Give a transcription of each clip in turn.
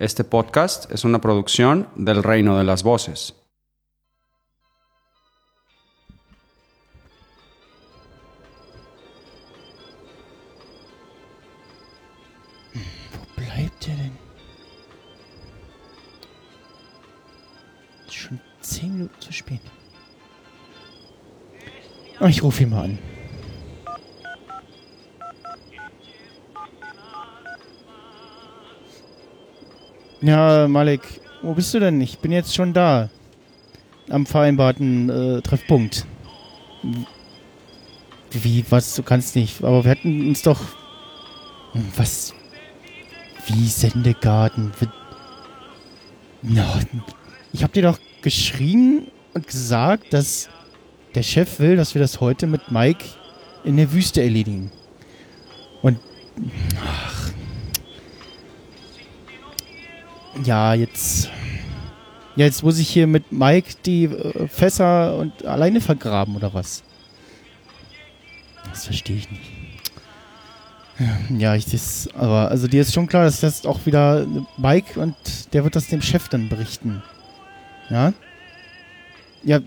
Este podcast es una producción del Reino de las Voces. Wo bleibt er denn? Schon zehn Minuten zu spät. Ich rufe mal. Ja, Malik, wo bist du denn? Ich bin jetzt schon da. Am vereinbarten äh, Treffpunkt. Wie, was? Du kannst nicht. Aber wir hatten uns doch. Hm, Was? Wie Sendegarten? Na, ich hab dir doch geschrieben und gesagt, dass der Chef will, dass wir das heute mit Mike in der Wüste erledigen. Und. Ach. Ja, jetzt. Ja, jetzt muss ich hier mit Mike die äh, Fässer und alleine vergraben oder was? Das verstehe ich nicht. Ja, ich das, aber also dir ist schon klar, dass das auch wieder Mike und der wird das dem Chef dann berichten. Ja? Ja.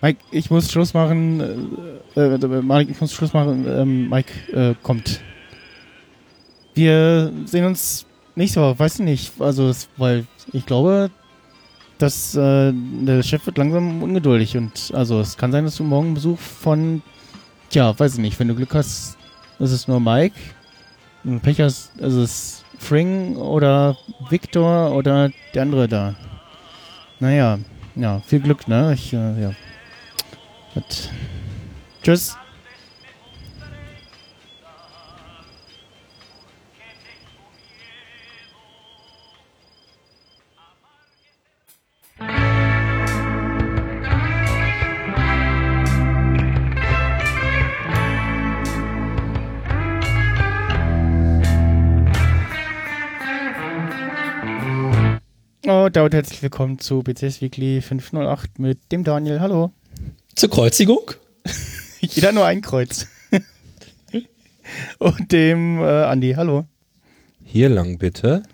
Mike, ich muss Schluss machen. Äh, äh, Mike, ich muss Schluss machen. Ähm, Mike äh, kommt. Wir sehen uns nächste Woche, weiß nicht. Also, es- weil ich glaube, dass äh, der Chef wird langsam ungeduldig und also es kann sein, dass du morgen Besuch von Tja, weiß ich nicht. Wenn du Glück hast, ist es nur Mike. Wenn du Pech hast, ist es Fring oder Victor oder der andere da. Naja, ja, viel Glück, ne? Ich, äh, ja. Gut. Tschüss. Oh, damit herzlich willkommen zu BCS Weekly 508 mit dem Daniel. Hallo. Zur Kreuzigung? Jeder nur ein Kreuz. Und dem äh, Andi. Hallo. Hier lang bitte.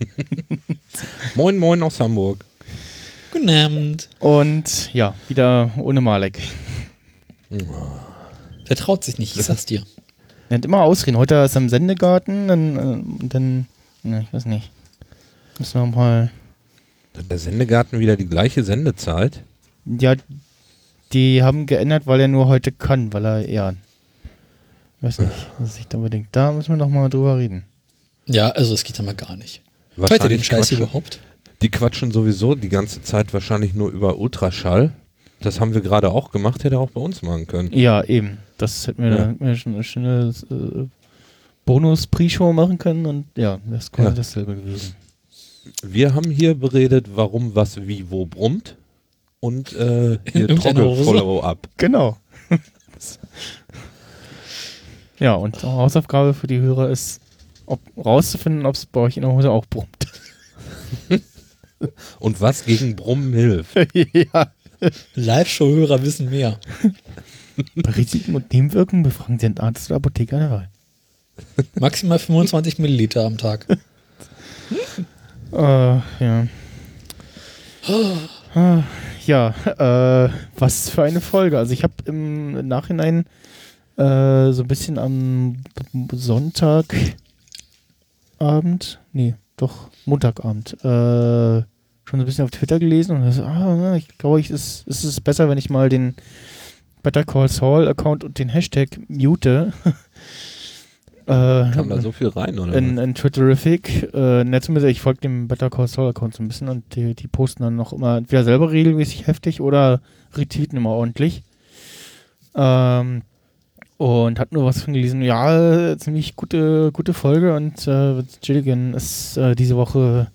moin, moin aus Hamburg. Guten Abend. Und ja, wieder ohne Malek. Der traut sich nicht, ich sag's dir. Er hat immer Ausreden. Heute ist er im Sendegarten, dann, äh, und dann, ne, ich weiß nicht. Müssen wir mal. Hat der Sendegarten wieder die gleiche Sendezeit? Ja, die haben geändert, weil er nur heute kann, weil er ja. Weiß nicht, was ich da unbedingt. Da müssen wir noch mal drüber reden. Ja, also es geht ja mal gar nicht. Hört ihr den Scheiß überhaupt? Die quatschen sowieso die ganze Zeit wahrscheinlich nur über Ultraschall. Das haben wir gerade auch gemacht, hätte er auch bei uns machen können. Ja, eben. Das hätten wir, Ja. da hätten wir schon eine schöne äh, Bonus-Pre-Show machen können und ja, das ist quasi Ja. dasselbe gewesen. Wir haben hier beredet, warum was wie wo brummt. Und äh, hier. Trommelfollow-up. Genau. ja, und Hausaufgabe für die Hörer ist, ob, rauszufinden, ob es bei euch in der Hose auch brummt. Und was gegen Brummen hilft. ja. Live-Show-Hörer wissen mehr. Bei Risiken und Nebenwirkungen befragen Sie einen Arzt oder Apotheker der Wahl. Maximal 25 Milliliter am Tag. Äh, ja. Ah, Ja, äh, was für eine Folge. Also ich habe im Nachhinein äh, so ein bisschen am Sonntagabend, nee, doch Montagabend, äh, schon so ein bisschen auf Twitter gelesen und das, ah, ich glaube, ich, es, es ist besser, wenn ich mal den Better Call Saul Account und den Hashtag mute. äh, Kam da so viel rein, oder? in, in Twitterific. Äh, nett zumindest, ich folge dem Better Call Saul Account so ein bisschen und die, die posten dann noch immer entweder selber regelmäßig heftig oder retweeten immer ordentlich. Ähm, und hat nur was von gelesen. Ja, ziemlich gute, gute Folge und äh, Gilligan ist äh, diese Woche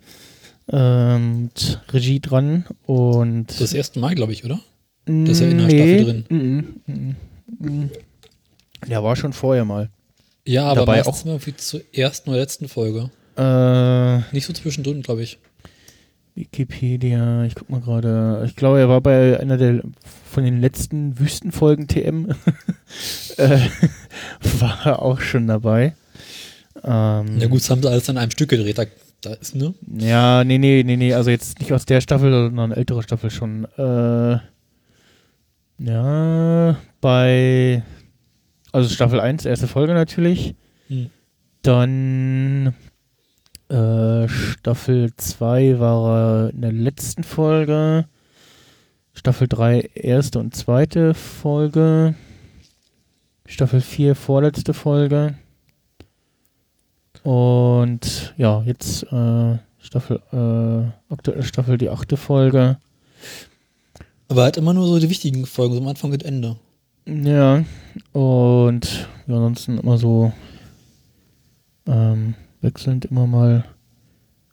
ähm, mit Regie dran und Das erste Mal, glaube ich, oder? das ist ja in der Staffel drin. Mm, mm, mm. Der war schon vorher mal. Ja, aber Dabei auch- immer wie zur ersten oder letzten Folge. Äh, Nicht so zwischendrin, glaube ich. Wikipedia, ich guck mal gerade. Ich glaube, er war bei einer der von den letzten Wüstenfolgen TM. äh, war er auch schon dabei. Ähm, Ja gut, das haben sie alles an einem Stück gedreht. Da, da ist, ne? Ja, nee, nee, nee, nee, also jetzt nicht aus der Staffel, sondern ältere Staffel schon. Äh, ja, bei, also Staffel 1, erste Folge natürlich. Hm. Dann äh, Staffel 2 war er in der letzten Folge. Staffel 3 erste und zweite Folge. Staffel 4 vorletzte Folge. Und ja, jetzt äh, Staffel, äh, aktuelle Staffel die achte Folge. Aber halt immer nur so die wichtigen Folgen, so am Anfang und Ende. Ja, und ja, ansonsten immer so ähm, wechselnd immer mal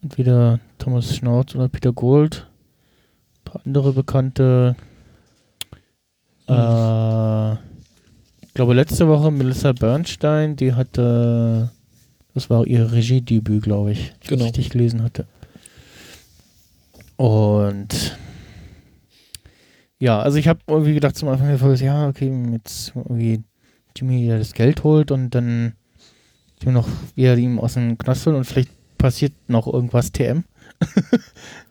entweder Thomas Schnauz oder Peter Gold. Ein paar andere bekannte. Äh, ich glaube, letzte Woche Melissa Bernstein, die hatte, das war ihr Regiedebüt, glaube ich, ich Genau. richtig gelesen hatte. Und ja, also ich habe irgendwie gedacht zum Anfang der Folge, ja, okay, jetzt irgendwie Jimmy ja das Geld holt und dann Jimmy noch wieder ihm aus dem Knast holt und vielleicht passiert noch irgendwas TM.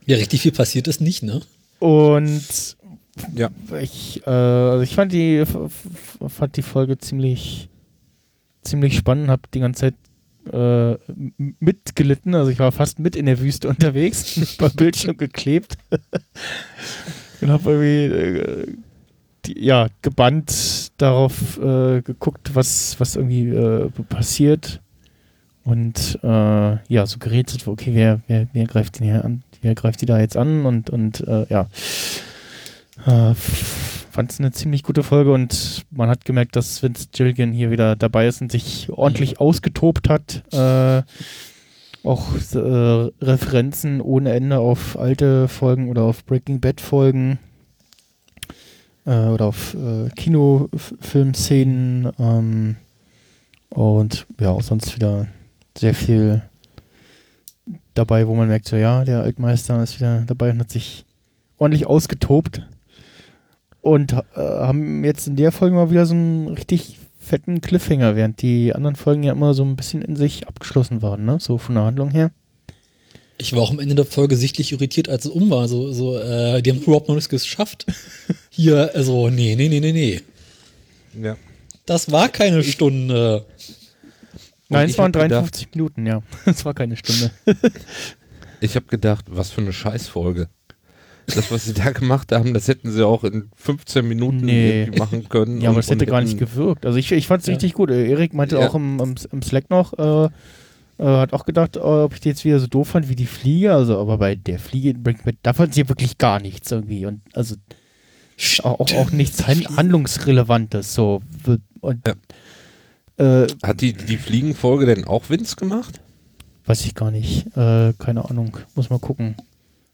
Ja, richtig viel passiert ist nicht, ne? Und Ja. ich, äh, also ich fand die, fand die Folge ziemlich, ziemlich spannend, hab die ganze Zeit äh, mitgelitten, also ich war fast mit in der Wüste unterwegs, beim Bildschirm geklebt und hab irgendwie äh, die, ja, gebannt darauf äh, geguckt, was, was irgendwie äh, passiert. Und äh, ja, so gerätselt, okay, wer, wer, wer greift den hier an, wer greift die da jetzt an? Und, und äh, ja, äh, fand es eine ziemlich gute Folge und man hat gemerkt, dass Vince Gilligan hier wieder dabei ist und sich ordentlich ausgetobt hat. Auch äh, Referenzen ohne Ende auf alte Folgen oder auf Breaking Bad Folgen äh, oder auf äh, Kinofilmszenen ähm, und ja, auch sonst wieder sehr viel dabei, wo man merkt, so ja, der Altmeister ist wieder dabei und hat sich ordentlich ausgetobt. Und äh, haben jetzt in der Folge mal wieder so einen richtig fetten Cliffhanger, während die anderen Folgen ja immer so ein bisschen in sich abgeschlossen waren, ne? So von der Handlung her. Ich war auch am Ende der Folge sichtlich irritiert, als es um war. So, so, äh, die haben überhaupt noch nichts geschafft. Hier, also, nee, nee, nee, nee, nee. Ja. Das war keine Stunde. Nein, ich es waren hab gedacht- 53 Minuten, ja. Es war keine Stunde. Ich habe gedacht, was für eine Scheißfolge. Das, was sie da gemacht haben, das hätten sie auch in 15 Minuten Nee. irgendwie machen können. Ja, aber und- es hätte gar nicht gewirkt. Also ich, ich fand es Ja. richtig gut. Äh, Erik meinte Ja. auch im, im, im Slack noch, äh, äh, hat auch gedacht, äh, ob ich die jetzt wieder so doof fand wie die Fliege. Also, aber bei der Fliege in Breaking Bad, da fand sie wirklich gar nichts irgendwie. Und also auch, auch, nichts han Handlungsrelevantes. So. Und äh, Hat die, die Fliegenfolge denn auch Vince gemacht? weiß ich gar nicht. Äh, keine Ahnung. Muss mal gucken.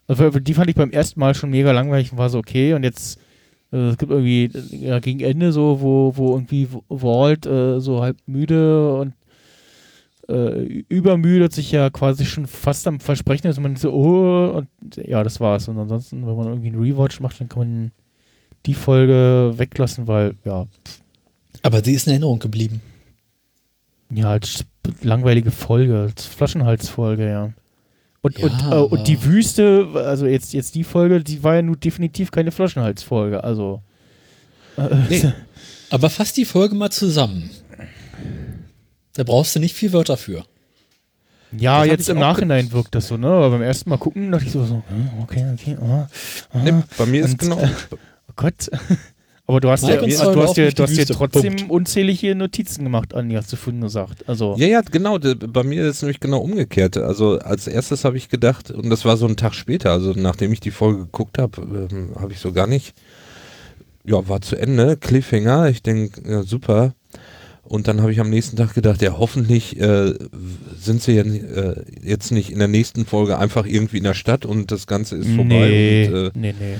Also die fand ich beim ersten Mal schon mega langweilig und war so okay. Und jetzt äh, es gibt irgendwie äh, ja, gegen Ende so, wo, wo irgendwie Walt äh, so halb müde und äh, übermüdet sich ja quasi schon fast am Versprechen ist und man so, oh, und ja, das war's. Und ansonsten, wenn man irgendwie einen Rewatch macht, dann kann man die Folge weglassen, weil, ja, Aber sie ist in Erinnerung geblieben. ja, als langweilige Folge, als Flaschenhalsfolge, ja. Und, Ja, und, äh, und die Wüste, also jetzt, jetzt die Folge, die war ja nun definitiv keine Flaschenhalsfolge, also. Äh, Nee. Aber fass die Folge mal zusammen. Da brauchst du nicht viel Wörter für. Ja, Das jetzt im Nachhinein wirkt das so, ne? Aber beim ersten Mal gucken dachte ich so, so hm, okay, okay, ah, ah, Nee, bei mir ist genau. äh, oh Gott. Aber du hast ja, du hast ja, du hast ja trotzdem Punkt. unzählige Notizen gemacht, Andi, hast du vorhin gesagt. Also, Ja, ja, genau. Bei mir ist es nämlich genau umgekehrt. Also als erstes habe ich gedacht, und das war so ein Tag später, also nachdem ich die Folge geguckt habe, ähm, habe ich so gar nicht. Ja, war zu Ende. Cliffhanger. Ich denke, ja, super. Und dann habe ich am nächsten Tag gedacht, ja, hoffentlich äh, sind sie ja, äh, jetzt nicht in der nächsten Folge einfach irgendwie in der Stadt und das Ganze ist vorbei. nee, Und, äh, nee, nee.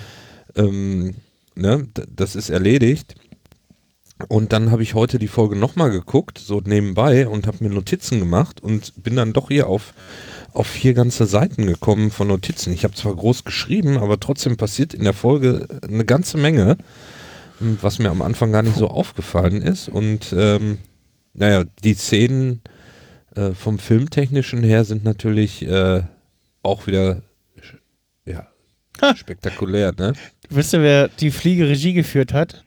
ähm, ne, das ist erledigt. Und dann habe ich heute die Folge nochmal geguckt, so nebenbei, und habe mir Notizen gemacht und bin dann doch hier auf, auf vier ganze Seiten gekommen von Notizen. Ich habe zwar groß geschrieben, aber trotzdem passiert in der Folge eine ganze Menge, m, was mir am Anfang gar nicht so aufgefallen ist. Und ähm, naja, die Szenen, äh, vom Filmtechnischen her sind natürlich äh, auch wieder. Spektakulär, ne? Wisst ihr, wer die Fliege Regie geführt hat?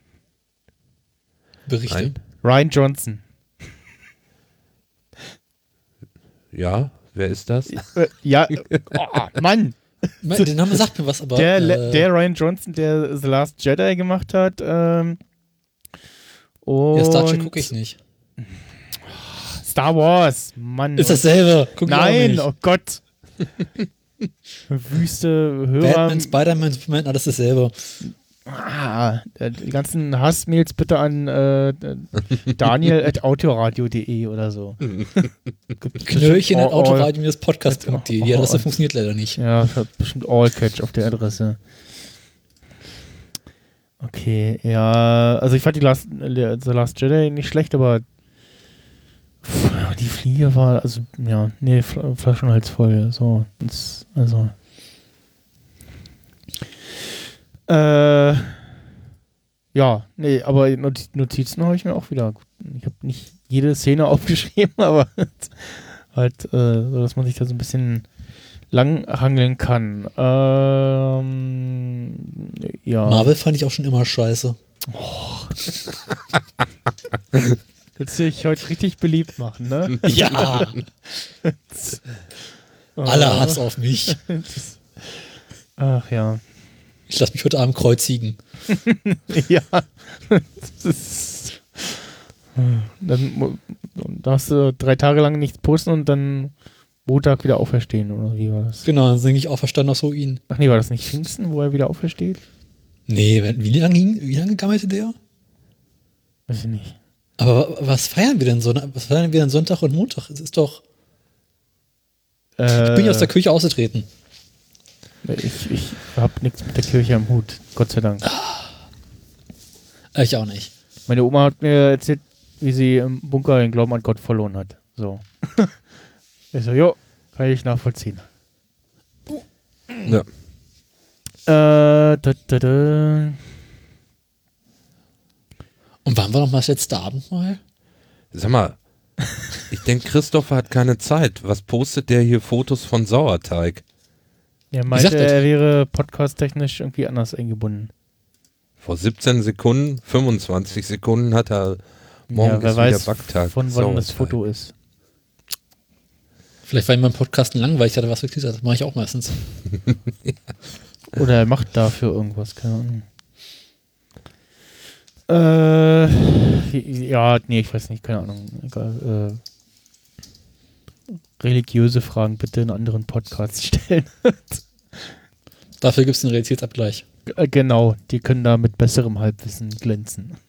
Berichte. Nein. Ryan Johnson. Ja, wer ist das? Äh, ja, oh, Mann. Mein- Der Name sagt mir was, aber. Der, äh, der Ryan Johnson, der The Last Jedi gemacht hat. Ähm, und ja, Star Trek gucke ich nicht. Star Wars, Mann. Ist dasselbe. Guck Nein, oh Gott. Wüste Hörer. Batman, Spider-Man, Superman, alles dasselbe. Ah, äh, die ganzen Hassmails bitte an äh, daniel at autoradio.de oder so. Gibt Knöllchen bestimmt at all- autoradio-podcast.de. Die Adresse funktioniert leider nicht. Ja, bestimmt All-Catch auf der Adresse. Okay, ja, also ich fand die Last, äh, The Last Jedi nicht schlecht, aber pff, die Fliege war, also, ja, nee, Fl Flaschenhals voll, so, das, also. Äh, ja, nee, aber Not- Notizen habe ich mir auch wieder, ich habe nicht jede Szene aufgeschrieben, aber halt, äh, so, dass man sich da so ein bisschen langhangeln kann. Ähm, ja. Marvel fand ich auch schon immer scheiße. Willst du dich heute richtig beliebt machen, ne? Ja, alle Hass auf mich. Ach ja. Ich lasse mich heute Abend kreuzigen. ja. Das ist, dann darfst du drei Tage lang nichts posten und dann Montag wieder auferstehen, oder wie war das? Genau, dann singe ich auch verstanden aus Ruinen. Ach nee, war das nicht Pfingsten, wo er wieder aufersteht? Nee, wie lange wie lange gammelte der? Weiß ich nicht. Aber wa- was feiern wir denn so? Was feiern wir denn Sonntag und Montag? Es ist doch. Ich bin ja aus der Kirche ausgetreten. Ich, ich habe nichts mit der Kirche am Hut, Gott sei Dank. Äh, Ich auch nicht. Meine Oma hat mir erzählt, wie sie im Bunker den Glauben an Gott verloren hat. So. ich so, jo, kann ich nachvollziehen. Ja. Äh, da, da, da. Und wann war noch mal das letzte Abendmahl? Sag mal, ich denke, Christopher hat keine Zeit. Was postet der hier Fotos von Sauerteig? Er meinte, er wäre podcast-technisch irgendwie anders eingebunden. Vor 17 Sekunden, 25 Sekunden hat er morgen ja, wer ist weiß, wieder Backtag. von wann das. Foto ist. Vielleicht war ihm beim Podcasten langweilig, hat er was gekriegt. Das mache ich auch meistens. Oder er macht dafür irgendwas, keine Ahnung. Äh, ja, nee, ich weiß nicht, keine Ahnung. Egal, äh, religiöse Fragen bitte in anderen Podcasts stellen. Dafür gibt es einen Realitätsabgleich. Äh, genau, die können da mit besserem Halbwissen glänzen.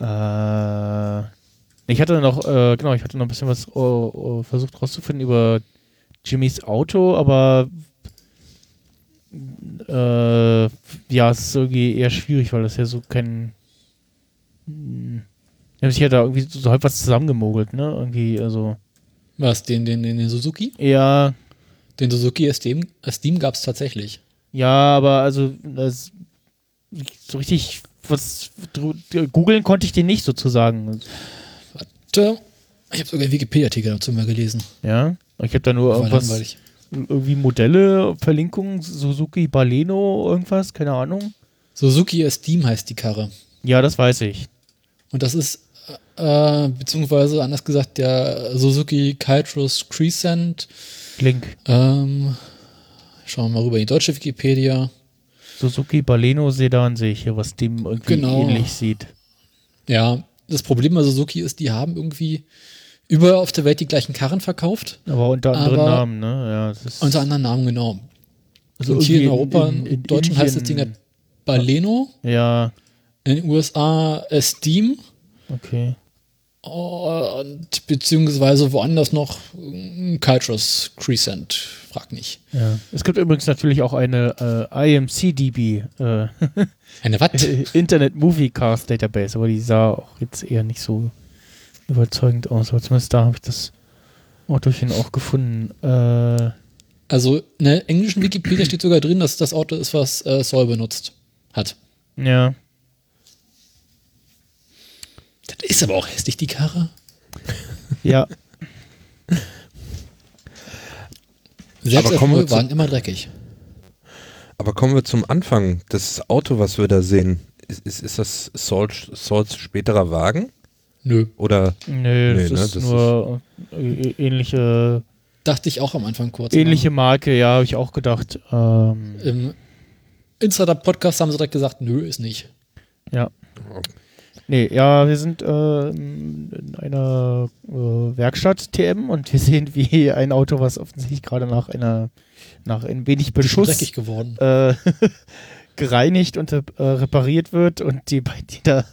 äh, ich hatte noch, äh, genau, ich hatte noch ein bisschen was oh, oh, versucht rauszufinden über Jimmys Auto, aber äh, ja, es ist irgendwie eher schwierig, weil das ja so kein. Die haben sich ja da irgendwie so, so halb was zusammengemogelt, ne? Irgendwie, also. Was? Den, den, den, Suzuki? Ja, Den Suzuki Steam, Steam gab es tatsächlich. Ja, aber also das, so richtig was googeln konnte ich den nicht sozusagen. Warte. Ich habe sogar einen Wikipedia-Artikel dazu mal gelesen. Ja, ich habe da nur War irgendwas, langweilig. Irgendwie Modelle, Verlinkungen, Suzuki Baleno, irgendwas, keine Ahnung. Suzuki Steam heißt die Karre. Ja, das weiß ich. Und das ist, äh, beziehungsweise anders gesagt, der Suzuki Kytros Crescent. Link. Ähm, schauen wir mal rüber in die deutsche Wikipedia. Suzuki Baleno Sedan sehe ich hier, was dem irgendwie Genau. ähnlich sieht. Ja, das Problem bei Suzuki ist, die haben irgendwie überall auf der Welt die gleichen Karren verkauft. Aber unter anderen Aber- Namen, ne? Ja, Unter anderem Namen genau. also und hier in Europa, in, im Deutschen heißt das Ding Indien- halt Baleno. Ja, In den USA äh, Steam. okay. Und beziehungsweise woanders noch äh, Kytros Crescent. Frag nicht. Ja. Es gibt übrigens natürlich auch eine äh, IMCDB, äh, Eine Watt. Internet Movie Cast Database, aber die sah auch jetzt eher nicht so überzeugend aus. Aber zumindest da habe ich das Autochen auch gefunden. Äh, Also in der englischen Wikipedia steht sogar drin, dass das Auto ist, was äh, Saul benutzt hat. ja. Das ist aber auch hässlich, die Karre. Ja, Selbst Aber kommen wir Erfolgwagen immer dreckig. Aber kommen wir zum Anfang. Das Auto, was wir da sehen, ist, ist, ist das Sauls, Sauls späterer Wagen? Nö. Oder nee, Nee, das ne, ist das nur äh, ähnliche, Dachte ich auch am Anfang kurz. ähnliche Marke, ja, habe ich auch gedacht. Ähm, Im Insider-Podcast haben sie direkt gesagt, nö, ist nicht. ja. Nee, ja, wir sind äh, in einer äh, Werkstatt TM und wir sehen, wie ein Auto, was offensichtlich gerade nach einer nach ein wenig Beschuss dreckig geworden. äh, gereinigt und äh, repariert wird und die beiden, die da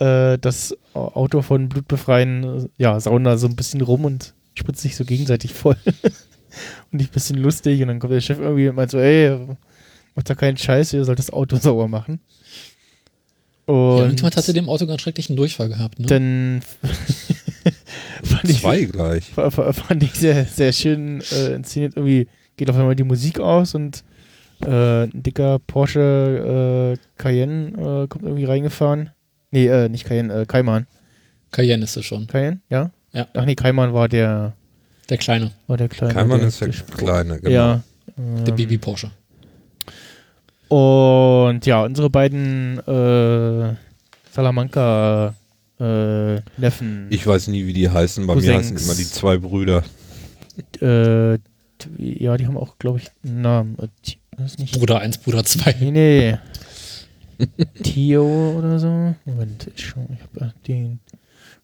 äh, das Auto von Blut befreien, äh, ja, sauen da so ein bisschen rum und spritzen sich so gegenseitig voll. und ich ein bisschen lustig und dann kommt der Chef irgendwie und meint so, ey, macht da keinen Scheiß, ihr sollt das Auto sauber machen. Ja, Und irgendjemand hatte dem Auto ganz schrecklichen Durchfall gehabt, ne? dann fand ich, zwei gleich. fa- fa- fand ich sehr, sehr schön äh, inszeniert. Irgendwie geht auf einmal die Musik aus und äh, ein dicker Porsche äh, Cayenne äh, kommt irgendwie reingefahren. Nee, äh, nicht Cayenne, äh, Cayman. Cayenne ist es schon. Cayenne, ja? Ja. Ach nee, Cayman war der, Der kleine, war der kleine. Keimann der, ist der kleine, genau. Ja. der ähm, Baby Porsche. Und ja, unsere beiden äh, Salamanca äh, Neffen. Ich weiß nie, wie die heißen. Bei mir Cousins. heißen immer die zwei Brüder. äh, ja, die haben auch, glaube ich, einen Namen. Äh, Ti- das ist nicht. Bruder 1, Bruder 2. Nee, nee. Tio oder so. Moment, ich schau, ich habe den.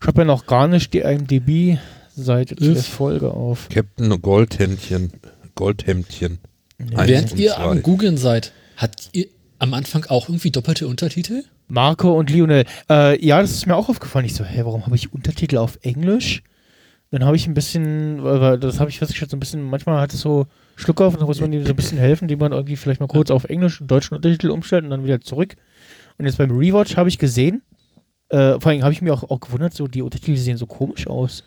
Ich habe ja noch gar nicht die IMDb-Seite zur Ist. Folge auf. Captain Goldhändchen. Goldhemdchen. Nee. Eins Während ihr zwei. am Googeln seid, habt ihr am Anfang auch irgendwie doppelte Untertitel? Marco und Lionel. Äh, ja, das ist mir auch aufgefallen. Ich so, hä, warum habe ich Untertitel auf Englisch? Dann habe ich ein bisschen, das habe ich festgestellt, so ein bisschen, manchmal hat es so Schluck auf und dann muss man ihm so ein bisschen helfen, die man irgendwie vielleicht mal kurz auf Englisch und deutschen Untertitel umstellt und dann wieder zurück. Und jetzt beim Rewatch habe ich gesehen, äh, vor allem habe ich mir auch, auch gewundert, so die Untertitel sehen so komisch aus.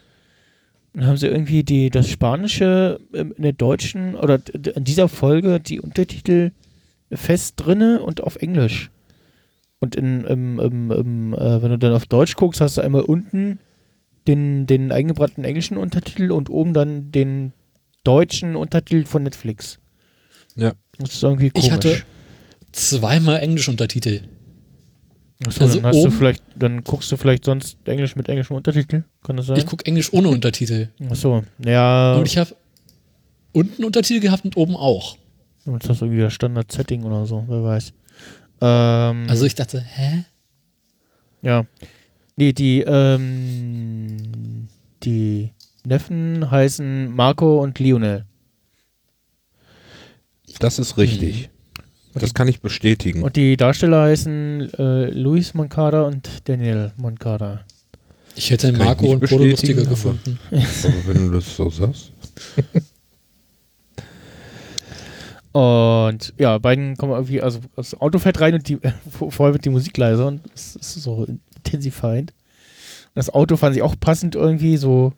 Dann haben sie irgendwie die, das Spanische ähm, in der deutschen, oder in dieser Folge die Untertitel fest drinne und auf Englisch. Und in, im, im, im, äh, wenn du dann auf Deutsch guckst, hast du einmal unten den, den eingebrannten englischen Untertitel und oben dann den deutschen Untertitel von Netflix. Ja. Das ist irgendwie komisch. Ich hatte zweimal englische Untertitel. Achso, also dann hast du oben- vielleicht, dann guckst du vielleicht sonst Englisch mit englischem Untertitel. Kann das sein? Ich gucke Englisch ohne Untertitel. Achso, ja. Und ich habe unten Untertitel gehabt und oben auch. Jetzt hast du irgendwie das Standard-Setting oder so, wer weiß. Ähm, Also ich dachte, hä? Ja. Nee, die, ähm, die Neffen heißen Marco und Lionel. Das ist richtig. Das kann ich bestätigen. Und die Darsteller heißen äh, Luis Moncada und Daniel Moncada. Ich hätte Kann Marco und Polo lustiger aber- gefunden. Aber wenn du das so sagst. Und ja, beiden kommen irgendwie, also das Auto fährt rein und die, vorher wird die Musik leiser und es ist so intensified. Das Auto fand ich auch passend irgendwie, so,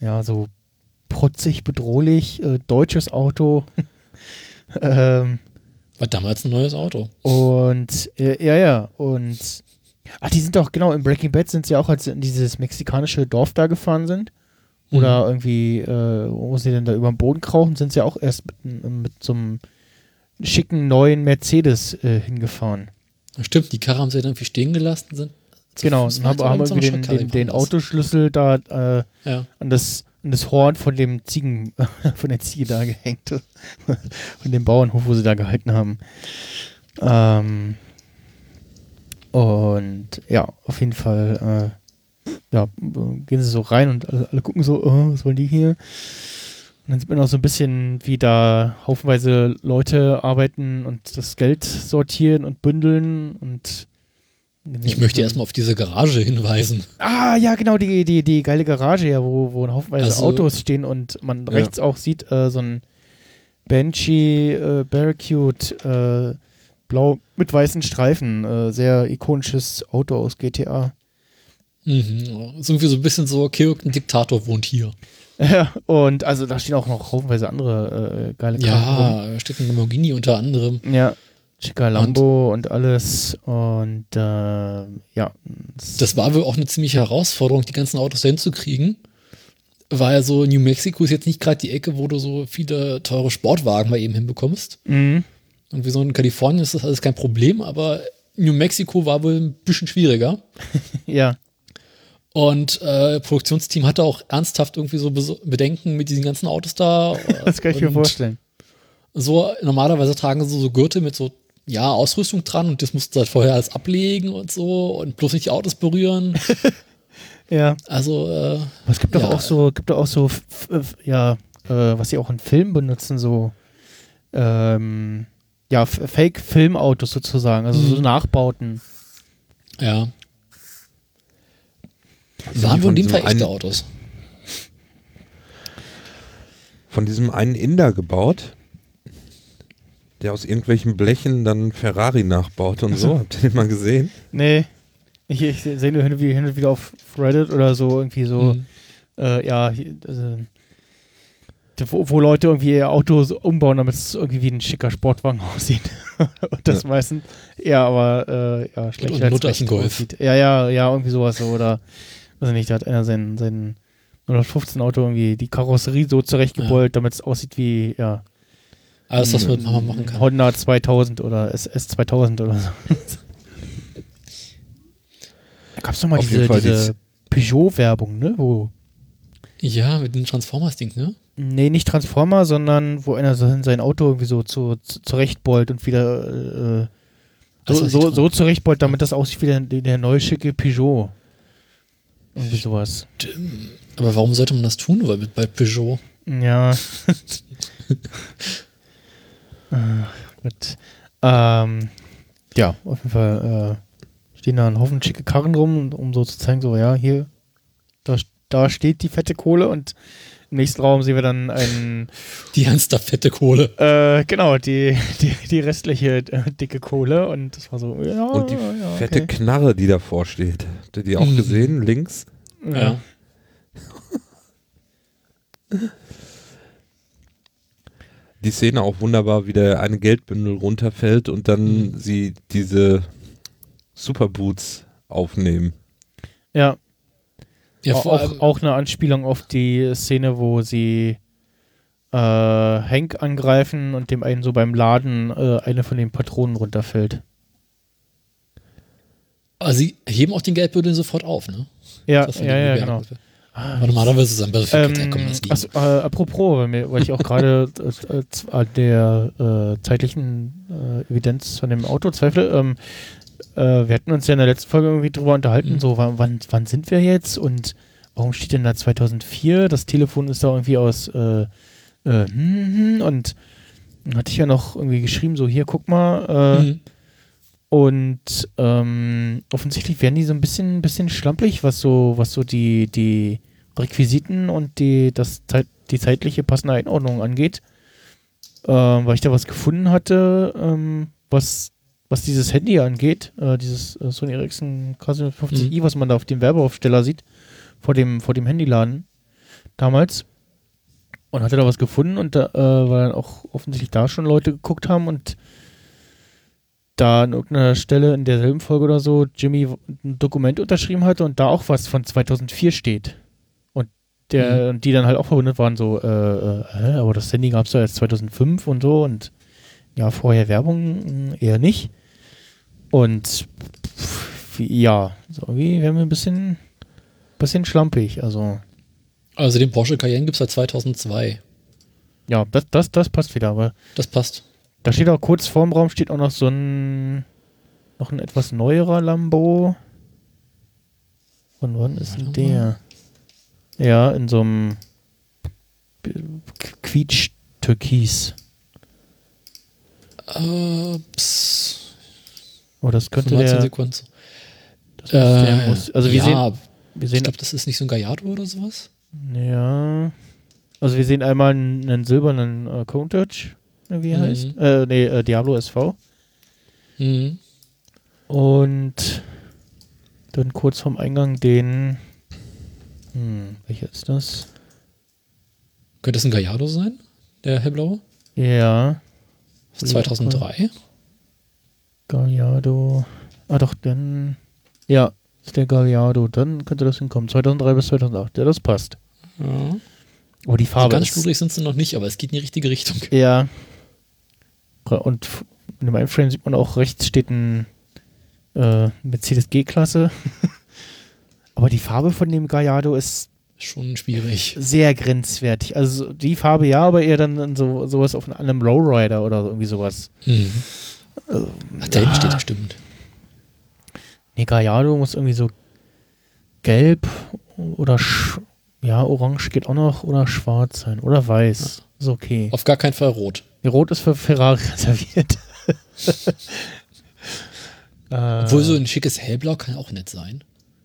ja, so protzig, bedrohlich, äh, deutsches Auto. ähm, War damals ein neues Auto. Und äh, ja, ja, und ah, die sind doch, genau, im Breaking Bad sind sie auch, als sie in dieses mexikanische Dorf da gefahren sind. Oder Mhm. irgendwie, äh, wo sie denn da über den Boden krauchen, sind sie auch erst mit, mit so einem schicken neuen Mercedes äh, hingefahren. Stimmt, die Karre haben sie dann irgendwie stehen gelassen. Sind genau, und haben, haben einer den, den, den. Autoschlüssel da äh, Ja. an das, an das Horn von dem Ziegen, von der Ziege da gehängt. von dem Bauernhof, wo sie da gehalten haben. Ähm, und ja, auf jeden Fall, äh, ja, gehen sie so rein und alle, alle gucken so, oh, was wollen die hier? Und dann sieht man auch so ein bisschen, wie da haufenweise Leute arbeiten und das Geld sortieren und bündeln und Ich möchte erstmal auf diese Garage hinweisen. Ah, ja, genau, die, die, die geile Garage, ja, wo, wo haufenweise Also- Autos stehen und man Ja. rechts auch sieht, äh, so ein Banshee äh, Barracude, äh, blau mit weißen Streifen, äh, sehr ikonisches Auto aus GTA. Mhm. Ist irgendwie so ein bisschen so, Kirk, ein Diktator wohnt hier. Ja, und also da stehen auch noch haufenweise andere äh, geile Karren Ja, da steht ein Lamborghini unter anderem. rum. Ja, schicker Lambo und, alles und äh, ja. Das war wohl auch eine ziemliche Herausforderung, die ganzen Autos dahin zu kriegen. weil so New Mexico ist jetzt nicht gerade die Ecke, wo du so viele teure Sportwagen mal eben hinbekommst. Mhm. Und wie so in Kalifornien ist das alles kein Problem, aber New Mexico war wohl ein bisschen schwieriger. Ja. Und äh, Produktionsteam hatte auch ernsthaft irgendwie so Bes- Bedenken mit diesen ganzen Autos da. Das kann ich mir Und vorstellen. So, normalerweise tragen sie so Gürtel mit so, ja, Ausrüstung dran und das musst du halt vorher alles ablegen und so und bloß nicht die Autos berühren. Ja. Also, äh, Aber es gibt doch Ja. auch so, gibt doch auch so, ja, äh, was sie auch in Filmen benutzen, so, ähm, ja, Fake-Filmautos sozusagen, also so Mhm. Nachbauten. ja. Waren wohl von in dem Fall echte einen- Autos. Von diesem einen Inder gebaut, der aus irgendwelchen Blechen dann Ferrari nachbaut und so. Habt ihr den mal gesehen? Nee, ich, ich sehe nur hin und, wieder, hin und wieder auf Reddit oder so irgendwie so, Mhm. äh, ja, also, wo, wo Leute irgendwie ihr Auto so umbauen, damit es irgendwie wie ein schicker Sportwagen aussieht. und das Ja. meistens eher aber äh, ja, schlecht als Mutter ist ein echt Golf. aussieht. Ja, ja, ja, irgendwie sowas so. Oder weiß ich nicht, da hat einer sein, sein 115 Auto irgendwie die Karosserie so zurechtgebeult, damit es aussieht wie, ja, Alles, was man Mama machen kann. Honda 2000 oder SS 2000 oder so. da gab es doch mal Auf diese, diese Peugeot-Werbung, ne? Wo Ja, mit dem Transformers-Ding, ne? Nee, nicht Transformer, sondern wo einer so sein Auto irgendwie so zu, zu, zurechtbeult und wieder äh, so, so, so zurechtbeult, damit das aussieht wie der, der neue schicke Peugeot. Irgendwie sowas. Aber warum sollte man das tun? Weil bei Peugeot. Ja. Ah, Gut. Ähm, ja, auf jeden Fall äh, stehen da ein Haufen schicke Karren rum, um so zu zeigen, so, ja, hier, da, da steht die fette Kohle und im nächsten Raum sehen wir dann einen Die ernsthaft fette Kohle. Äh, genau, die, die, die restliche äh, dicke Kohle und das war so, ja, Und die ja, fette okay. Knarre, die davor steht. Habt ihr die auch Mhm. gesehen? Links? Ja. Die Szene auch wunderbar, wie der eine Geldbündel runterfällt und dann Mhm. sie diese Superboots aufnehmen. Ja, Ja, auch, auch, auch eine Anspielung auf die Szene, wo sie äh, Hank angreifen und dem einen so beim Laden äh, eine von den Patronen runterfällt. also sie heben auch den Geldbündel sofort auf, ne? Ja, ja, ja, genau. Aber normalerweise ist es ein Battlefield Ähm, das liegen. achso, äh, apropos, weil, mir, weil ich auch gerade äh, an der äh, zeitlichen äh, Evidenz von dem Auto zweifle. Ähm, äh, wir hatten uns ja in der letzten Folge irgendwie drüber unterhalten, Mhm. so wann, wann, sind wir jetzt und warum steht denn da 2004? Das Telefon ist da irgendwie aus äh, äh, hm, hm, und dann hatte ich ja noch irgendwie geschrieben, so hier, guck mal, äh, Mhm. Und ähm, offensichtlich werden die so ein bisschen, bisschen schlampig, was so, was so die, die Requisiten und die, das die zeitliche passende Einordnung angeht. Ähm, weil ich da was gefunden hatte, ähm, was, was dieses Handy angeht, äh, dieses äh, Sony Ericsson K750i, was man da auf dem Werbeaufsteller sieht, vor dem, vor dem Handyladen damals. Und hatte da was gefunden und da, äh, weil dann auch offensichtlich da schon Leute geguckt haben und da an irgendeiner Stelle in derselben Folge oder so Jimmy ein Dokument unterschrieben hatte und da auch was von 2004 steht. Und der, und die dann halt auch verwundert waren, so, äh, äh, aber das Handy gab es ja erst 2005 und so und ja, vorher Werbung mh, eher nicht. Und pff, ja, so irgendwie wären wir ein bisschen, bisschen schlampig. Also, Also den Porsche Cayenne gibt es seit 2002. ja, das, das, das passt wieder, aber Das passt. Da steht auch kurz vorm Raum steht auch noch so ein noch ein etwas neuerer Lambo. Von wann ist denn der? Ja, in so einem Quietsch-Türkis. Pss, Oh, das könnte 19 der, Sekunden. das der Äh, muss, Also wir ja, sehen, wir ich sehen, glaube, das ist nicht so ein Gallardo oder sowas. ja, also wir sehen einmal einen, einen silbernen äh, Countach, wie er Mhm. heißt. Äh, nee, äh, Diablo SV. Mhm. Und dann kurz vorm Eingang den. Hm, welcher ist das? Könnte es ein Gallardo sein? Der hellblaue? Ja, Das ist 2003. Gallardo. Ah, doch, dann. Ja, ist der Gallardo. Dann könnte das hinkommen. 2003 bis 2008. Ja, das passt. Ja. Aber die Farbe ganz ist schludrig sind sie noch nicht, aber es geht in die richtige Richtung. Ja. Und in dem einen Frame sieht man auch rechts steht ein äh, Mercedes G-Klasse. Aber die Farbe von dem Gallardo ist Schon schwierig. sehr grenzwertig. Also die Farbe ja, aber eher dann so, sowas auf einem Lowrider oder irgendwie sowas. Mhm. Ach, da hinten steht er, stimmt. Nee, Gallardo muss irgendwie so gelb oder sch ja, orange geht auch noch oder schwarz sein oder weiß. Ist okay. Auf gar keinen Fall rot. Rot ist für Ferrari reserviert. äh, Obwohl so ein schickes Hellblau kann auch nett sein.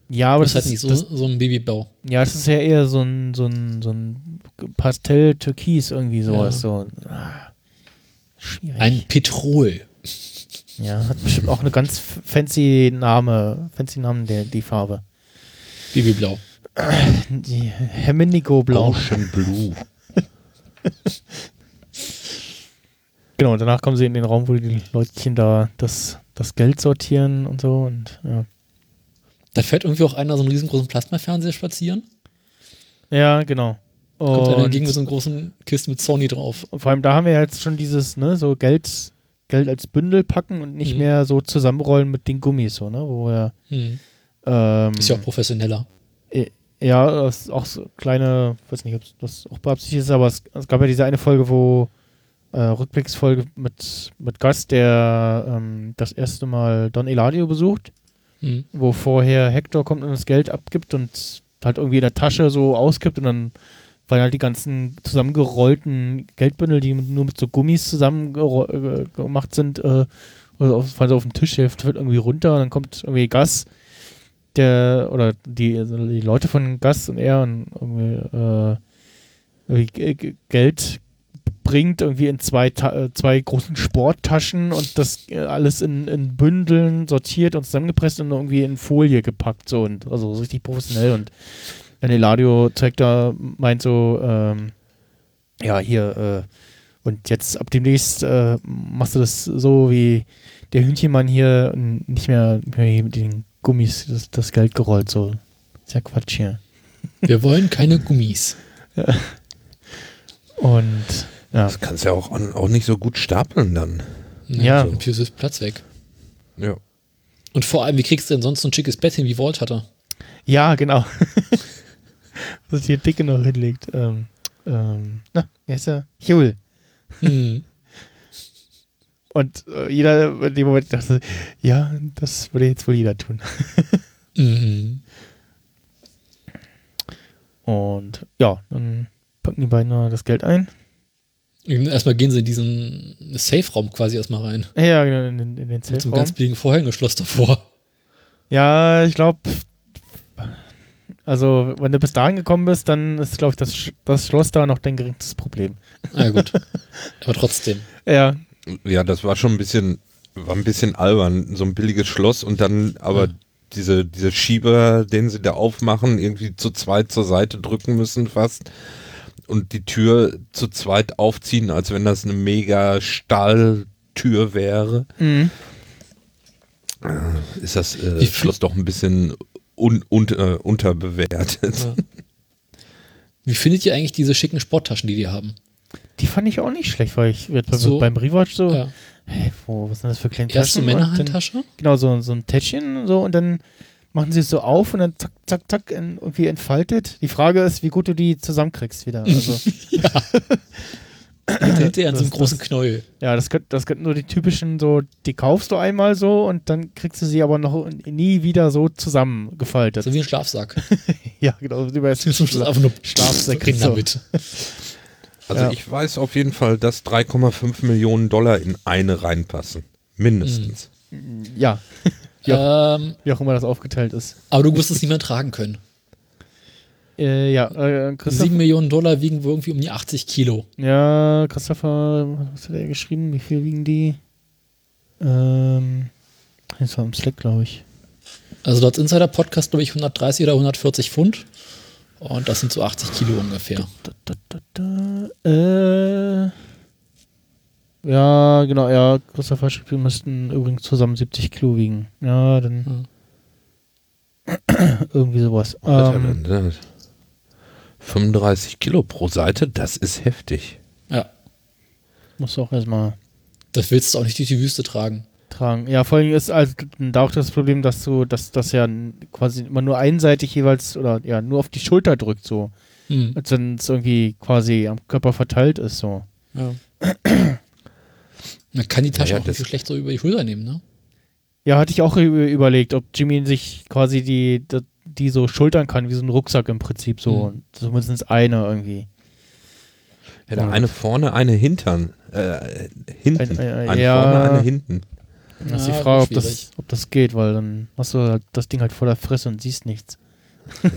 ja, aber Das das, ist halt nicht so, das, so ein Babyblau. ja, das ist ja eher so ein, so ein, so ein Pastell-Türkis irgendwie sowas. Ja. So. Ah, schwierig. Ein Petrol. ja, hat bestimmt auch eine ganz fancy Name, fancy Namen, der, die Farbe. Babyblau. Die Heminigo Blau. Ocean Blue. Genau, und danach kommen sie in den Raum, wo die Leutchen da das, das Geld sortieren und so. Und ja, Da fährt irgendwie auch einer so einen riesengroßen Plasmafernseher spazieren. ja genau. Kommt einer Und- entgegen mit so einer großen Kiste mit Sony drauf. Und vor allem da haben wir jetzt schon dieses, ne, so Geld, Geld als Bündel packen und nicht Mhm. mehr so zusammenrollen mit den Gummis, so, ne, wo wir, Hm. ähm, Ist ja auch professioneller. Ja, das ist auch so kleine, weiß nicht, ob das auch beabsichtigt ist, aber es, es gab ja diese eine Folge, wo, äh, Rückblicksfolge mit, mit Gast, der, ähm, das erste Mal Don Eladio besucht, Hm. wo vorher Hector kommt und das Geld abgibt und halt irgendwie in der Tasche so auskippt und dann weil halt die ganzen zusammengerollten Geldbündel, die nur mit so Gummis zusammen äh, gemacht sind, äh, oder auf, fallen so auf den Tisch, der fällt irgendwie runter und dann kommt irgendwie Gas, der, oder die, also die Leute von Gas und er und irgendwie, äh, irgendwie Geld bringt irgendwie in zwei, äh, zwei großen Sporttaschen und das äh, alles in, in Bündeln sortiert und zusammengepresst und irgendwie in Folie gepackt so und also so richtig professionell und dann Eladio zeigt da, meint so, ähm, ja, hier, äh, und jetzt ab demnächst äh, machst du das so wie der Hühnchenmann hier nicht mehr, nicht mehr den Gummis das, das Geld gerollt, so. Ist ja Quatsch hier. Wir wollen keine Gummis. Und ja, Das kannst du ja auch, auch nicht so gut stapeln dann. Ja. So, Dafür ist Platz weg. Ja. Und vor allem, wie kriegst du denn sonst so ein schickes Bett hin, wie Walt hatte? ja, genau. Was hier dicke noch hinlegt. Ähm, ähm, na, wie heißt er? Huel. Hm. Und äh, jeder in dem Moment dachte, ja, das würde jetzt wohl jeder tun. Mhm. Und ja, dann packen die beiden da das Geld ein. Erstmal gehen sie in diesen Safe-Raum quasi erstmal rein. Ja, genau, in, in, den Mit so einem Safe-Raum. ganz billigen Vorhängeschloss davor. Ja, ich glaube, also wenn du bis dahin gekommen bist, dann ist, glaube ich, das, das Schloss da noch dein geringstes Problem. Ah, ja, gut. Aber trotzdem. Ja, Ja, das war schon ein bisschen, war ein bisschen albern, so ein billiges Schloss und dann aber Ja. diese, diese Schieber, den sie da aufmachen, irgendwie zu zweit zur Seite drücken müssen fast und die Tür zu zweit aufziehen, als wenn das eine mega Stahltür wäre. mhm. Ist das äh, viel- Schloss doch ein bisschen un, un, äh, unterbewertet. Ja. Wie findet ihr eigentlich diese schicken Sporttaschen, die die haben? Die fand ich auch nicht schlecht, weil ich So. beim Rewatch so, Ja. hä, wo, was sind das für kleine Erste Taschen? Dann- Männerhandtasche? Genau, so, so ein Täschchen und so und dann machen sie es so auf und dann zack, zack, zack irgendwie entfaltet. Die Frage ist, wie gut du die zusammenkriegst wieder. Also, Hinterher an so einem großen das- Knäuel. ja, das könnten das könnten nur die typischen so, die kaufst du einmal so und dann kriegst du sie aber noch nie wieder so zusammengefaltet. So wie ein Schlafsack. ja, genau. Einfach nur Schlafsäcke. rein So. damit. Also Ja. ich weiß auf jeden Fall, dass 3,5 Millionen Dollar in eine reinpassen. Mindestens. Ja, Ähm, wie auch immer das aufgeteilt ist. aber du wirst es nicht mehr tragen können. Äh, ja, äh, Christoph, 7 Millionen Dollar wiegen wohl irgendwie um die 80 Kilo. ja, Christopher, was hat er geschrieben? Wie viel wiegen die? Ähm, das war im Slack, glaube ich. Also dort Insider-Podcast, glaube ich, 130 oder 140 Pfund. Und das sind so 80 Kilo ungefähr. Da, da, da, da, äh, ja, genau, ja, schrieb, wir müssten übrigens zusammen 70 Kilo wiegen. Ja, dann irgendwie sowas. Ähm, denn da? 35 Kilo pro Seite, das ist heftig. Ja. Muss auch erstmal Das willst du auch nicht durch die Wüste tragen. Tragen. Ja, vor allem ist also da auch das Problem, dass du, dass das ja quasi immer nur einseitig jeweils oder ja nur auf die Schulter drückt, so. Hm. Als wenn es irgendwie quasi am Körper verteilt ist, so. Ja. Man kann die Tasche Ja, auch nicht so schlecht so über die Schulter nehmen, ne? Ja, hatte ich auch überlegt, ob Jimmy sich quasi die, die, die so schultern kann, wie so ein Rucksack im Prinzip so. Mhm. Zumindest eine irgendwie. Ja, eine vorne, eine hintern. Äh, hinten. Ein- ein- eine ja. vorne, eine hinten. Das ist Ja, die Frage, ob das, ob das geht, weil dann hast du halt das Ding halt vor der Fresse und siehst nichts.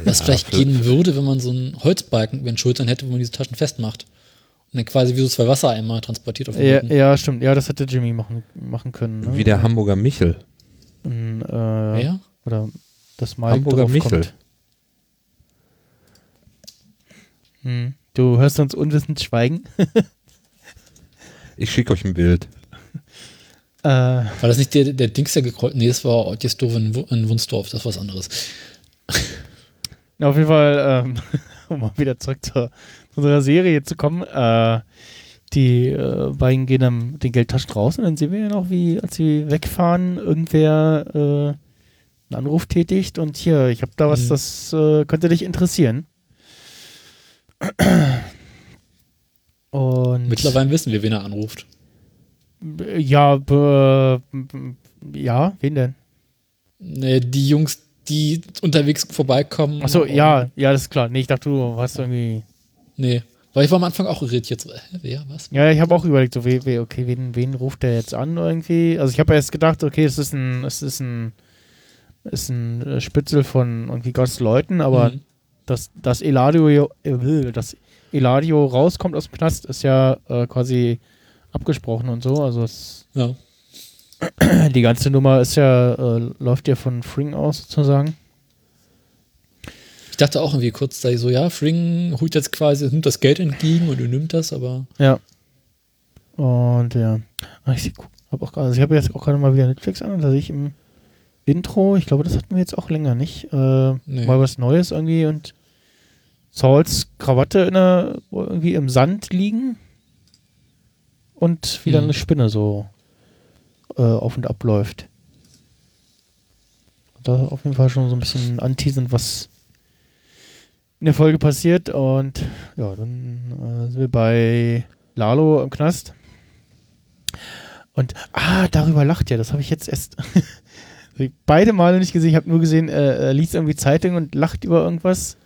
Was vielleicht für- gehen würde, wenn man so einen Holzbalken über den Schultern hätte, wo man diese Taschen festmacht. Und dann quasi wie so zwei Wassereimer transportiert auf dem Ja, Rücken. ja, stimmt. Ja, das hätte Jimmy machen, machen können. Ne? Wie der Hamburger Michel. Und, äh, Ja? Oder das Mike Hamburger drauf Michel. kommt. Hm. Du hörst uns unwissend schweigen. Ich schicke euch ein Bild. Äh, War das nicht der, der Dings, der gekreuzt? Nee, das war Otjesdorf in, Wu- in Wunsdorf, das ist was anderes. Auf jeden Fall, ähm, um mal wieder zurück zur, zu unserer Serie zu kommen, äh, die äh, beiden gehen dann mit den Geldtaschen raus und dann sehen wir ja noch, wie, als sie wegfahren, irgendwer äh, einen Anruf tätigt und hier, ich habe da was, Mhm. das äh, könnte dich interessieren. Und Mittlerweile wissen wir, wen er anruft. Ja, be, ja, wen denn? Nee, die Jungs, die unterwegs vorbeikommen. Achso, ja, ja, das ist klar. Nee, ich dachte, du hast irgendwie. Nee. Weil ich war am Anfang auch irritiert. So, hä, wer, was? Ja, ich habe auch überlegt, so, we, we, okay, wen, wen ruft der jetzt an irgendwie? Also ich habe erst gedacht, okay, es ist ein, es ist ein, ist ein äh, Spitzel von irgendwie Gottes Leuten, aber Mhm. dass, dass Eladio, äh, dass Eladio rauskommt aus dem Knast, ist ja äh, quasi abgesprochen und so. Also es, Ja. die ganze Nummer ist ja, äh, läuft ja von Fring aus sozusagen. Ich dachte auch irgendwie kurz, da ich so, ja, Fring holt jetzt quasi, nimmt das Geld entgegen und nimmt das, aber Ja. Und ja. Ah, Ich habe auch gerade, also ich habe jetzt auch gerade mal wieder Netflix an und da sehe ich im Intro, ich glaube, das hatten wir jetzt auch länger nicht, äh, Nee. mal was Neues irgendwie und Sauls Krawatte in der, irgendwie im Sand liegen und wieder Mhm. eine Spinne so äh, auf und ab läuft. Da auf jeden Fall schon so ein bisschen anteasend, was in der Folge passiert und ja, dann äh, sind wir bei Lalo im Knast. Und, ah, darüber lacht er. Das habe ich jetzt erst beide Male nicht gesehen. Ich habe nur gesehen, äh, er liest irgendwie Zeitung und lacht über irgendwas.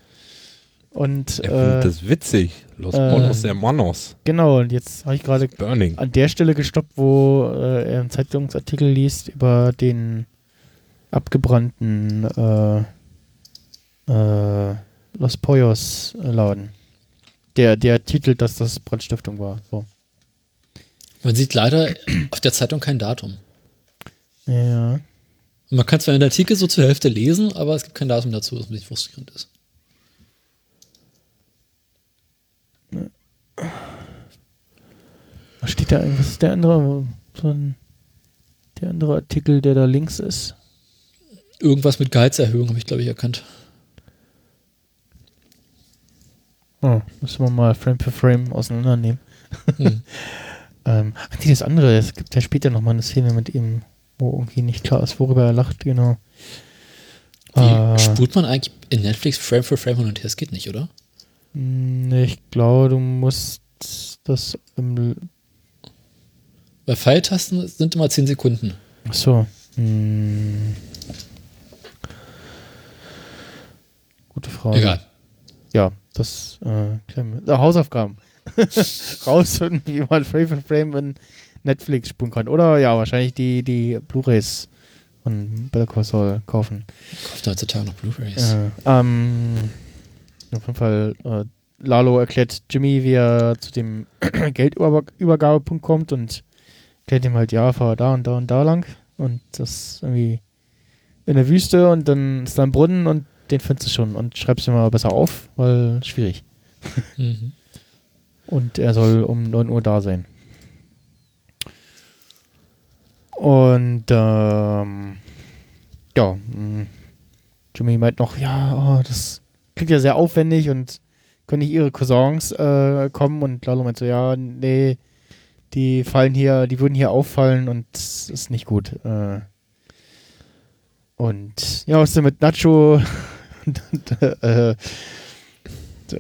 Und, Er findet äh, das witzig. Los äh, Monos Hermanos. genau, und jetzt habe ich gerade an der Stelle gestoppt, wo äh, er einen Zeitungsartikel liest über den abgebrannten äh, äh, Los Pollos äh, Laden. Der, der titelt, dass das Brandstiftung war. So. man sieht leider auf der Zeitung kein Datum. Ja. Und man kann zwar in der Artikel so zur Hälfte lesen, aber es gibt kein Datum dazu, was bisschen frustrierend ist. Was steht da? Was ist der andere? So ein, der andere Artikel, der da links ist. Irgendwas mit Gehaltserhöhung habe ich, glaube ich, erkannt. Oh, müssen wir mal Frame für Frame auseinandernehmen. Hm. Ähm, ach nee, das andere, es gibt ja später nochmal eine Szene mit ihm, wo irgendwie nicht klar ist, worüber er lacht, genau. Wie Äh, spult man eigentlich in Netflix Frame für Frame hin und her? Das geht nicht, oder? Nee, ich glaube, du musst das im. Weil Pfeiltasten sind immer 10 Sekunden. Achso. Hm. Gute Frage. Egal. Ja, das äh. Äh, Hausaufgaben. Rausfinden, wie man Frame for Frame in Netflix spulen kann. Oder ja, wahrscheinlich die, die Blu-Rays von Better Call Saul kaufen. Kauft heutzutage noch Blu-Rays. Äh, ähm, auf jeden Fall, äh, Lalo erklärt Jimmy, wie er zu dem Geldübergabepunkt kommt und erklärt ihm halt, ja, fahr da und da und da lang. Und das irgendwie in der Wüste und dann ist da ein Brunnen und den findest du schon und schreibst dir mal besser auf, weil schwierig. Mhm. Und er soll um 9 Uhr da sein. Und ähm, ja, mh, Jimmy meint noch, ja, oh, das klingt ja sehr aufwendig und können nicht ihre Cousins äh, kommen und Lalo meint so, ja, nee, die fallen hier, die würden hier auffallen und das ist nicht gut. Äh, und ja, was ist denn mit Nacho? und, und, äh,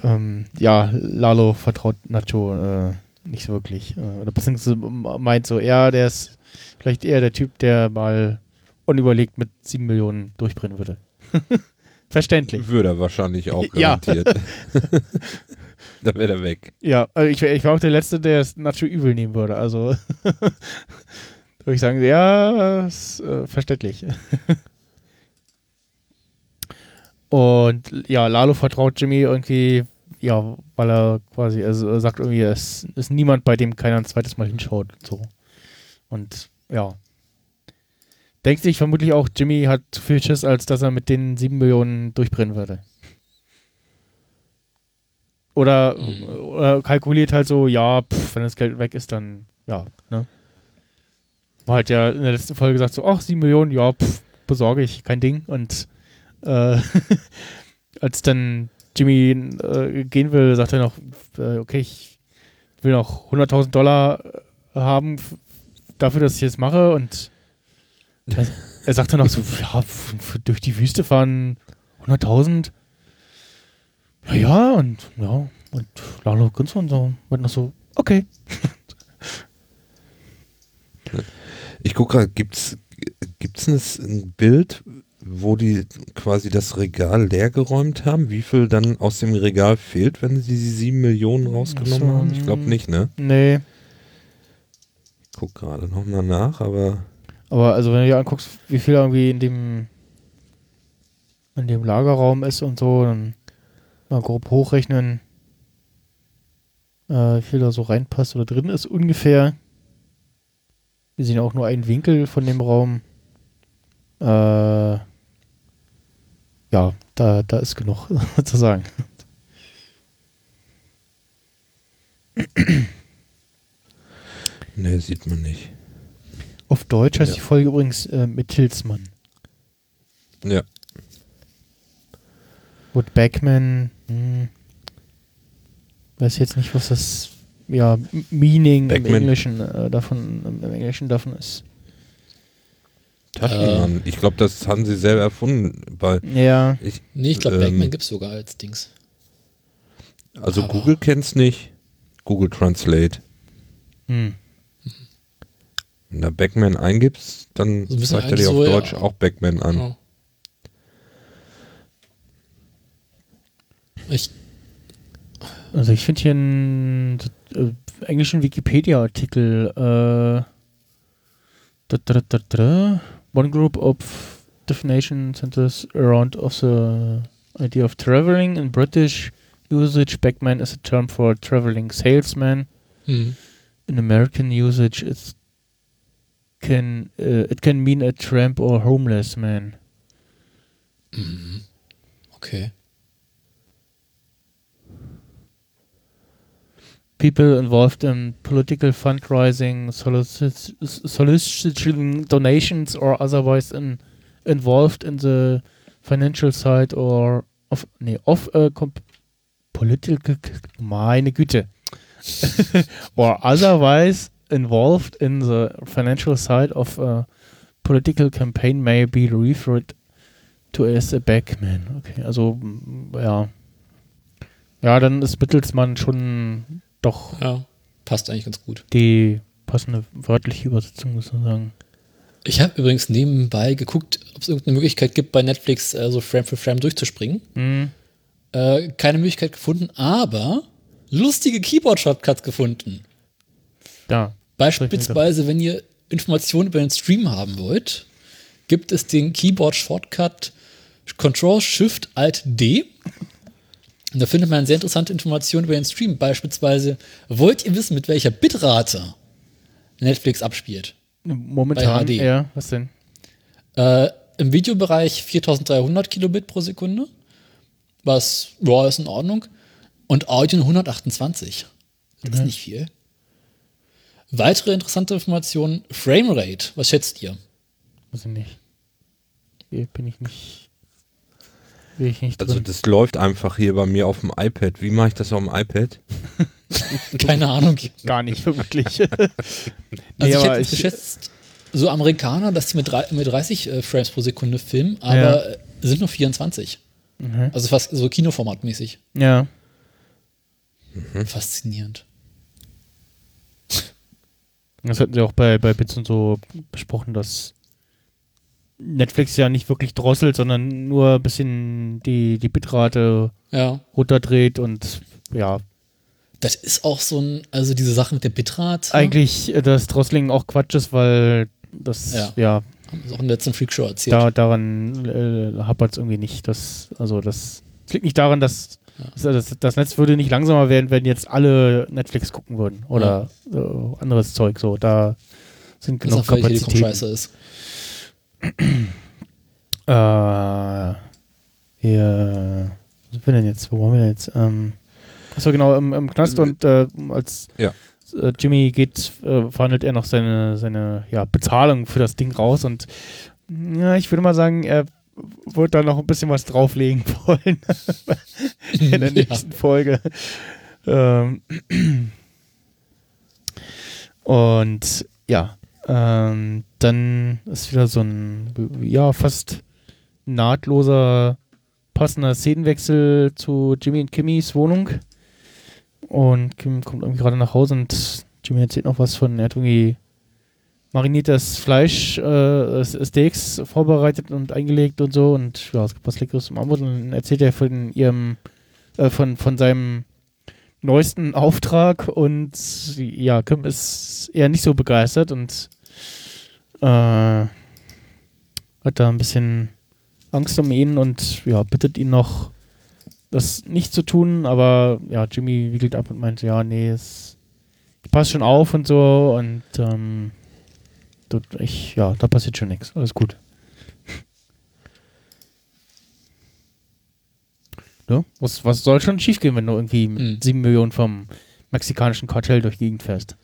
ähm, ja, Lalo vertraut Nacho äh, nicht so wirklich. Äh, oder beziehungsweise meint so, ja, der ist vielleicht eher der Typ, der mal unüberlegt mit sieben Millionen durchbrennen würde. Verständlich. Würde er wahrscheinlich auch Ja. garantiert. da wäre er weg. Ja, also ich, ich war auch der Letzte, der es Nacho übel nehmen würde. Also würde ich sagen, ja, ist, äh, verständlich. Und ja, Lalo vertraut Jimmy irgendwie, ja, weil er quasi, also er sagt irgendwie, es ist niemand, bei dem keiner ein zweites Mal hinschaut und so. Und ja. Denkt sich vermutlich auch, Jimmy hat zu viel Schiss, als dass er mit den sieben Millionen durchbrennen würde. Oder, oder kalkuliert halt so, ja, pff, wenn das Geld weg ist, dann, ja, ne? War halt ja in der letzten Folge gesagt so, ach, sieben Millionen, ja, pff, besorge ich, kein Ding. Und äh, als dann Jimmy äh, gehen will, sagt er noch, äh, okay, ich will noch 100.000 Dollar äh, haben dafür, dass ich das mache. Und er, sagt dann noch so, ja, durch die Wüste fahren 100.000. Ja, ja, und ja, und Lalo grinst und so, wird noch so, okay. Ich gucke gerade, gibt's gibt's ein, Bild, wo die quasi das Regal leergeräumt haben? Wie viel dann aus dem Regal fehlt, wenn sie die sieben Millionen rausgenommen so, haben? Ich glaube nicht, ne? Nee, Ich guck gerade nochmal nach, aber aber also wenn du dir anguckst, wie viel irgendwie in dem in dem Lagerraum ist und so, dann mal grob hochrechnen, äh, wie viel da so reinpasst oder drin ist ungefähr. Wir sehen auch nur einen Winkel von dem Raum. Äh, ja, da, da ist genug zu sagen. ne, sieht man nicht. Auf Deutsch heißt Ja. die Folge übrigens äh, mit Tilsmann. Ja. Wood Backman, hm, weiß jetzt nicht, was das ja, Meaning im. Englischen äh, davon, im Englischen davon ist. Taschenmann. Ich glaube, das haben sie selber erfunden. Weil Ja, ich, Nee, ich glaube, Ähm, Backman gibt es sogar als Dings. also Aber- Google kennt's nicht. Google Translate. hm. Wenn da Backman eingibst, dann So ein bisschen zeigt er dir auf so, ja. Deutsch auch Backman an. Ja. Ich, also ich finde hier einen äh, englischen Wikipedia-Artikel. Äh, da, da, da, da, one group of definition centers around of the idea of traveling in British usage. Backman is a term for traveling salesman. hm. in American usage it can uh, it can mean a tramp or homeless man. Mhm. Okay. People involved in political fundraising, solici- soliciting donations, or otherwise in, involved in the financial side or of nee, of a comp- political meine Güte or otherwise involved in the financial side of a political campaign may be referred to as a backman. Okay, also mm, ja. Ja, dann ist Mittelsmann schon doch Ja, passt eigentlich ganz gut. die passende wörtliche Übersetzung sozusagen. Ich habe übrigens nebenbei geguckt, ob es irgendeine Möglichkeit gibt, bei Netflix äh, so Frame für Frame durchzuspringen. Mhm. Äh, keine Möglichkeit gefunden, aber lustige Keyboard-Shortcuts gefunden. Ja. Beispielsweise, wenn ihr Informationen über den Stream haben wollt, gibt es den Keyboard-Shortcut Control Shift Alt D. Und da findet man sehr interessante Informationen über den Stream. Beispielsweise, wollt ihr wissen, mit welcher Bitrate Netflix abspielt? Momentan, Bei HD. ja, was denn? Äh, Im Videobereich 4300 Kilobit pro Sekunde, was ja, ist in Ordnung. Und Audio 128. Das ist nicht viel. Weitere interessante Informationen: Framerate. Was schätzt ihr? Weiß ich nicht. Hier bin ich nicht. Bin ich nicht Also drin. das läuft einfach hier bei mir auf dem iPad. Wie mache ich das auf dem iPad? Keine Ahnung. Gar nicht wirklich. Also Nee, ich aber hätte ich- Ja. äh, sind nur 24. Mhm. Also fast so Kinoformatmäßig. ja. Faszinierend. Das hatten sie auch bei, bei Bits und so besprochen, dass Netflix ja nicht wirklich drosselt, sondern nur ein bisschen die, die Bitrate Ja. runterdreht und ja, Das ist auch so ein, also diese Sache mit der Bitrate. eigentlich äh, das Drosseling auch Quatsch ist, weil das, Ja. ja, Haben wir auch der letzten Freakshow erzählt. da, daran äh, hapert es irgendwie nicht. Das, also das, das liegt nicht daran, dass Ja. das, das Netz würde nicht langsamer werden, wenn jetzt alle Netflix gucken würden oder äh, anderes Zeug. So, da sind genug Kapazitäten. scheiße ist. Äh, wir, was sind wir denn jetzt? Wo waren wir denn jetzt? Ähm, achso, genau, im, im Knast und äh, als Ja. äh, Jimmy geht, äh, verhandelt er noch seine, seine ja, Bezahlung für das Ding raus und ja, ich würde mal sagen, er wird da noch ein bisschen was drauflegen wollen in der Ja. nächsten Folge. Ähm, und ja, ähm, dann ist wieder so ein, ja, fast nahtloser, passender Szenenwechsel zu Jimmy und Kimmys Wohnung. Und Kim kommt irgendwie gerade nach Hause und Jimmy erzählt noch was von, er hat irgendwie mariniertes Fleisch, äh, Steaks vorbereitet und eingelegt und so und ja, es gibt was Leckeres zum Abend. Und dann erzählt er von ihrem, äh, von, von seinem neuesten Auftrag und ja, Kim ist eher nicht so begeistert und äh, hat da ein bisschen Angst um ihn und ja, bittet ihn noch, das nicht zu tun, aber ja, Jimmy wiegelt ab und meint, ja, nee, es ich passe schon auf und so und ähm, ich, ja, da passiert schon nichts. Alles gut. Ja, was, was soll schon schiefgehen, wenn du irgendwie mit Mhm. sieben Millionen vom mexikanischen Kartell durch die Gegend fährst?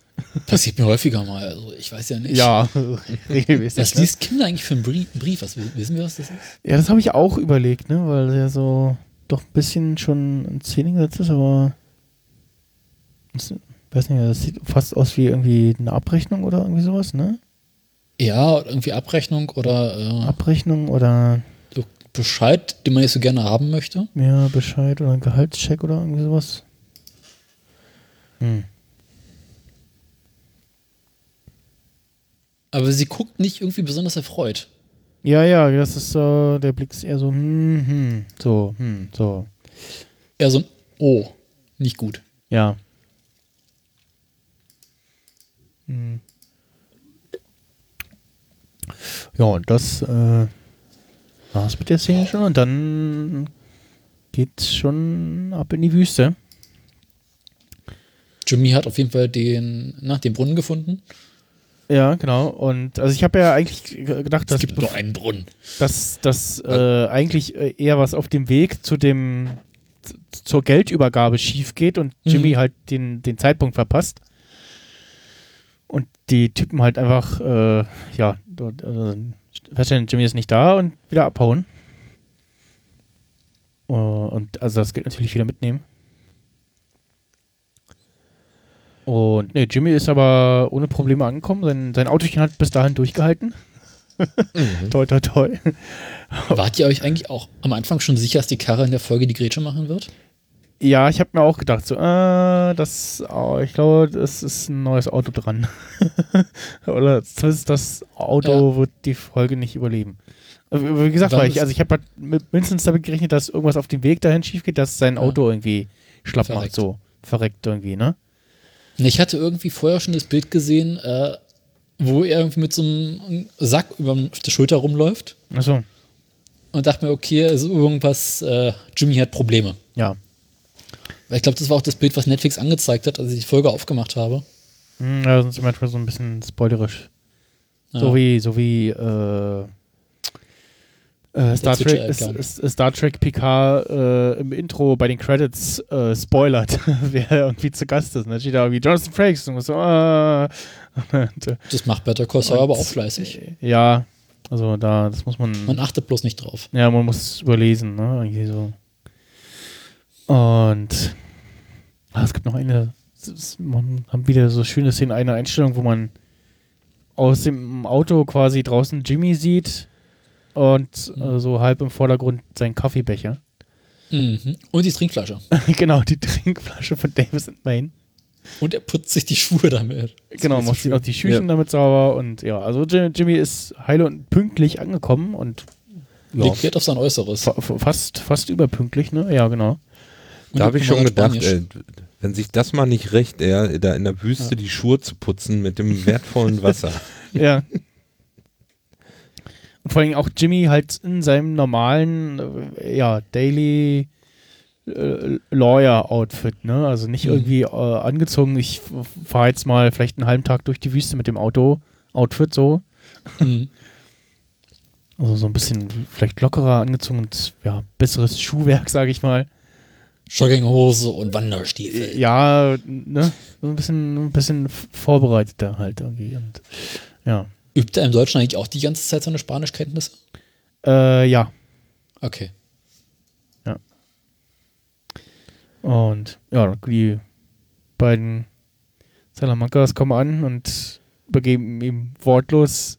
Passiert mir häufiger mal. Also ich weiß ja nicht. Ja, regelmäßig. Was ne? liest Kim da eigentlich für einen Brief? Was, wissen wir, was das ist? Ja, das habe ich auch überlegt, ne, weil er so doch ein bisschen schon in Szene gesetzt ist, aber das, weiß nicht, das sieht fast aus wie irgendwie eine Abrechnung oder irgendwie sowas, ne? Ja, irgendwie Abrechnung oder äh, Abrechnung oder so Bescheid, den man nicht so gerne haben möchte. ja, Bescheid oder ein Gehaltscheck oder irgendwie sowas. Hm. Aber sie guckt nicht irgendwie besonders erfreut. Ja, ja, das ist so, der Blick ist eher so, hm, hm, so, hm, so. Eher so ein Oh, nicht gut. Ja. Hm. Ja, und das äh, war's mit der Szene schon. Und dann geht's schon ab in die Wüste. Jimmy hat auf jeden Fall den, na, den Brunnen gefunden. Ja, genau. Und also ich habe ja eigentlich gedacht, dass, es gibt nur einen Brunnen. dass, dass äh, eigentlich äh, eher was auf dem Weg zu dem zur Geldübergabe schief geht und Jimmy Mhm. halt den, den Zeitpunkt verpasst. Und die Typen halt einfach, äh, ja, dort, äh, feststellen, Jimmy ist nicht da und wieder abhauen. Äh, und also das Geld natürlich wieder mitnehmen. Und nee, Jimmy ist aber ohne Probleme angekommen. Sein, sein Autochen hat bis dahin durchgehalten. toi, toi, toi. Wart ihr euch eigentlich auch am Anfang schon sicher, dass die Karre in der Folge die Grätsche machen wird? Ja, ich habe mir auch gedacht, so, äh, das, oh, ich glaube, das ist ein neues Auto dran. Oder zumindest das Auto Ja. wird die Folge nicht überleben. Äh, Wie gesagt, weil ich, ist- also ich habe halt mit- mindestens damit gerechnet, dass irgendwas auf dem Weg dahin schief geht, dass sein Ja. Auto irgendwie schlapp macht, Verreckt. so verreckt irgendwie, ne? Ich hatte irgendwie vorher schon das Bild gesehen, äh, wo er irgendwie mit so einem Sack über die Schulter rumläuft Achso, und dachte mir, okay, also irgendwas, äh, Jimmy hat Probleme. ja. Weil ich glaube, das war auch das Bild, was Netflix angezeigt hat, als ich die Folge aufgemacht habe. Hm, Ja, sind sie manchmal so ein bisschen spoilerisch. Ja. So wie, so wie äh, äh, Star, Trek, Star Trek Picard äh, im Intro bei den Credits äh, spoilert, wer irgendwie zu Gast ist. Und dann steht da irgendwie Jonathan Frakes und so, äh, und, äh, Das macht Better Call Saul aber auch fleißig. ja, Also da, das muss man. Man achtet bloß nicht drauf. Ja, man muss überlesen, ne? Irgendwie so. Und ah, es gibt noch eine, man haben wieder so schöne Szenen, eine Einstellung, wo man aus dem Auto quasi draußen Jimmy sieht und äh, so halb im Vordergrund seinen Kaffeebecher. Mhm. Und die Trinkflasche. genau, die Trinkflasche von Davis and Maine. Und er putzt sich die Schuhe damit. Genau, macht sich auch die Schüchen damit sauber und ja, also Jim- Jimmy ist heil und pünktlich angekommen und ja, Legt Wert auf sein Äußeres. fa fa- fast, fast überpünktlich, ne? Ja, genau. Da habe ich schon gedacht, ey, wenn sich das mal nicht recht, ey, da in der Wüste die Schuhe zu putzen mit dem wertvollen Wasser. Ja. Und vor allem auch Jimmy halt in seinem normalen, äh, ja, Daily äh, Lawyer-Outfit, ne? Also nicht Mhm. irgendwie äh, angezogen, ich fahre jetzt mal vielleicht einen halben Tag durch die Wüste mit dem Auto-Outfit so. Mhm. Also so ein bisschen vielleicht lockerer angezogen und ja, besseres Schuhwerk, sage ich mal. Jogginghose und Wanderstiefel. Ja, ne? So ein bisschen, ein bisschen vorbereiteter halt irgendwie. Und, ja. Übt er im Deutschen eigentlich auch die ganze Zeit seine Spanischkenntnisse? Äh, ja. Okay. Und ja, die beiden Salamancas kommen an und übergeben ihm wortlos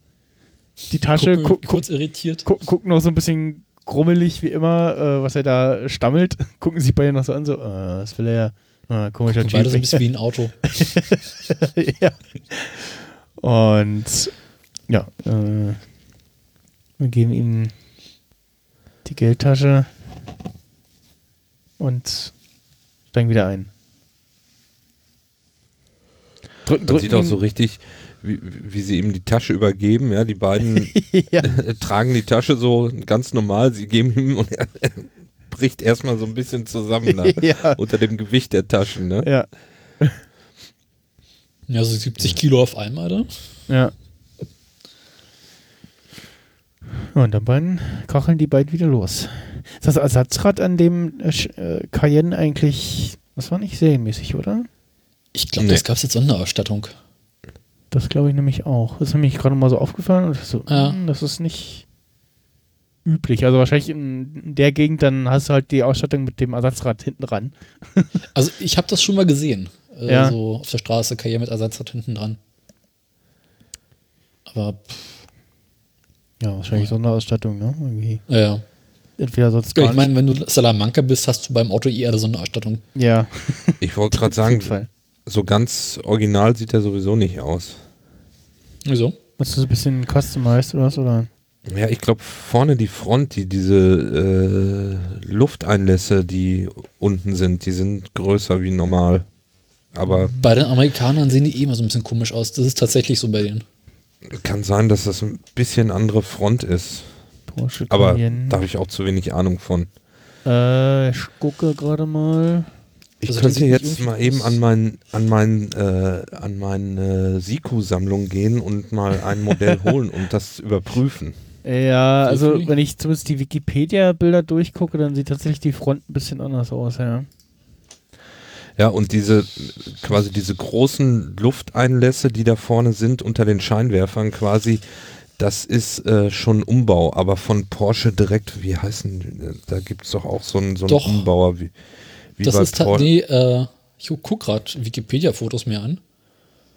die Tasche, Gucken, guck, kurz irritiert. guck, gucken noch so ein bisschen grummelig wie immer, äh, was er da stammelt. Gucken sich beide noch so an, so, äh, was will er? Äh, komischer Und beide so ein Typ. bisschen wie ein Auto. ja. Und ja, äh, wir geben ihm die Geldtasche und steigen wieder ein. Drück, Man sieht auch so richtig, wie, wie sie ihm die Tasche übergeben. Ja, die beiden ja, tragen die Tasche so ganz normal. Sie geben ihm und er bricht erstmal so ein bisschen zusammen da, ja, unter dem Gewicht der Taschen. Ne? ja, Ja, so 70 Kilo auf einmal, oder? ja. Und dann kacheln die beiden wieder los. Ist das Ersatzrad an dem äh, äh, Cayenne eigentlich, das war nicht serienmäßig, oder? Ich glaube, Nee. das gab es jetzt Sonderausstattung. Das glaube ich nämlich auch. Das ist mir gerade mal so aufgefallen. Und ich so, Ja. hm, das ist nicht üblich. Also wahrscheinlich in, in der Gegend, dann hast du halt die Ausstattung mit dem Ersatzrad hinten dran. Also ich habe das schon mal gesehen. Äh, Ja. So auf der Straße, Karriere mit Ersatzrad hinten dran. Aber pff, Ja, wahrscheinlich Sonderausstattung, ne? Irgendwie. ja, ja. Entweder sonst Ja, gar ich meine, wenn du Salamanca bist, hast du beim Auto eher eine Sonderausstattung. nicht. Ja, Ich wollte gerade sagen, so ganz original sieht er sowieso nicht aus. Wieso? Hast du so ein bisschen customized oder was? Oder? Ja, ich glaube vorne die Front, die diese äh, Lufteinlässe, die unten sind, die sind größer wie normal. Aber Bei den Amerikanern sehen die eh immer so ein bisschen komisch aus. Das ist tatsächlich so bei denen. kann sein, dass das ein bisschen andere Front ist. Porsche Aber da habe ich auch zu wenig Ahnung von. Äh, ich gucke gerade mal. Ich Also könnte jetzt mal eben an mein an mein äh, an meine Siku-Sammlung gehen und mal ein Modell holen und das überprüfen. Ja, also wenn ich zumindest die Wikipedia-Bilder durchgucke, dann sieht tatsächlich die Front ein bisschen anders aus, ja. Ja, und diese quasi diese großen Lufteinlässe, die da vorne sind unter den Scheinwerfern quasi, das ist äh, schon Umbau, aber von Porsche direkt, wie heißen, die? da gibt es doch auch so einen, so einen. Umbauer wie, wie das ist nee, äh, ich guck gerade Wikipedia-Fotos mir an.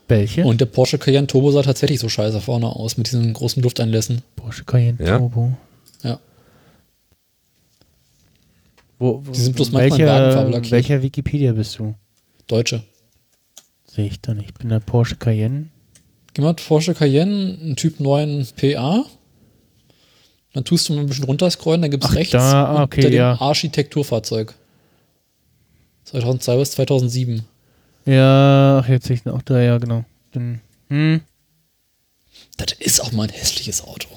Welche? Und der Porsche Cayenne Turbo sah tatsächlich so scheiße vorne aus mit diesen großen Lufteinlässen. Porsche Cayenne Ja? Turbo. Ja. Wo, wo, Die sind bloß manchmal in welcher, Wagenfarbe lackiert. welcher Wikipedia bist du? Deutsche. Sehe ich da nicht. Ich bin der Porsche Cayenne. Geh mal Porsche Cayenne, ein Typ 9 PA. Dann tust du mal ein bisschen runterscrollen, dann gibt es rechts da, ah, okay, unter dem ja. Architekturfahrzeug. 2002 bis 2007. Ja, ach, jetzt sehe ich auch da, ja, genau. Dann, hm, Das ist auch mal ein hässliches Auto.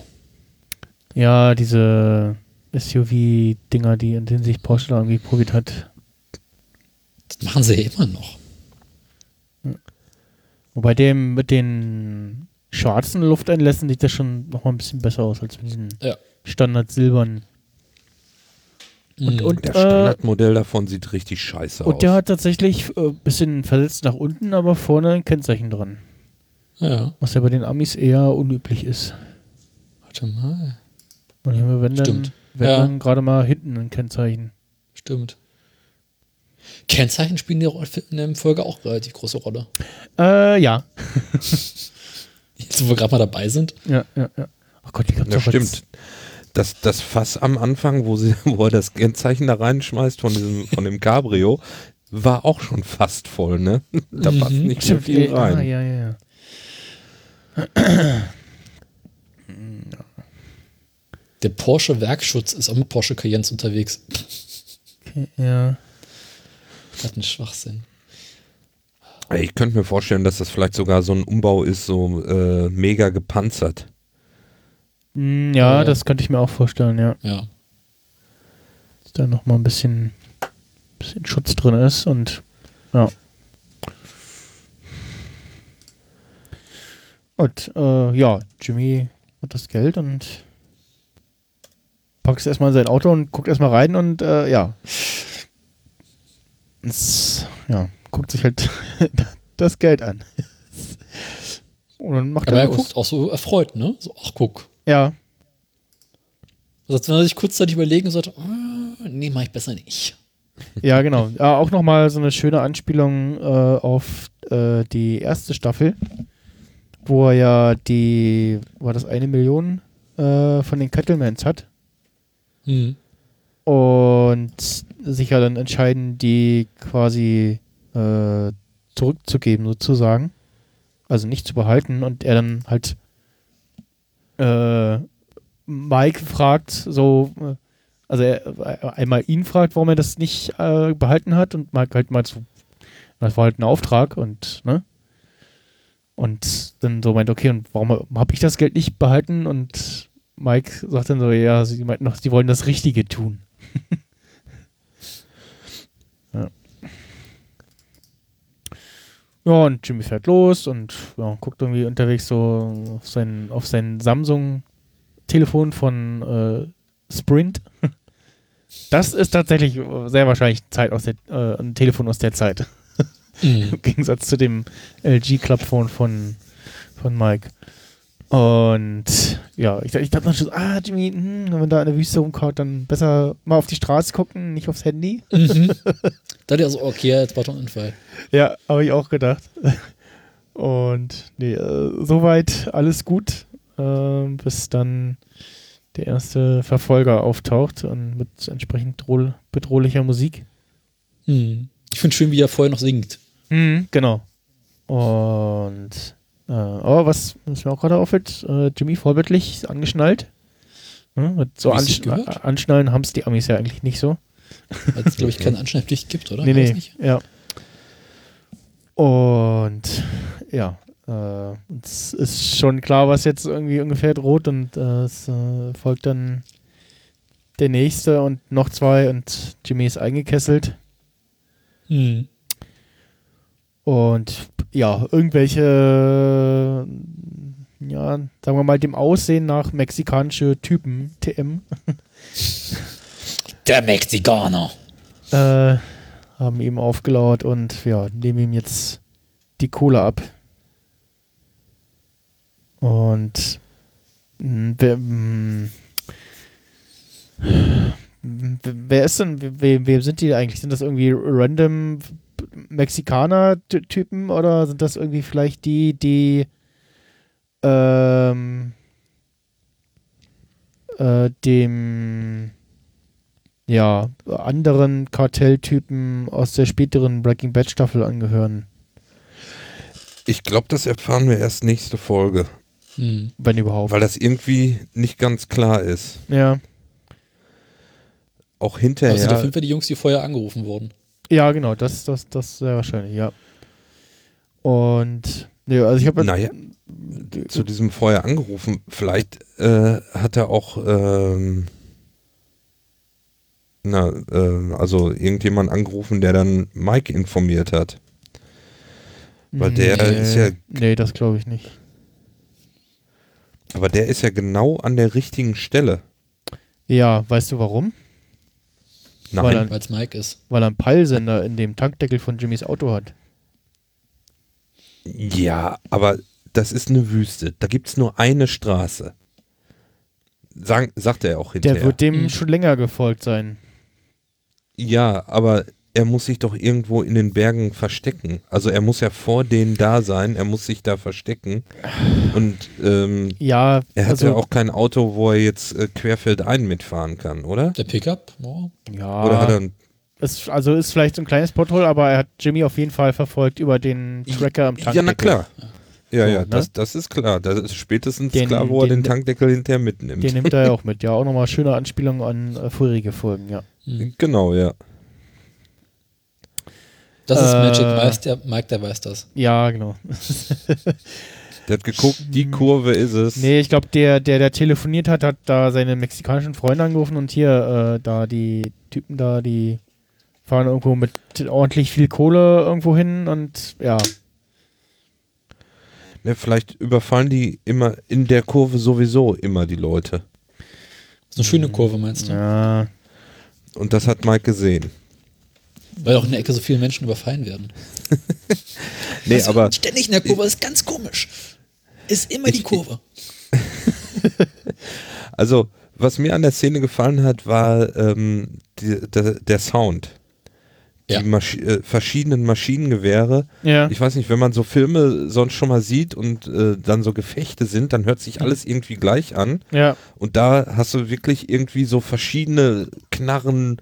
ja, diese SUV-Dinger, die, in denen sich Porsche da irgendwie probiert hat. Das machen sie ja immer noch. Wobei dem mit den schwarzen Lufteinlässen sieht das schon noch mal ein bisschen besser aus als mit diesen Ja. Standard Und, Mhm. und, Der äh, Standardmodell davon sieht richtig scheiße und aus. der hat tatsächlich ein äh, bisschen versetzt nach unten, aber vorne ein Kennzeichen dran. ja. Was ja bei den Amis eher unüblich ist. Warte mal. Und hier haben wir, wenn dann, wenn Ja. dann gerade mal hinten ein Kennzeichen. Stimmt. Kennzeichen spielen die in der Folge auch relativ große Rolle. Äh, ja. Jetzt, wo wir gerade mal dabei sind. Ja, ja, ja. Oh Gott, ich glaube Ja, stimmt. Das, das Fass am Anfang, wo, sie, wo er das Kennzeichen da reinschmeißt von, diesem, von dem Cabrio, war auch schon fast voll, ne? Da passt Mhm. nicht mehr Stimmt, viel ja, rein. ja, ja, ja. Der Porsche Werkschutz ist auch mit Porsche Cayennes unterwegs. Ja. Hat einen Schwachsinn. Ich könnte mir vorstellen, dass das vielleicht sogar so ein Umbau ist, so äh, mega gepanzert. Hm, ja, Ja. das könnte ich mir auch vorstellen, ja. Ja. Dass da nochmal ein bisschen, bisschen Schutz drin ist und ja. Und äh, ja, Jimmy hat das Geld und packt es erstmal in sein Auto und guckt erstmal rein und äh, ja. Es, ja, guckt sich halt das Geld an. Und dann macht Aber er er guckt auch so erfreut, ne? So, ach, guck. Ja, Also, als wenn er sich kurzzeitig überlegen sollte, ah, nee, mach ich besser nicht. Ja, genau. Ja, auch nochmal so eine schöne Anspielung äh, auf äh, die erste Staffel, wo er ja die, war das eine Million äh, von den Kettlemans hat Hm. und sich ja dann entscheiden, die quasi äh, zurückzugeben sozusagen. Also nicht zu behalten und er dann halt äh, Mike fragt, so, äh, also er äh, einmal ihn fragt, warum er das nicht äh, behalten hat und Mike halt mal so, das war halt ein Auftrag und, ne? Und dann so meint, okay, und warum habe ich das Geld nicht behalten? Und Mike sagt dann so, ja, sie meinten noch, sie wollen das Richtige tun. Ja, und Jimmy fährt los und ja, guckt irgendwie unterwegs so auf sein, auf sein Samsung-Telefon von äh, Sprint. Das ist tatsächlich sehr wahrscheinlich Zeit aus der, äh, ein Telefon aus der Zeit. Mhm. Im Gegensatz zu dem LG Clubphone von, von Mike. Und ja, ich, ich dachte dann schon, ah, Jimmy, hm, wenn man da in der Wüste rumkaut, dann besser mal auf die Straße gucken, nicht aufs Handy. Mhm. da der so, okay, jetzt war doch ein Unfall. Ja, habe ich auch gedacht. Und nee, äh, soweit alles gut, äh, bis dann der erste Verfolger auftaucht und mit entsprechend droh bedrohlicher Musik. Mhm. Ich finde schön, wie er vorher noch singt. Mhm, genau. Und äh, aber was, was mir auch gerade auffällt, äh, Jimmy vorbildlich angeschnallt. Mit so Ansch Anschnallen haben es die Amis ja eigentlich nicht so. Weil es, glaube ich, keine Anschnallpflicht gibt, oder? nee, nee. Ja. Und ja, äh, es ist schon klar, was jetzt irgendwie ungefähr droht und äh, es äh, folgt dann der nächste und noch zwei und Jimmy ist eingekesselt. Mhm. Und ja, irgendwelche, ja, sagen wir mal, dem Aussehen nach mexikanische Typen, TM, Der Mexikaner. äh, haben ihm aufgelauert und ja, nehmen ihm jetzt die Kohle ab. Und mh, wer, mh, wer ist denn, wem, wem sind die eigentlich? Sind das irgendwie random Mexikaner-Typen oder sind das irgendwie vielleicht die, die ähm, äh, dem ja, anderen Kartelltypen aus der späteren Breaking Bad Staffel angehören, Ich glaube, das erfahren wir erst nächste Folge, Mhm. wenn überhaupt. weil das irgendwie nicht ganz klar ist. ja, Auch Das sind auf hinterher. jeden Fall die Jungs, die vorher angerufen wurden. Ja, genau, das, das, das sehr wahrscheinlich, ja. Und ja, also ich habe Naja, zu diesem vorher angerufen. Vielleicht äh, hat er auch, ähm, na, äh, also irgendjemand angerufen, der dann Mike informiert hat. weil der nee, ist ja- nee, das glaube ich nicht. Aber der ist ja genau an der richtigen Stelle. Ja, weißt du warum? Nein, Weil er- es Mike ist. Weil er einen Peilsender in dem Tankdeckel von Jimmys Auto hat. ja, aber das ist eine Wüste. Da gibt es nur eine Straße. sagen, sagt er auch hinterher. Der wird dem Mhm. schon länger gefolgt sein. ja, aber er muss sich doch irgendwo in den Bergen verstecken. Also er muss ja vor denen da sein, er muss sich da verstecken. Und ähm, Ja, er hat also, ja auch kein Auto, wo er jetzt äh, querfeldein mitfahren kann, oder? Der Pickup? Oh. ja, Oder hat er ein ist, also ist vielleicht so ein kleines Pothole, aber er hat Jimmy auf jeden Fall verfolgt über den Tracker am Tankdeckel. Ja, na klar. Ja, So, ja, ne? das, das ist klar. Das ist spätestens Den- klar, wo er den- den Tankdeckel hinterher mitnimmt. Den nimmt er ja auch mit. Ja, auch nochmal schöne Anspielung an äh, vorherige Folgen, ja. Mhm. Genau, ja. Das ist Äh. Magic, weiß der, Mike, der weiß das. Ja, genau. Der hat geguckt, die Kurve ist es. Nee, ich glaube, der, der, der telefoniert hat, hat da seine mexikanischen Freunde angerufen und hier, äh, da die Typen da, die fahren irgendwo mit ordentlich viel Kohle irgendwo hin und ja. Ne, vielleicht überfallen die immer in der Kurve sowieso immer die Leute. Das ist eine schöne Kurve, meinst du? Ja, Und das hat Mike gesehen. Weil auch in der Ecke so viele Menschen überfallen werden. Nee, Also, aber Ständig in der Kurve, das ist ganz komisch. Ist immer die Ich- Kurve. also, was mir an der Szene gefallen hat, war ähm, die, der, der Sound. Die Ja. Maschi äh, verschiedenen Maschinengewehre. ja. Ich weiß nicht, wenn man so Filme sonst schon mal sieht und äh, dann so Gefechte sind, dann hört sich alles irgendwie gleich an. ja. Und da hast du wirklich irgendwie so verschiedene Knarren,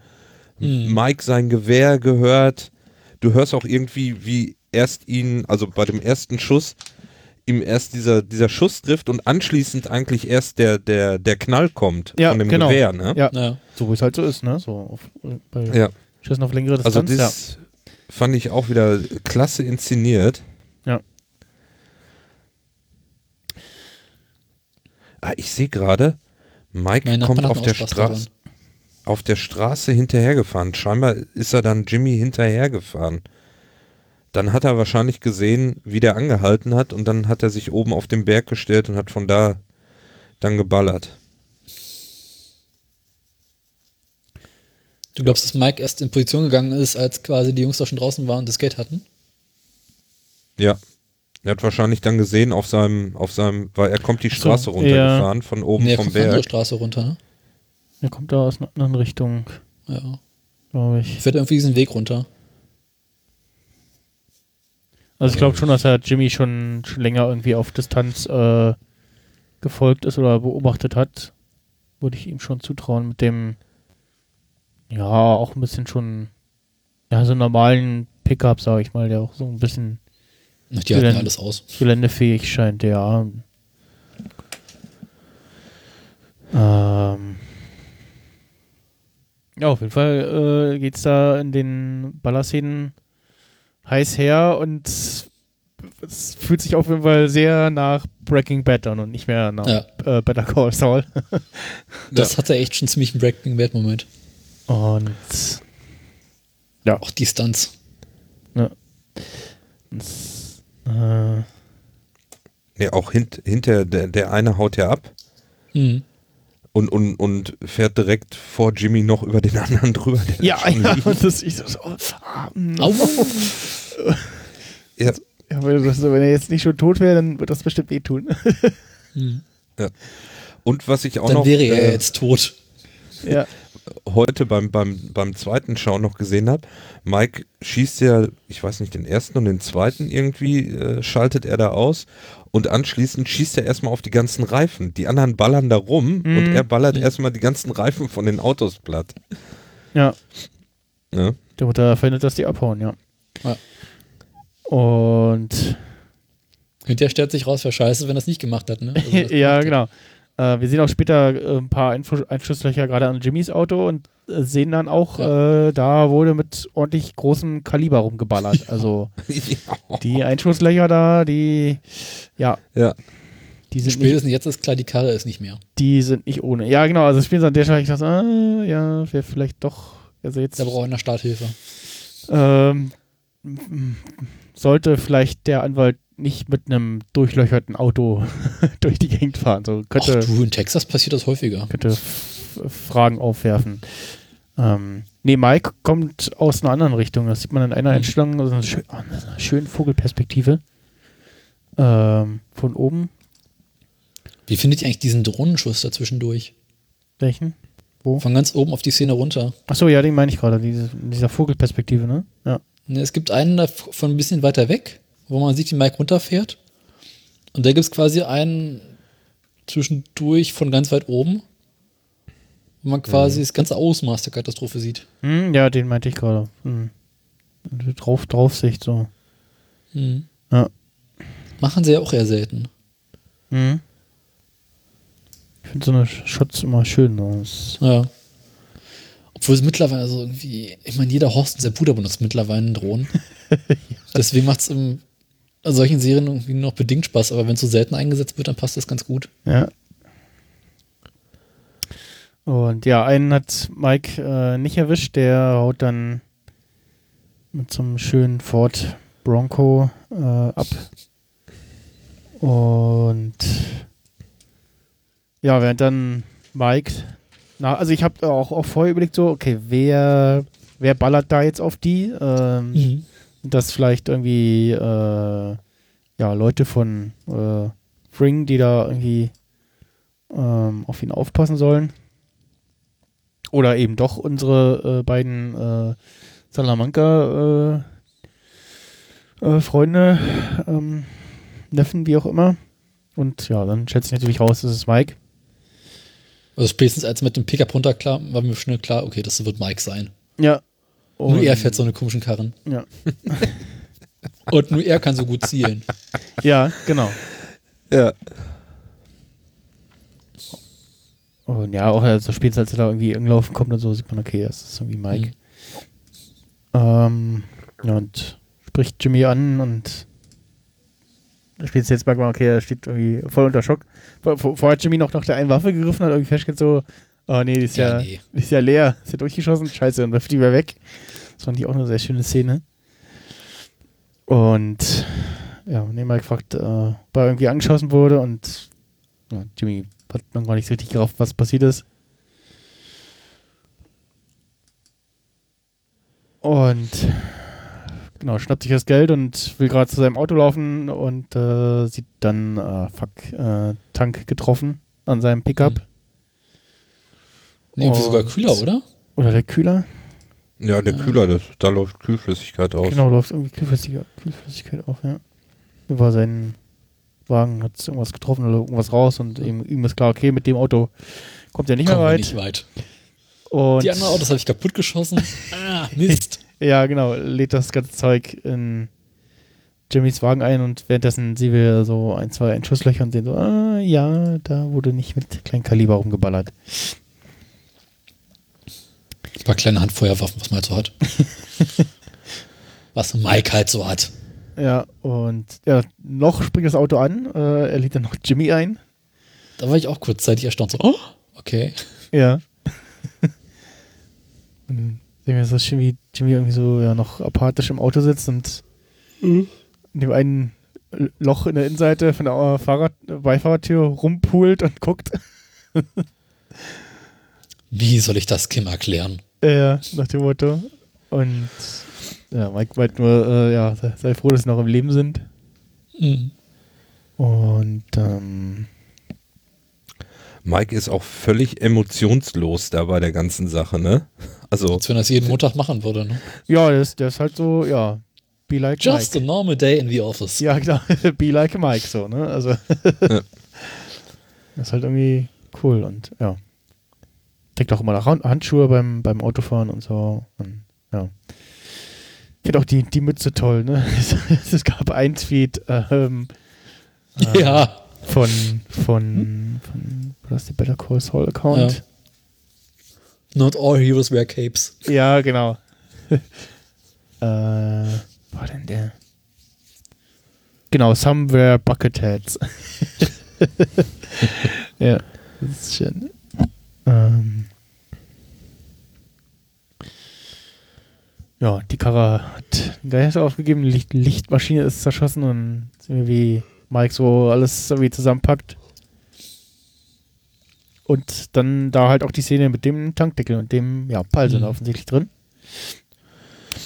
Mhm. Mike sein Gewehr gehört. Du hörst auch irgendwie, wie erst ihn, also bei dem ersten Schuss, ihm erst dieser, dieser Schuss trifft und anschließend eigentlich erst der, der, der Knall kommt Ja, von dem genau. Gewehr, ne? Ja, Ja. so wie es halt so ist, ne? So auf, bei Ja. Schüssen auf längere Also Distanz. das fand ich auch wieder klasse inszeniert. Ja. Ah, ich sehe gerade, Mike kommt auf der, Straße, auf der Straße hinterhergefahren. Scheinbar ist er dann Jimmy hinterhergefahren. Dann hat er wahrscheinlich gesehen, wie der angehalten hat und dann hat er sich oben auf den Berg gestellt und hat von da dann geballert. Du glaubst, dass Mike erst in Position gegangen ist, als quasi die Jungs da schon draußen waren und das Gate hatten? Ja. Er hat wahrscheinlich dann gesehen auf seinem, auf seinem, weil er kommt die so, Straße ja. runtergefahren von oben Nee, er vom kommt von der Berg. Straße runter, ne? Der kommt da aus einer anderen Richtung, Ja. glaube ich. Fährt irgendwie diesen Weg runter. Also ich glaube schon, dass er Jimmy schon, schon länger irgendwie auf Distanz äh, gefolgt ist oder beobachtet hat. Würde ich ihm schon zutrauen mit dem, ja, auch ein bisschen schon, ja, so normalen Pickup, sage ich mal, der auch so ein bisschen Ach, die halten alles aus. geländefähig scheint, ja. Ähm. Ja, auf jeden Fall äh, geht's da in den Ballerszenen heiß her und es fühlt sich auf jeden Fall sehr nach Breaking Bad an und nicht mehr nach Ja. äh, Better Call Saul. Das hatte echt schon ziemlich einen Breaking Bad Moment. Und Auch die Stunts. es, äh, Nee, auch hint, hinter, der, der eine haut ja ab Mhm. Und, und, und fährt direkt vor Jimmy noch über den anderen drüber. der ja, schon ja, und das ich so, so ah, mm. Ja, ja wenn, das, wenn er jetzt nicht schon tot wäre, dann wird das bestimmt wehtun. Mhm. Und was ich auch Dann noch wäre er äh, jetzt tot. ja. heute beim, beim, beim zweiten Schau noch gesehen habe, Mike schießt ja, ich weiß nicht, den ersten und den zweiten irgendwie, äh, schaltet er da aus und anschließend schießt er erstmal auf die ganzen Reifen. Die anderen ballern da rum und Mhm. er ballert erstmal die ganzen Reifen von den Autos platt. Ja. Ne? Der Mutter verhindert, dass die abhauen, ja. Ja. Und Hinterher stellt sich raus, wer scheiße, wenn er es nicht gemacht hat, ne? Also ja, macht er. Äh, wir sehen auch später äh, ein paar Einfluss Einschusslöcher gerade an Jimmys Auto und äh, sehen dann auch, äh, da wurde mit ordentlich großem Kaliber rumgeballert. Also die Einschusslöcher da, die, ja, ja. die sind, nicht, Spätestens jetzt ist klar, die Karre ist nicht mehr. die sind nicht ohne. Ja, genau, also spielen sie an der Stelle, ich dachte, ah, ja, wäre vielleicht doch, also jetzt Da braucht einer Starthilfe. ähm, sollte vielleicht der Anwalt nicht mit einem durchlöcherten Auto durch die Gegend fahren. So Ach könnte, du, in Texas passiert das häufiger. könnte Fragen aufwerfen. Ähm, nee, Mike kommt aus einer anderen Richtung. Das sieht man in einer Mhm. Einstellung, also eine, schön, oh, eine schöne Vogelperspektive. Ähm, von oben. Wie findet ihr eigentlich diesen Drohnenschuss dazwischendurch? Welchen? Von ganz oben auf die Szene runter. Achso, ja, den meine ich gerade, diese, dieser Vogelperspektive, ne? Ja. Ne, Es gibt einen von ein bisschen weiter weg, wo man sieht, wie Mike runterfährt. Und da gibt es quasi einen zwischendurch von ganz weit oben, wo man quasi das ganze Ausmaß der Katastrophe sieht. Hm, ja, den meinte ich gerade. Hm. Drauf, Draufsicht, so. Mhm. Ja. Machen sie ja auch eher selten. Hm. Ich finde so eine Shots immer schön. Das- Ja. Obwohl es mittlerweile so irgendwie, ich meine, jeder Horst und sein Bruder benutzt mittlerweile einen Drohnen. Deswegen macht es in solchen Serien irgendwie noch bedingt Spaß, aber wenn es so selten eingesetzt wird, dann passt das ganz gut. Ja. Und ja, einen hat Mike äh, nicht erwischt, der haut dann mit so einem schönen Ford Bronco äh, ab. Und ja, während dann Mike, na, also ich habe auch, auch vorher überlegt, so, okay, wer, wer ballert da jetzt auf die? Ähm, dass vielleicht irgendwie äh, ja, Leute von äh, Fring, die da irgendwie ähm, auf ihn aufpassen sollen. Oder eben doch unsere äh, beiden äh, Salamanca äh, äh, Freunde, ähm, Neffen, wie auch immer. Und ja, dann schätze ich natürlich raus, das ist Mike. Also spätestens als mit dem Pickup runterkam, war mir schnell klar, okay, das wird Mike sein. Ja. Nur Und- er fährt so eine komischen Karren. Ja. Und nur er kann so gut zielen. Ja, genau. Ja. Und ja, auch so spät, als er da irgendwie angelaufen kommt und so, sieht man, okay, das ist irgendwie Mike. Ähm, ja, und spricht Jimmy an und spätestens jetzt merkt man, okay, er steht irgendwie voll unter Schock. Vor, vor, vorher hat Jimmy noch nach der einen Waffe gegriffen, hat irgendwie festgestellt so, oh nee, die ist ja, Ja, nee. Die ist ja leer, ist ja durchgeschossen, scheiße, und wirft die wieder weg. Das fand ich auch eine sehr schöne Szene. Und ja, nee, Mike fragt, äh, ob er irgendwie angeschossen wurde und ja, Jimmy hat noch gar nicht so richtig gerafft, was passiert ist. Und genau, schnappt sich das Geld und will gerade zu seinem Auto laufen und äh, sieht dann, äh, fuck, äh, Tank getroffen an seinem Pickup. Mhm. Irgendwie sogar kühler, oder? Oder der Kühler. Ja, der Kühler, das, da läuft Kühlflüssigkeit aus. Genau, läuft irgendwie Kühlflüssigkeit, Kühlflüssigkeit auf, ja. Über seinen Wagen hat irgendwas getroffen oder irgendwas raus und ihm, ihm ist klar, okay, mit dem Auto kommt er nicht Kommen mehr weit. nicht weit. Und Die anderen Autos habe ich kaputt geschossen. ah, Mist. ja, genau, lädt das ganze Zeug in Jimmys Wagen ein und währenddessen sehen wir so ein, zwei Einschusslöcher und sehen so, ah, ja, da wurde nicht mit Kleinkaliber rumgeballert. Paar kleine Handfeuerwaffen, was man halt so hat. was Mike halt so hat. Ja, und ja, noch springt das Auto an, äh, er lädt dann noch Jimmy ein. Da war ich auch kurzzeitig erstaunt. So, oh, okay. Ja. und dann sehen wir so wie Jimmy irgendwie so ja, noch apathisch im Auto sitzt und in dem einen Loch in der Innenseite von der äh, Fahrrad Beifahrertür rumpult und guckt. Wie soll ich das Kim erklären? Äh, nach dem Motto. Und ja, Mike meint nur, äh, ja, sei, froh, dass sie noch im Leben sind. Mhm. Und ähm, Mike ist auch völlig emotionslos da bei der ganzen Sache, ne? Also, Als wenn er das jeden Montag machen würde. Ne? ja, der ist, der ist halt so, ja, be like Just a Mike. normal day in the office. Ja, genau, be like Mike, so, ne? Also, das ist halt irgendwie cool und ja. Trägt auch immer noch Hand- Handschuhe beim, beim Autofahren und so. Und, ja. Ich finde auch die, die Mütze toll, ne? Es, es gab ein Tweet ähm, äh, Ja. von, von, von, was ist der Better Call Saul Account? Not all heroes wear capes. Ja, genau. äh, war denn der? Genau, Somewhere Bucketheads. ja, das ist schön. Ähm, ja, die Karre hat den Geist aufgegeben, die Licht Lichtmaschine ist zerschossen und sehen wir, wie Mike so alles irgendwie zusammenpackt. Und dann da halt auch die Szene mit dem Tankdeckel und dem, ja, Pall sind Mhm. offensichtlich drin.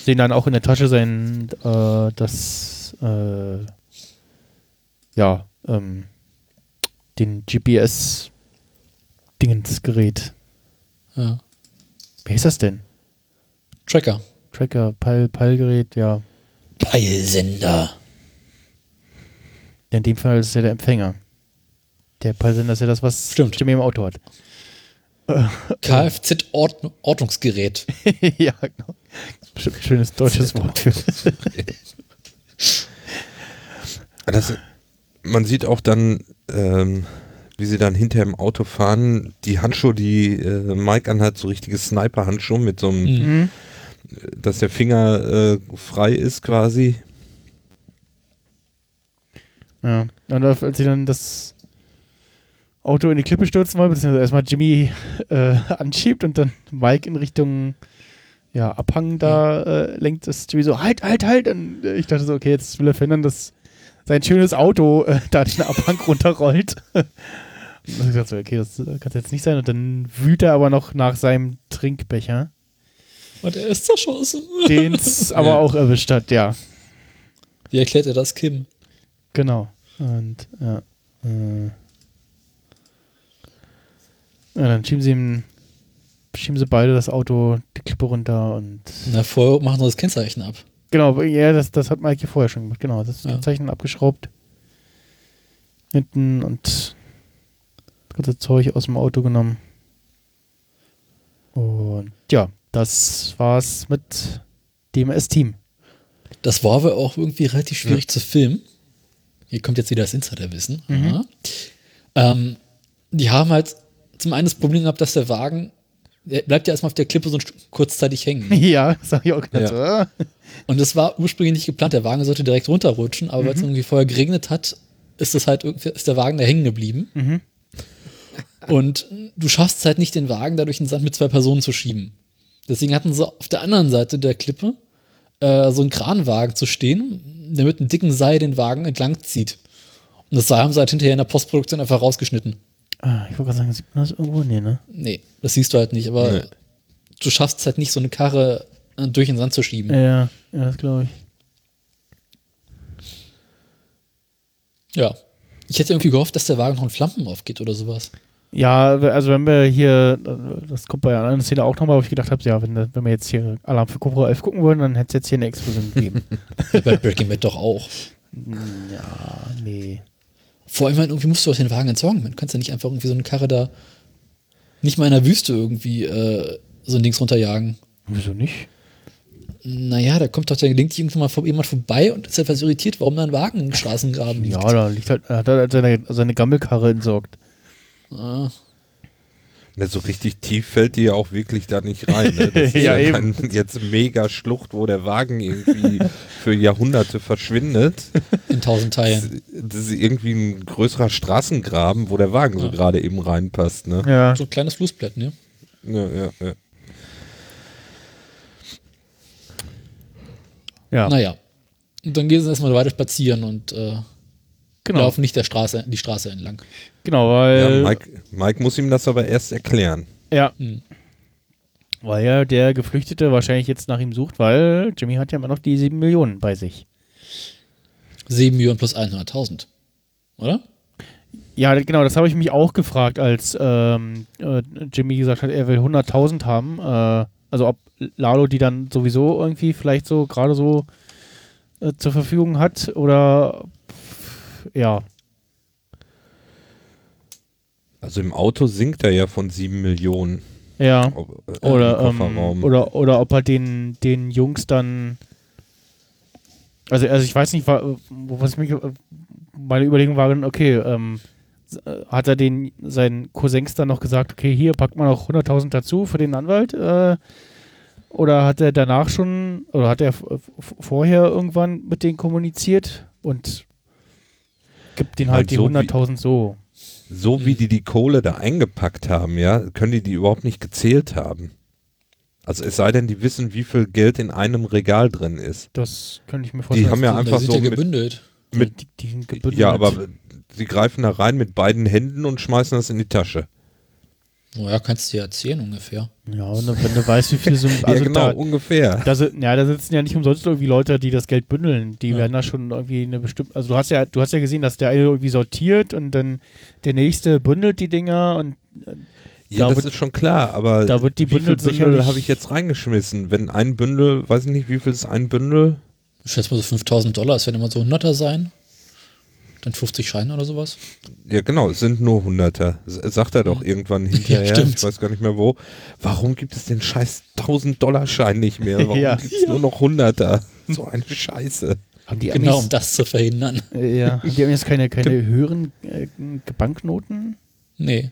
Sehen dann auch in der Tasche sein, äh, das, äh, ja, ähm, den GPS-Dingensgerät Ja. Wer ist das denn? Tracker. Tracker, Peil, Peilgerät, ja. Peilsender. In dem Fall ist es ja der Empfänger. Der Peilsender ist ja das, was Stimmt. Jimmy im Auto hat. Kfz-Ortungsgerät. ja, genau. Bestimmt ein schönes deutsches Wort für. Das, man sieht auch dann, ähm, wie sie dann hinter im Auto fahren, die Handschuhe, die äh, Mike anhat, so richtige Sniper-Handschuhe mit so einem, Mhm. dass der Finger äh, frei ist quasi. Ja. Und als sie dann das Auto in die Klippe stürzen wollen, beziehungsweise erstmal Jimmy äh, anschiebt und dann Mike in Richtung ja, Abhang da äh, lenkt, ist Jimmy so, halt, halt, halt. Und äh, ich dachte so, okay, jetzt will er verhindern, dass sein schönes Auto äh, da den Abhang runterrollt. und ich dachte so, okay, das äh, kann jetzt nicht sein. Und dann wühlt er aber noch nach seinem Trinkbecher, Und er ist zerschossen. den es aber auch erwischt hat, ja. Wie erklärt er das Kim? Genau. Und ja. Äh, ja, dann schieben sie ihm, schieben sie beide das Auto die Klippe runter und Na, vorher machen sie das Kennzeichen ab. Genau, ja, das, das hat Mike hier vorher schon gemacht. Genau, das Ja. Zeichen abgeschraubt. Hinten und das ganze Zeug aus dem Auto genommen. Und ja, das war's mit dem S-Team. Das war aber auch irgendwie relativ schwierig zu filmen. Hier kommt jetzt wieder das Insiderwissen. Ja. Ähm, die haben halt zum einen das Problem gehabt, dass der Wagen, der bleibt ja erstmal auf der Klippe so kurzzeitig hängen. ja, das hab ich auch gedacht. So, ah. Und das war ursprünglich nicht geplant. Der Wagen sollte direkt runterrutschen, aber weil es irgendwie vorher geregnet hat, ist das halt irgendwie, ist der Wagen da hängen geblieben. Und du schaffst es halt nicht, den Wagen dadurch in den Sand mit zwei Personen zu schieben. Deswegen hatten sie auf der anderen Seite der Klippe äh, so einen Kranwagen zu stehen, der mit einem dicken Seil den Wagen entlang zieht. Und das Seil haben sie halt hinterher in der Postproduktion einfach rausgeschnitten. Ah, ich wollte gerade sagen, sieht man das irgendwo? Nee, ne? Nee, das siehst du halt nicht, aber Nee. du schaffst es halt nicht, so eine Karre äh, durch den Sand zu schieben. Ja, ja, das glaube ich. Ja. Ich hätte irgendwie gehofft, dass der Wagen noch in Flammen aufgeht oder sowas. Ja, also wenn wir hier, das kommt bei einer anderen Szene auch nochmal, wo ich gedacht habe, ja, wenn, wenn wir jetzt hier Alarm für Cobra 11 gucken würden, dann hätte es jetzt hier eine Explosion gegeben. Bei Breaking Bad doch auch. ja, nee. Vor allem, halt, irgendwie musst du aus den Wagen entsorgen. Man kannst ja nicht einfach irgendwie so eine Karre da nicht mal in der Wüste irgendwie äh, so ein Dings runterjagen. Wieso nicht? Naja, da kommt doch der gelingt irgendwann mal vor- jemand vorbei und ist etwas irritiert, warum da ein Wagen im Straßengraben liegt. Ja, da liegt halt, er hat halt seine, seine Gammelkarre entsorgt. Ah, Ne, so richtig tief fällt die ja auch wirklich da nicht rein. Ne? Das ist Ja, ja, eben. kein jetzt mega Schlucht, wo der Wagen irgendwie für Jahrhunderte verschwindet. in tausend Teilen. Das ist irgendwie ein größerer Straßengraben, wo der Wagen so gerade eben reinpasst. Ne? Ja. So ein kleines Flussblatt, ne? Ja, ja, ja. Ja, Naja. Und dann gehen sie erstmal weiter spazieren und äh, genau. laufen nicht der Straße, die Straße entlang. Genau, ja weil, Mike, Mike muss ihm das aber erst erklären. ja, Hm. weil ja der Geflüchtete wahrscheinlich jetzt nach ihm sucht, weil Jimmy hat ja immer noch die 7 Millionen bei sich. 7 Millionen plus 100.000. Oder? Ja, genau, das habe ich mich auch gefragt, als ähm, äh, Jimmy gesagt hat, er will 100.000 haben. Äh, also ob Lalo die dann sowieso irgendwie vielleicht so gerade so äh, zur Verfügung hat oder ja. Also im Auto sinkt er ja von sieben Millionen. Ja. Ob- äh, Oder, ähm, oder, oder ob er den, den Jungs dann. Also, also ich weiß nicht, was mich. Meine Überlegung war dann, okay, ähm, äh, hat er den seinen Cousins dann noch gesagt, okay, hier packt man noch 100.000 dazu für den Anwalt? Äh, oder hat er danach schon, oder hat er vorher irgendwann mit denen kommuniziert und gibt denen halt Halt die so wie- 100.000 so? so wie die die Kohle da eingepackt haben, ja, können die die überhaupt nicht gezählt haben. Also es sei denn, die wissen, wie viel Geld in einem Regal drin ist. Das könnte ich mir Die vorstellen. haben ja einfach so ja mit, gebündelt. mit die, die sind gebündelt. ja, aber sie greifen da rein mit beiden Händen und schmeißen das in die Tasche. Naja, kannst du dir erzählen ungefähr. Ja, wenn du, wenn du weißt, wie viel so. Also ja, genau, da, ungefähr. da, ja, da sitzen ja nicht umsonst irgendwie Leute, die das Geld bündeln. Die Ja. werden da schon irgendwie eine bestimmte. Also du hast ja, du hast ja gesehen, dass der eine irgendwie sortiert und dann der nächste bündelt die Dinger und Ja, Da das wird- ist schon klar, aber da wird die wie Bündel viel Bündel habe ich jetzt reingeschmissen? Wenn ein Bündel, weiß ich nicht, wie viel ist ein Bündel? Ich schätze mal so 5000 Dollar, es werden immer so 100er sein. Dann 50 Scheine oder sowas. Ja, genau, es sind nur Hunderter. Sagt er doch irgendwann hinterher, stimmt. ich weiß gar nicht mehr wo. Warum gibt es den scheiß 1000-Dollar-Schein nicht mehr? Warum Ja. gibt es nur noch Hunderter? So eine Scheiße. Haben die Genau, um das zu verhindern. ja, die haben jetzt keine, keine höheren äh, Banknoten? Nee.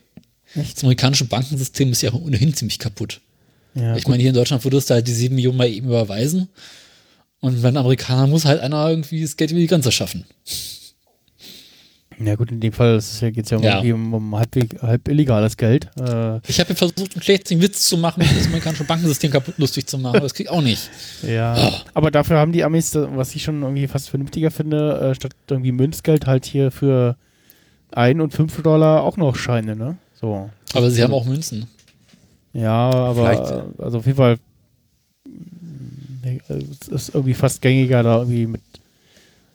Echt? Das amerikanische Bankensystem ist ja ohnehin ziemlich kaputt. Ja, ich meine, hier in Deutschland würdest du halt die 7 Millionen mal eben überweisen. Und wenn Amerikaner muss halt einer irgendwie das Geld über die Grenze schaffen. Ja gut, in dem Fall geht es ja, Ja. um, um halb, halb illegales Geld. Äh, Ich habe versucht, einen schlechten Witz zu machen, um das amerikanische Bankensystem kaputt lustig zu machen, aber das krieg ich auch nicht. ja. Aber dafür haben die Amis, was ich schon irgendwie fast vernünftiger finde, äh, statt irgendwie Münzgeld halt hier für 1 und 5 Dollar auch noch Scheine, ne? So. Aber sie haben auch Münzen. Ja, aber Vielleicht- also auf jeden Fall äh, es ist irgendwie fast gängiger, da irgendwie mit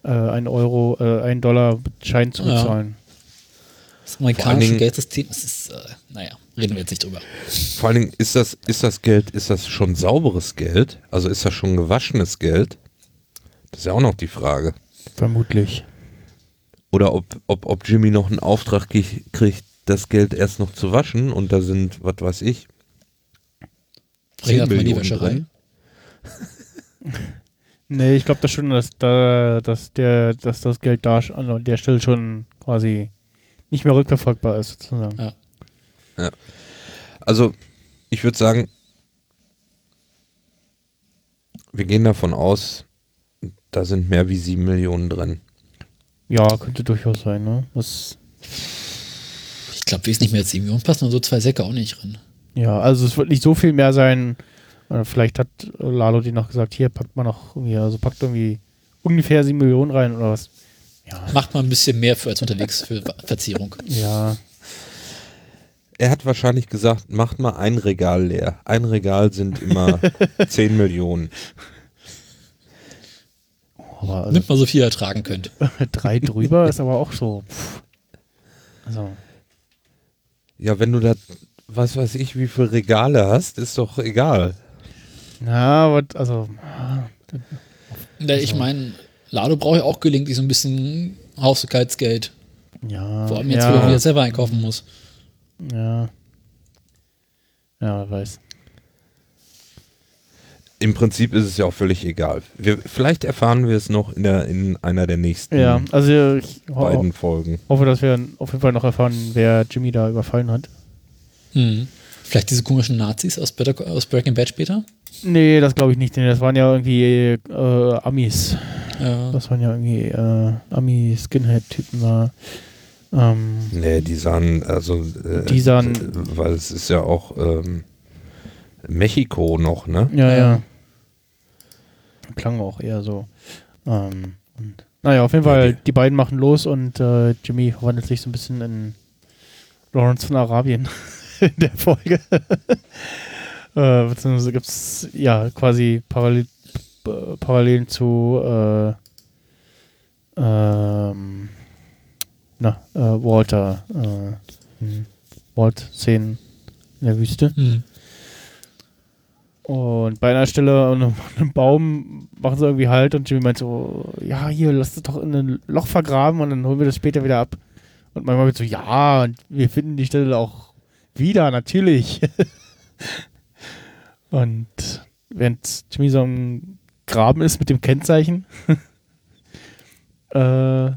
äh, 1 Euro, äh, 1 Dollar Schein zu Ja. bezahlen. Das amerikanische Dingen- Geldsystem, das ist, äh, naja, reden wir jetzt nicht drüber. Vor allen Dingen, ist das, ist das Geld, ist das schon sauberes Geld? Also ist das schon gewaschenes Geld? Das ist ja auch noch die Frage. Vermutlich. Oder ob, ob, ob Jimmy noch einen Auftrag kriegt, das Geld erst noch zu waschen und da sind, was weiß ich, Bring einfach mal die Millionen Wäscherei. Nee, ich glaube das schon, dass da, dass der, dass das Geld da an der Stelle schon quasi nicht mehr rückverfolgbar ist, sozusagen. Ja. Also, ich würde sagen, wir gehen davon aus, da sind mehr wie sieben Millionen drin. Ja, könnte durchaus sein, ne? Das, Ich glaube, wesentlich mehr als 7 Millionen passen nur so zwei Säcke auch nicht drin. ja, also es wird nicht so viel mehr sein. Äh, Vielleicht hat Lalo die noch gesagt, hier packt man noch irgendwie, also packt irgendwie ungefähr 7 Millionen rein oder was. Ja, Macht mal ein bisschen mehr für als unterwegs für Verzierung. ja, Er hat wahrscheinlich gesagt, macht mal ein Regal leer. Ein Regal sind immer 10 Millionen. aber also Nimmt mal so viel ihr ertragen könnt. drei drüber ist aber auch so. Pff. Also, Ja, wenn du da, was weiß ich, wie viele Regale hast, ist doch egal. Na, aber also, Ja, Ich meine, Lado braucht ja auch gelegentlich so ein bisschen Haushaltsgeld. ja. Vor allem jetzt, ja, wo er wieder selber einkaufen muss. Ja. Ja, wer weiß. Im Prinzip ist es ja auch völlig egal. Wir, vielleicht erfahren wir es noch in, der, in einer der nächsten Ja, also ich ho beiden Folgen. hoffe, dass wir auf jeden Fall noch erfahren, wer Jimmy da überfallen hat. Hm. Vielleicht diese komischen Nazis aus, Better, aus Breaking Bad später? Nee, das glaube ich nicht. Nee, das waren ja irgendwie äh, Amis. Ja. Das waren ja irgendwie äh, Ami-Skinhead-Typen da. Ähm, Nee, die sahen, also, äh, Die sahen- weil es ist ja auch ähm, Mexiko noch, ne? ja, ja. Klang auch eher so. Ähm, und, naja, auf jeden Ja, Fall, die- die beiden machen los und äh, Jimmy verwandelt sich so ein bisschen in Lawrence von Arabien in der Folge. Äh, beziehungsweise gibt es ja quasi Parallel, äh, Parallelen zu äh, ähm, na, äh, Walter äh, hm, Walt-Szenen in der Wüste. Hm. Und bei einer Stelle an einem, Baum machen sie irgendwie halt und Jimmy meint so, ja, hier, lass es doch in ein Loch vergraben und dann holen wir das später wieder ab. Und manchmal wird so, ja, und wir finden die Stelle auch wieder, natürlich. und während Jimmy so am Graben ist mit dem Kennzeichen, äh,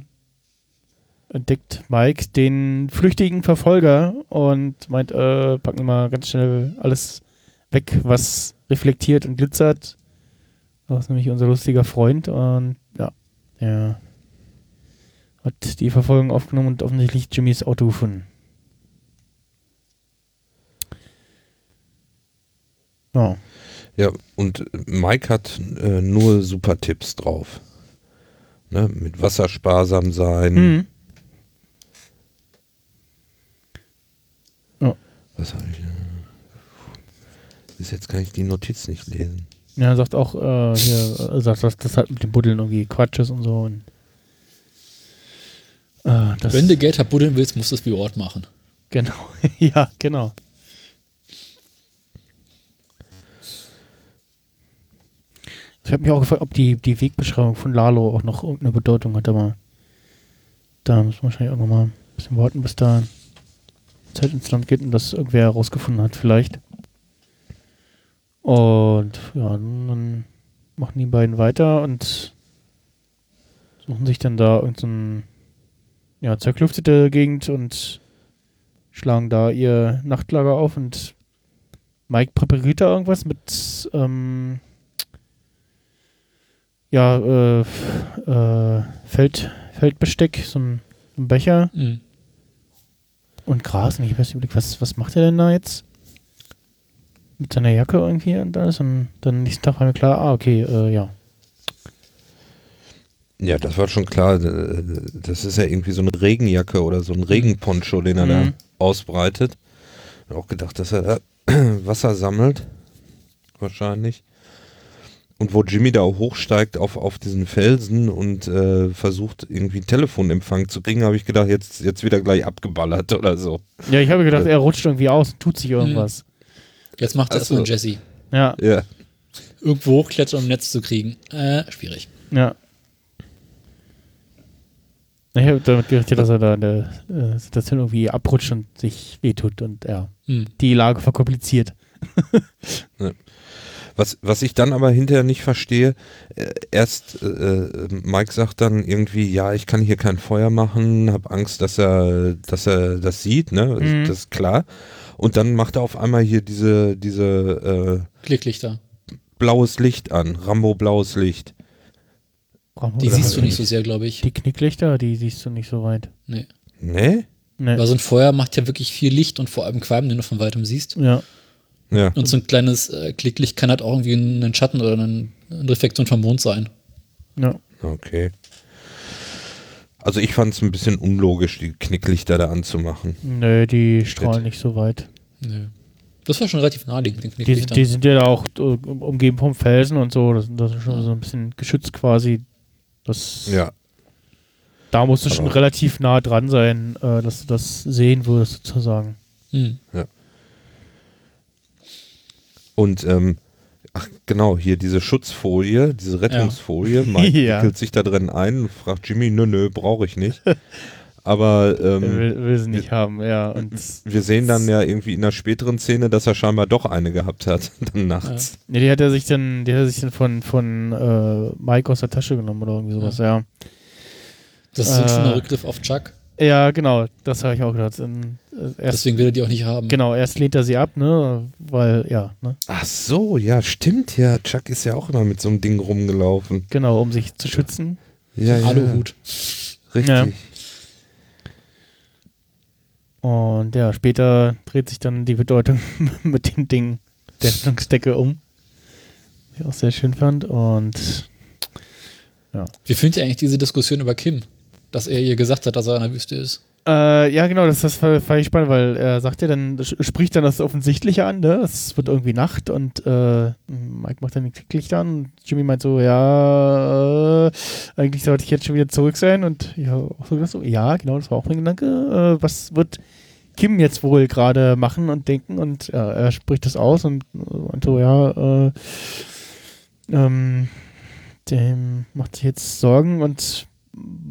entdeckt Mike den flüchtigen Verfolger und meint, äh, packen wir mal ganz schnell alles weg, was reflektiert und glitzert. Das ist nämlich unser lustiger Freund und ja, er hat die Verfolgung aufgenommen und offensichtlich Jimmys Auto gefunden. Ja, Ja, und Mike hat äh, nur super Tipps drauf. Ne, mit Wasser sparsam sein. mhm. Was habe ich? äh, Bis jetzt kann ich die Notiz nicht lesen. ja er sagt auch, äh, hier, äh, sagt, dass das halt mit dem Buddeln irgendwie Quatsch ist und so. Und, äh, das, Wenn du Geld verbuddeln willst, musst du es wie Ort machen. Genau, ja, genau. Ich habe mich auch gefragt, ob die, die Wegbeschreibung von Lalo auch noch irgendeine Bedeutung hat, aber da müssen wir wahrscheinlich auch noch mal ein bisschen warten, bis da Zeit ins Land geht und das irgendwer herausgefunden hat, vielleicht. Und ja, dann machen die beiden weiter und suchen sich dann da irgendein ja, zerklüftete Gegend und schlagen da ihr Nachtlager auf und Mike präpariert da irgendwas mit ähm, ja, äh, äh, Feld, Feldbesteck, so ein, ein Becher Mhm. und Gras. Und ich weiß nicht, was, was macht er denn da jetzt? Mit seiner Jacke irgendwie und alles. Und dann nächsten Tag war mir klar, ah, okay, äh, ja. Ja, das war schon klar. Das ist ja irgendwie so eine Regenjacke oder so ein Regenponcho, den er da Mhm. ausbreitet. Ich auch gedacht, dass er da Wasser sammelt. Wahrscheinlich. Und wo Jimmy da auch hochsteigt auf, auf diesen Felsen und äh, versucht irgendwie Telefonempfang zu kriegen, habe ich gedacht, jetzt, jetzt wird er gleich abgeballert oder so. Ja, ich habe gedacht, er rutscht irgendwie aus und tut sich irgendwas. Jetzt macht er Ach so. erstmal Jesse. Ja, Ja. Irgendwo hochklettern, um ein Netz zu kriegen. Äh, schwierig. ja. Ich habe damit gerechnet, dass er da in der äh, Situation irgendwie abrutscht und sich wehtut und ja, Hm. die Lage verkompliziert. Was, was ich dann aber hinterher nicht verstehe, äh, erst äh, äh, Mike sagt dann irgendwie, ja, ich kann hier kein Feuer machen, habe Angst, dass er, dass er das sieht, ne? Mhm. Das ist klar. Und dann macht er auf einmal hier diese, diese Klicklichter. äh, blaues Licht an, Rambo blaues Licht. Die Oder siehst du nicht so sehr, glaube ich. Die Knicklichter, die siehst du nicht so weit. Nee. Ne? Nee. Weil so ein Feuer macht ja wirklich viel Licht und vor allem Qualm, den du von weitem siehst. Ja. Ja. Und so ein kleines äh, Klicklicht kann halt auch irgendwie ein Schatten oder ein- eine Reflexion vom Mond sein. ja. Okay. Also ich fand es ein bisschen unlogisch, die Knicklichter da anzumachen. Nö, die strahlen nicht so weit. Nee. Das war schon relativ naheliegend, Die, Knicklichtern. die sind ja da auch äh, umgeben vom Felsen und so. Das, das ist schon so ein bisschen geschützt quasi. Das, Ja. Da musst du schon Aber- relativ nah dran sein, äh, dass du das sehen würdest, sozusagen. Hm. Und ähm, ach genau, hier diese Schutzfolie, diese Rettungsfolie, Mike Ja. wickelt sich da drin ein und fragt Jimmy, nö, nö, brauche ich nicht. Aber Er ähm, will, will sie nicht haben, ja. Und wir sehen dann ja irgendwie in einer späteren Szene, dass er scheinbar doch eine gehabt hat, dann nachts. nee, die hat er sich dann, die hat er sich dann von, von äh, Mike aus der Tasche genommen oder irgendwie sowas, ja. Das ist so ein Äh. schöner Rückgriff auf Chuck. Ja, genau, das habe ich auch gedacht. In, äh, erst, Deswegen will er die auch nicht haben. genau, erst lehnt er sie ab, ne? Weil, ja, ne? Ach so, ja, stimmt ja. Chuck ist ja auch immer mit so einem Ding rumgelaufen. Genau, um sich zu schützen. Ja, ja. Aluhut. Richtig. Ja. Und ja, später dreht sich dann die Bedeutung mit dem Ding der Rettungsdecke um. Was ich auch sehr schön fand. Und Wie findet ihr eigentlich diese Diskussion über Kim? Dass er ihr gesagt hat, dass er in der Wüste ist. äh, ja, genau, das, das fand ich spannend, weil er sagt ja dann, spricht dann das Offensichtliche an, ne? Es wird irgendwie Nacht und äh, Mike macht dann die Klicklichter an und Jimmy meint so, ja, äh, eigentlich sollte ich jetzt schon wieder zurück sein und ja, auch so, so ja, genau, das war auch mein Gedanke. Äh, was wird Kim jetzt wohl gerade machen und denken und er spricht das aus und, äh, und so, ja, äh, ähm, dem macht sich jetzt Sorgen und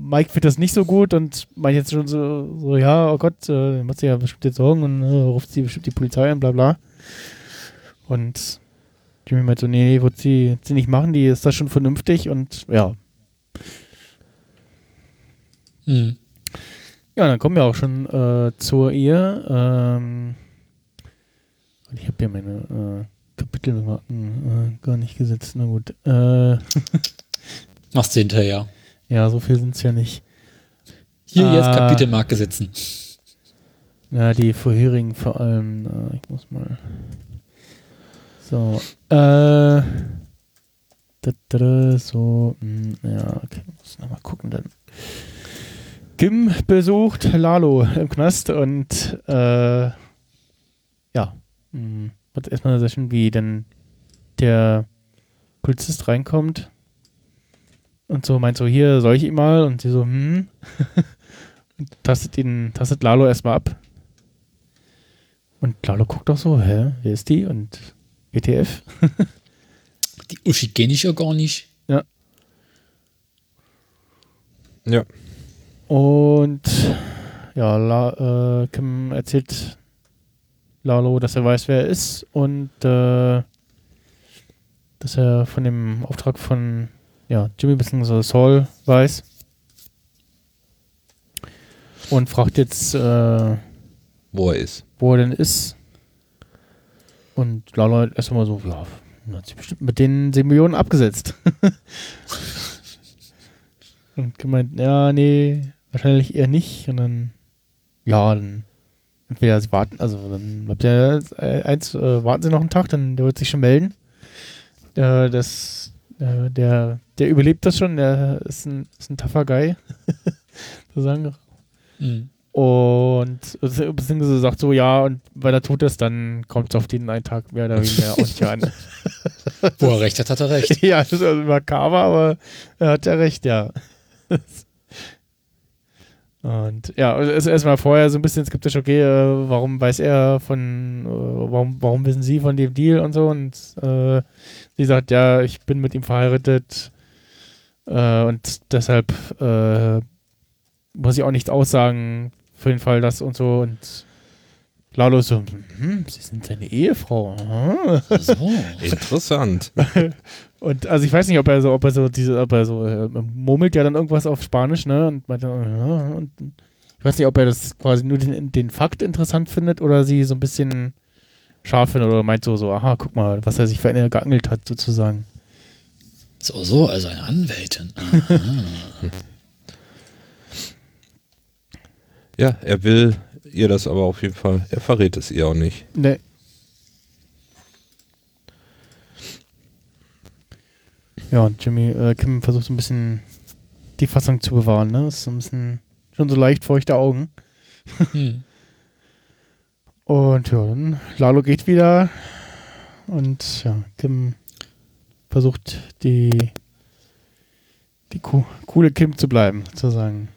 Mike findet das nicht so gut und meint jetzt schon so, so ja, oh Gott, äh, macht sich ja bestimmt jetzt Sorgen und äh, ruft sie bestimmt die Polizei an, bla bla. Und Jimmy meint so, nee, nee, wird sie, sie nicht machen, die ist da schon vernünftig und ja. Hm. Ja, dann kommen wir auch schon äh, zur Ehe. Ähm, ich habe hier meine äh, Kapitelmarken äh, gar nicht gesetzt. Na gut. Äh, Machst du hinterher. Ja, so viel sind es ja nicht. Hier jetzt Ah. Kapitelmarke setzen. Ja, die vorherigen vor allem. Äh, ich muss mal. So. Äh. Da, da, da, so. Mh, ja, okay. Muss nochmal gucken dann. Kim besucht Lalo im Knast und äh, ja. Mh, wird erstmal eine Session, wie denn der Polizist reinkommt und so meint so, hier, soll ich ihm mal? Und sie so, hm. und tastet ihn, tastet Lalo erstmal ab. Und Lalo guckt auch so, hä, wer ist die? Und WTF? Die Uschi kenne ich ja gar nicht. Ja. Und ja, La, äh, Kim erzählt Lalo, dass er weiß, wer er ist und äh, dass er von dem Auftrag von ja, Jimmy bzw. Saul weiß. Und fragt jetzt, äh, Wo er ist. wo er denn ist. Und Lalo hat erst einmal so, ja, hat sich bestimmt mit den 7 Millionen abgesetzt. und gemeint, ja, nee, wahrscheinlich eher nicht. Und dann, ja, dann entweder sie warten, also dann bleibt ja äh, eins, äh, warten sie noch einen Tag, dann der wird sich schon melden. Äh, das, äh, der, der überlebt das schon, der ist ein, ist ein tougher Guy. sozusagen. Mhm. Und beziehungsweise sagt so, ja, und weil er tot ist, dann kommt es auf den einen Tag mehr oder weniger auch nicht an. Wo er recht hat, hat er recht. ja, das ist also makaber, aber er hat ja recht, ja. Und ja, also erst- erstmal vorher so ein bisschen skeptisch, okay, äh, warum weiß er von, äh, warum, warum wissen Sie von dem Deal und so? Und äh, sie sagt, ja, ich bin mit ihm verheiratet äh, und deshalb äh, muss ich auch nichts aussagen für den Fall das und so. Und Lalo ist so, hm, Sie sind seine Ehefrau. aha. So. Interessant. Und also ich weiß nicht, ob er so, ob er so diese, ob er so äh, murmelt ja dann irgendwas auf Spanisch, ne? Und meinte, ja, und ich weiß nicht, ob er das quasi nur den, den Fakt interessant findet oder sie so ein bisschen scharf findet oder meint so, so, aha, guck mal, was er sich für eine geangelt hat, sozusagen. So, so, also eine Anwältin. Ja, er will ihr das aber auf jeden Fall. Er verrät es ihr auch nicht. Ne. Ja, und Jimmy, äh, Kim versucht so ein bisschen die Fassung zu bewahren, ne? Ist so ein bisschen schon so leicht feuchte Augen. Hm. Und ja, dann Lalo geht wieder und ja, Kim versucht die die co coole Kim zu bleiben, sozusagen.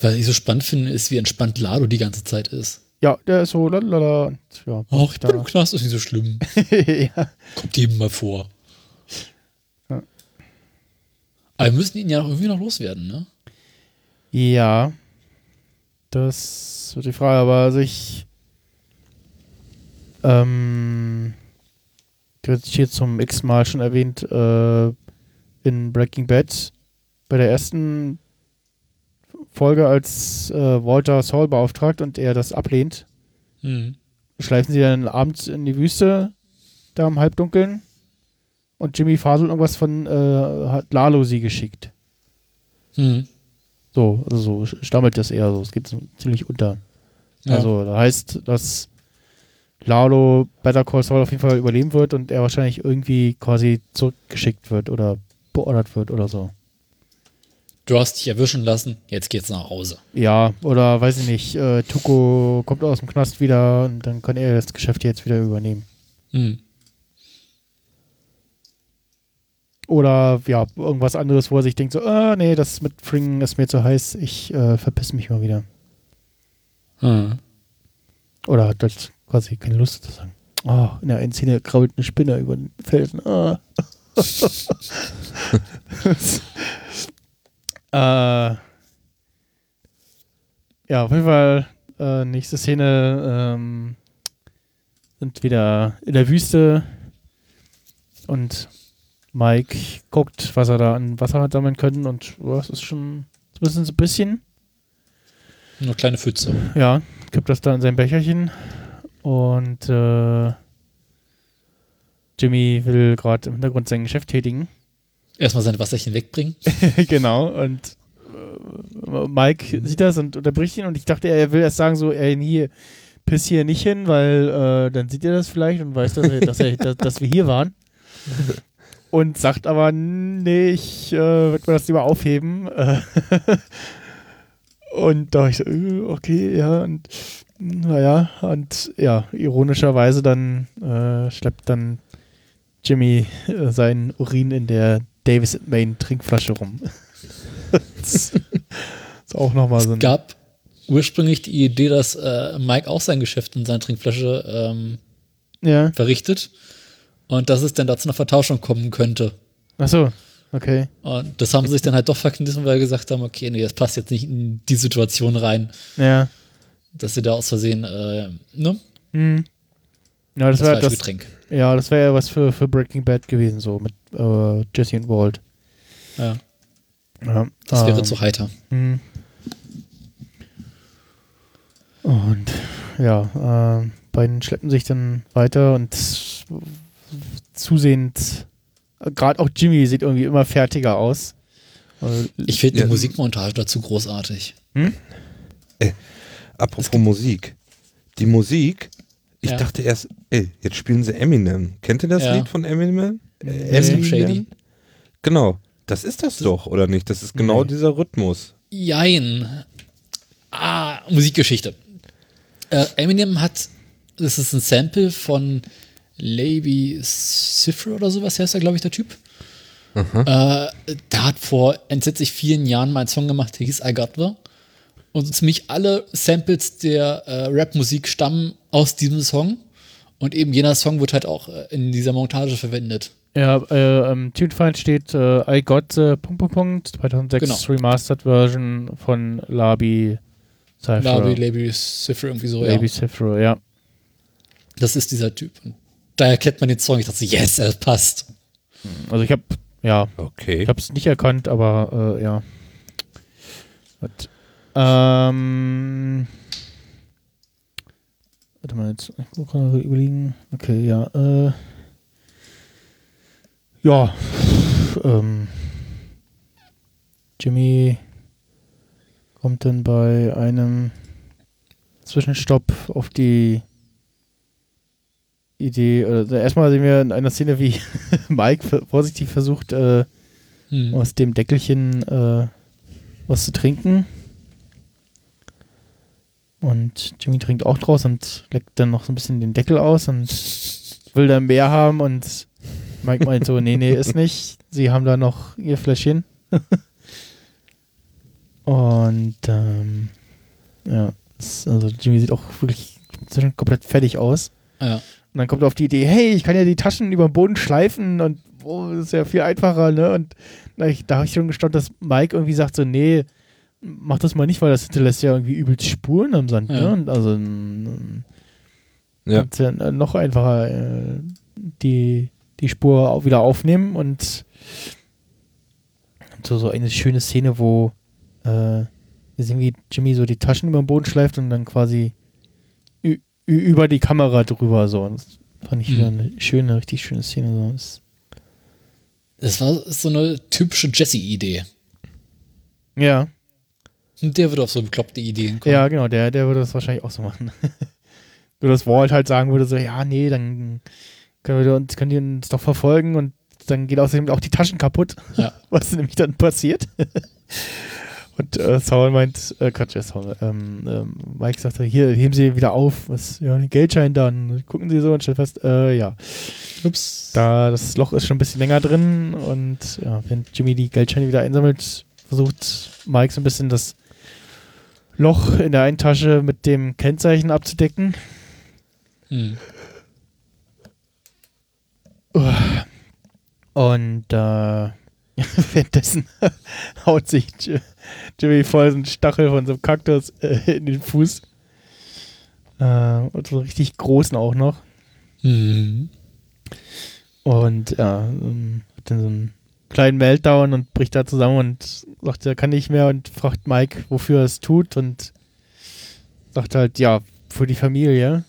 Was ich so spannend finde, ist, wie entspannt Lado die ganze Zeit ist. Ja, der ist so lalala und ja. Ach, ich bin im da. Knast, ist nicht so schlimm. ja. Kommt jedem mal vor. Ja. Aber wir müssen ihn ja irgendwie noch loswerden, ne? ja. Das wird die Frage, aber also ich ähm wird hier zum x-mal schon erwähnt äh, in Breaking Bad bei der ersten Folge, als äh, Walter Saul beauftragt und er das ablehnt, Hm. schleifen sie dann abends in die Wüste, da im Halbdunkeln. Und Jimmy faselt irgendwas von, äh, hat Lalo sie geschickt. Hm. So, also so stammelt das eher so. Es geht ziemlich unter. Ja. Also, das heißt, dass Lalo Better Call Saul auf jeden Fall überleben wird und er wahrscheinlich irgendwie quasi zurückgeschickt wird oder beordert wird oder so. Du hast dich erwischen lassen, jetzt geht's nach Hause. Ja, oder weiß ich nicht, äh, Tuko kommt aus dem Knast wieder und dann kann er das Geschäft jetzt wieder übernehmen. Hm. Oder ja, irgendwas anderes, wo er sich denkt, so, ah, nee, das mit Fringen ist mir zu heiß, ich äh, verpiss mich mal wieder. Hm. Oder hat halt quasi keine Lust zu sagen. Oh, in der einen Szene krabbelt eine Spinne über den Felsen. Ah. äh, ja, auf jeden Fall, äh, nächste Szene ähm, sind wieder in der Wüste und Mike guckt, was er da an Wasser hat sammeln können und oh, es ist schon zumindest ein bisschen. Nur kleine Pfütze. Ja, kippt das da in sein Becherchen und äh, Jimmy will gerade im Hintergrund sein Geschäft tätigen. Erstmal seine Wasserchen wegbringen. genau, und äh, Mike sieht das und unterbricht ihn und ich dachte, er will erst sagen so, ey, nee, piss hier nicht hin, weil äh, dann sieht er das vielleicht und weiß, dass, er, dass, er, dass, dass wir hier waren. Und sagt aber, nee, ich äh, würde mir das lieber aufheben. Und da ich so, äh, okay, ja, und naja, und ja, ironischerweise dann äh, schleppt dann Jimmy äh, seinen Urin in der Davis Main Trinkflasche rum. das ist auch nochmal so Es ein. gab ursprünglich die Idee, dass äh, Mike auch sein Geschäft in seiner Trinkflasche ähm, Ja, verrichtet. und dass es dann da zu einer Vertauschung kommen könnte. Ach so, okay. Und das haben sie sich dann halt doch verknissen, weil sie gesagt haben, okay, nee, das passt jetzt nicht in die Situation rein, Ja. Dass sie da aus Versehen, äh, ne? Hm. Ja, das, Das, wäre falsche das, Getränk. ja, das wäre ja was für, für Breaking Bad gewesen, so mit äh, Jesse und Walt. Ja, Ja, das wäre ähm, zu heiter. hm. Und ja, äh, beiden schleppen sich dann weiter und zusehend, gerade auch Jimmy sieht irgendwie immer fertiger aus. Äh, Ich finde Ja. die Musikmontage dazu großartig. Apropos Musik. Die Musik, ich Ja. dachte erst, ey, jetzt spielen sie Eminem. Kennt ihr das Ja. Lied von Eminem? Slim Shady. Genau. Das ist das doch, oder nicht? Das ist genau Nee. dieser Rhythmus. Jein. Ah, Musikgeschichte. Äh, Eminem hat, das ist ein Sample von Levy Cipher oder sowas heißt er, glaube ich, der Typ. Äh, der hat vor entsetzlich vielen Jahren mal einen Song gemacht, der hieß I Got The. Und ziemlich alle Samples der äh, Rap-Musik stammen aus diesem Song. Und eben jener Song wird halt auch äh, in dieser Montage verwendet. Ja, äh, ähm, TuneFind steht äh, I Got the Punkt, Punkt, Punkt, 2006 Genau. Remastered Version von Labi Cypher. Labi, Levy Cipher, irgendwie so, ja. Labi Cypher, ja. Das ist dieser Typ. Und daher kennt man den Song. Ich dachte, so, yes, er passt. Also ich habe, ja, Okay. ich habe es nicht erkannt, aber äh, ja. Gut. Ähm, warte mal, jetzt ich muss gerade überlegen. Okay, ja. Äh, ja. Ähm, Jimmy kommt dann bei einem Zwischenstopp auf die Idee. Äh, erstmal sehen wir in einer Szene, wie Mike vorsichtig versucht, äh, Hm. aus dem Deckelchen äh, was zu trinken. Und Jimmy trinkt auch draus und leckt dann noch so ein bisschen den Deckel aus und will dann mehr haben und Mike meint so, nee, nee, ist nicht. Sie haben da noch ihr Fläschchen. und ähm, ja, also Jimmy sieht auch wirklich komplett fertig aus. Ja. Und dann kommt er auf die Idee, hey, ich kann ja die Taschen über den Boden schleifen und oh, das ist ja viel einfacher, ne? Und da habe ich schon gestaunt, dass Mike irgendwie sagt so, nee, mach das mal nicht, weil das hinterlässt ja irgendwie übelst Spuren am Sand, Ja. ne? Und also Ja. ja äh, noch einfacher äh, die, die Spur auch wieder aufnehmen und so, so eine schöne Szene, wo äh, wir sehen, wie Jimmy so die Taschen über den Boden schleift und dann quasi über die Kamera drüber so. Und das fand ich Mhm. wieder eine schöne, richtig schöne Szene. So. Das, Das war so eine typische Jesse-Idee. ja, Und der würde auf so bekloppte Ideen kommen. ja, genau, der, der würde das wahrscheinlich auch so machen. Nur dass Walt halt sagen würde so, ja, nee, dann können wir uns, können die uns doch verfolgen und dann geht außerdem auch die Taschen kaputt, Ja. was nämlich dann passiert. und äh, Saul meint, äh, Quatsch, äh, Saul, ähm, ähm, Mike sagt, hier, heben Sie wieder auf, was, ja, den Geldschein dann. Gucken Sie so und stellen fest, äh, ja, Ups. da das Loch ist schon ein bisschen länger drin und ja, wenn Jimmy die Geldscheine wieder einsammelt, versucht Mike so ein bisschen das Loch in der einen Tasche mit dem Kennzeichen abzudecken. Hm. Und äh, währenddessen haut sich Jimmy voll so einen Stachel von so einem Kaktus äh, in den Fuß. Äh, und so einen richtig großen auch noch. Hm. Und ja, ähm, dann so einen kleinen Meltdown und bricht da zusammen und sagt, er kann nicht mehr und fragt Mike, wofür er es tut und sagt halt, ja, für die Familie,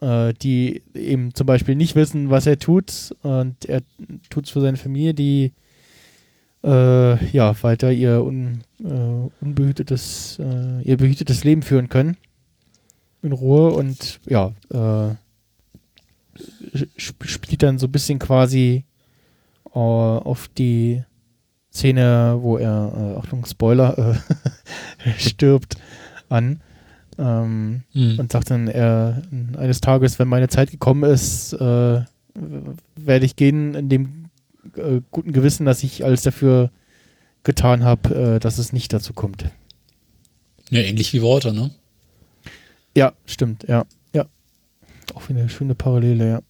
äh, die eben zum Beispiel nicht wissen, was er tut und er tut es für seine Familie, die äh, ja, weiter ihr un, äh, unbehütetes, äh, ihr behütetes Leben führen können. In Ruhe und ja, äh, sp- spielt dann so ein bisschen quasi auf die Szene, wo er, äh, Achtung, Spoiler, äh, stirbt an. Ähm, Hm. und sagt dann, er, eines Tages, wenn meine Zeit gekommen ist, äh, werde ich gehen in dem äh, guten Gewissen, dass ich alles dafür getan habe, äh, dass es nicht dazu kommt. Ja, ähnlich wie Walter, ne? Ja, stimmt, ja. Ja. Auch wieder eine schöne Parallele, ja.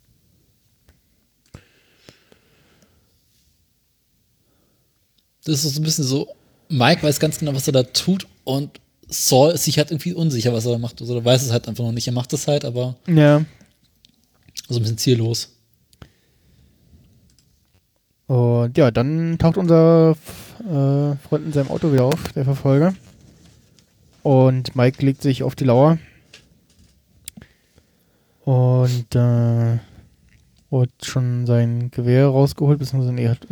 Das ist so ein bisschen so, Mike weiß ganz genau, was er da tut und Saul ist sich halt irgendwie unsicher, was er da macht. Also er weiß es halt einfach noch nicht. Er macht es halt, aber Ja. so ein bisschen ziellos. Und ja, dann taucht unser äh, Freund in seinem Auto wieder auf, der Verfolger. Und Mike legt sich auf die Lauer. Und äh, hat schon sein Gewehr rausgeholt, beziehungsweise nee, hat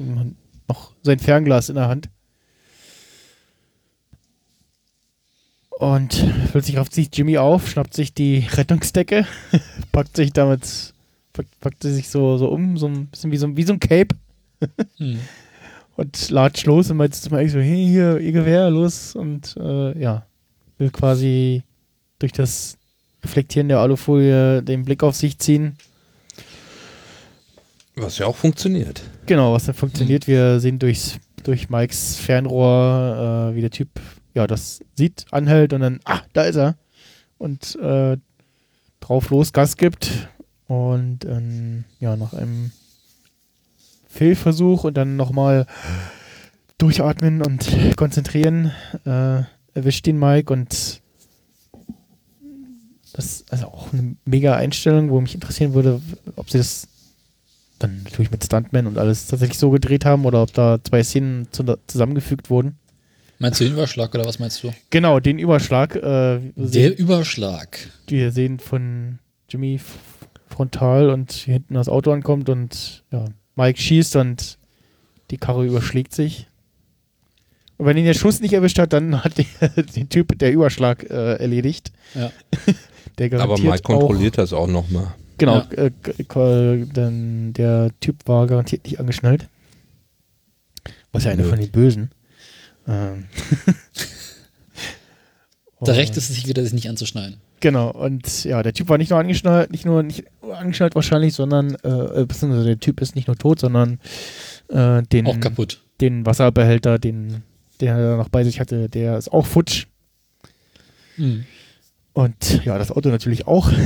noch sein Fernglas in der Hand. Und plötzlich rafft sich Jimmy auf, schnappt sich die Rettungsdecke, packt sich damit, packt, packt sie sich so, so um, so ein bisschen wie so, ein- wie so ein Cape Hm. und latscht los und meint zu Mike so, hey, hier, ihr Gewehr, los. Und äh, ja, will quasi durch das Reflektieren der Alufolie den Blick auf sich ziehen. Was ja auch funktioniert. Genau, was dann funktioniert. Wir sehen durchs, durch Mikes Fernrohr, äh, wie der Typ ja das sieht, anhält und dann, ah, da ist er. Und äh, drauf los Gas gibt. Und ähm, ja, nach einem Fehlversuch und dann nochmal durchatmen und konzentrieren, äh, erwischt ihn Mike und das ist also auch eine mega Einstellung, wo mich interessieren würde, ob sie das dann natürlich mit Stuntmen und alles tatsächlich so gedreht haben oder ob da zwei Szenen zu, zusammengefügt wurden. Meinst du den Überschlag oder was meinst du? Genau, den Überschlag. Äh, wir, Der sehen, Überschlag. wir sehen von Jimmy frontal und hier hinten das Auto ankommt und ja, Mike schießt und die Karre überschlägt sich. Und wenn ihn der Schuss nicht erwischt hat, dann hat der, den Typ der Überschlag äh, erledigt. Ja. Der Aber Mike kontrolliert das auch nochmal. Genau, Ja. äh, denn der Typ war garantiert nicht angeschnallt. Was ja einer Nö. von den Bösen. Ähm. Da Und- recht ist es sich wieder, sich nicht anzuschneiden. Genau, und ja, der Typ war nicht nur angeschnallt, nicht nur nicht angeschnallt wahrscheinlich, sondern, äh, beziehungsweise der Typ ist nicht nur tot, sondern äh, den, Auch kaputt. den Wasserbehälter, den, den er noch bei sich hatte, der ist auch futsch. Hm. Und ja, das Auto natürlich auch.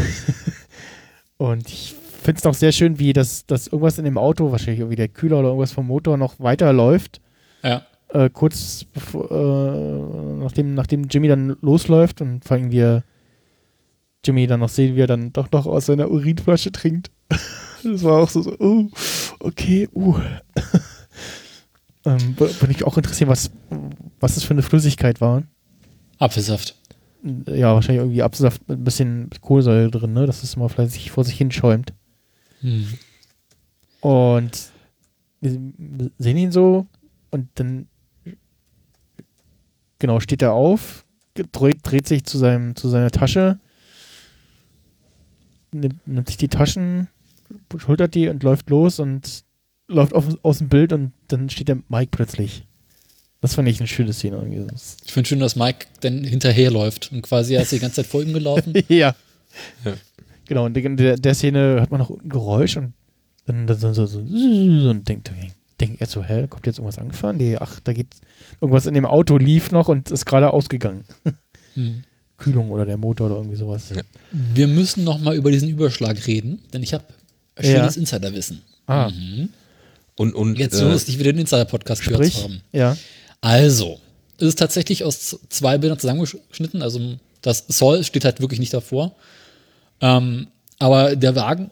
und ich finde es noch sehr schön, wie das, das irgendwas in dem Auto, wahrscheinlich irgendwie der Kühler oder irgendwas vom Motor noch weiterläuft. Ja. Äh, kurz bevor, äh, nachdem, nachdem Jimmy dann losläuft und vor allem wir Jimmy dann noch sehen, wie er dann doch noch aus seiner Urinflasche trinkt. das war auch so, so uh, okay, uh. ähm, würde mich auch interessieren, was, was das für eine Flüssigkeit war. Apfelsaft. Ja, wahrscheinlich irgendwie Apfelsaft mit ein bisschen Kohlsäure drin, ne? Dass es mal fleißig vor sich hinschäumt. Hm. Und wir sehen ihn so und dann genau steht er auf, dreht, dreht sich zu, seinem, zu seiner Tasche, nimmt, nimmt sich die Taschen, schultert die und läuft los und läuft auf, aus dem Bild und dann steht der Mike plötzlich. Das fand ich eine schöne Szene irgendwie. Ich finde schön, dass Mike dann hinterherläuft und quasi er ist die ganze Zeit vor ihm gelaufen. ja. Ja. Genau, und in der, der Szene hört man noch ein Geräusch und dann, dann so, so, so, so und denkt, denkt er so, hä, kommt jetzt irgendwas angefahren? Nee, ach, da geht irgendwas in dem Auto lief noch und ist gerade ausgegangen. Hm. Kühlung oder der Motor oder irgendwie sowas. Ja. Wir müssen noch mal über diesen Überschlag reden, denn ich habe schönes Insiderwissen. Ah, Mhm. Und, und Jetzt äh, so lustig wieder den Insider-Podcast gehört zu haben. ja. Also, es ist tatsächlich aus zwei Bildern zusammengeschnitten. Also, das Soll steht halt wirklich nicht davor. Ähm, aber der Wagen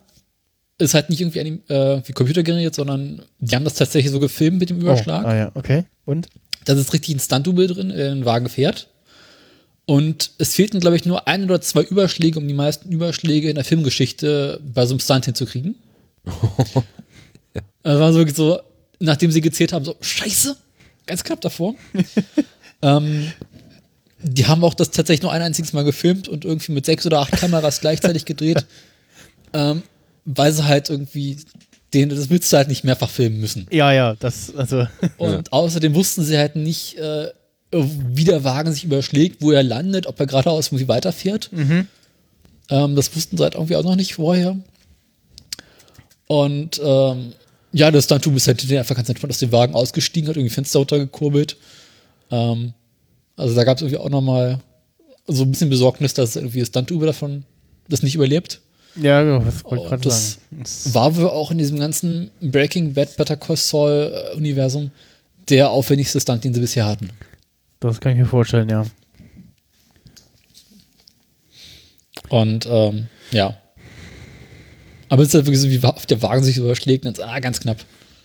ist halt nicht irgendwie anim äh, wie computergeneriert, sondern die haben das tatsächlich so gefilmt mit dem Überschlag. Oh, ah ja, okay. Und? Da ist richtig ein Stunt-Double drin, der den Wagen fährt. Und es fehlten, glaube ich, nur ein oder zwei Überschläge, um die meisten Überschläge in der Filmgeschichte bei so einem Stunt hinzukriegen. Das war so, so, nachdem sie gezählt haben, so, scheiße, ganz knapp davor. ähm, die haben auch das tatsächlich nur ein einziges Mal gefilmt und irgendwie mit sechs oder acht Kameras gleichzeitig gedreht, ähm, weil sie halt irgendwie, den, das willst du halt nicht mehrfach filmen müssen. Ja, ja, das, also, Und außerdem wussten sie halt nicht, äh, wie der Wagen sich überschlägt, wo er landet, ob er geradeaus irgendwie weiterfährt. Mhm. Ähm, das wussten sie halt irgendwie auch noch nicht vorher. Und ähm, ja, das Stunt-Tube ist halt einfach ganz entspannt aus dem Wagen ausgestiegen, hat irgendwie Fenster runtergekurbelt. Ähm, also da gab es irgendwie auch noch mal so ein bisschen Besorgnis, dass irgendwie das Stunt-Tube davon das nicht überlebt. ja, genau, das wollte ich gerade sagen. Das, War wohl auch in diesem ganzen Breaking Bad, Better Call Saul äh, Universum der aufwendigste Stunt, den sie bisher hatten. Das kann ich mir vorstellen, ja. Und ähm, ja. Aber es ist halt wirklich so, wie oft der Wagen sich so überschlägt und dann, ah, ganz knapp.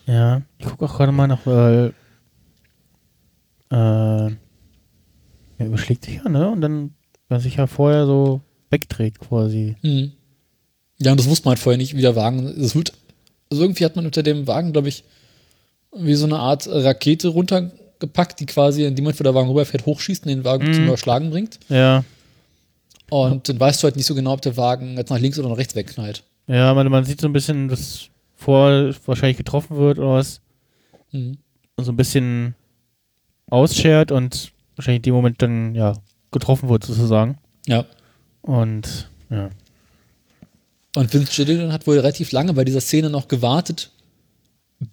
Ja, ich gucke auch gerade mal nach, weil äh, er überschlägt sich ja, ne? Und dann, er sich ja vorher so wegdreht quasi. Mhm. Ja, und das wusste man halt vorher nicht, wie der Wagen. Das wird, also irgendwie hat man unter dem Wagen, glaube ich, wie so eine Art Rakete runtergepackt, die quasi in dem Moment, wo der Wagen rüberfährt, hochschießt und den Wagen Mhm. zum Überschlagen bringt. Ja, Und dann weißt du halt nicht so genau, ob der Wagen jetzt nach links oder nach rechts wegknallt. Ja, man, man sieht so ein bisschen, dass vor wahrscheinlich getroffen wird oder was. Mhm. So ein bisschen ausschert und wahrscheinlich in dem Moment dann, ja, getroffen wird sozusagen. Ja. Und, ja. Und Vince Gilligan hat wohl relativ lange bei dieser Szene noch gewartet,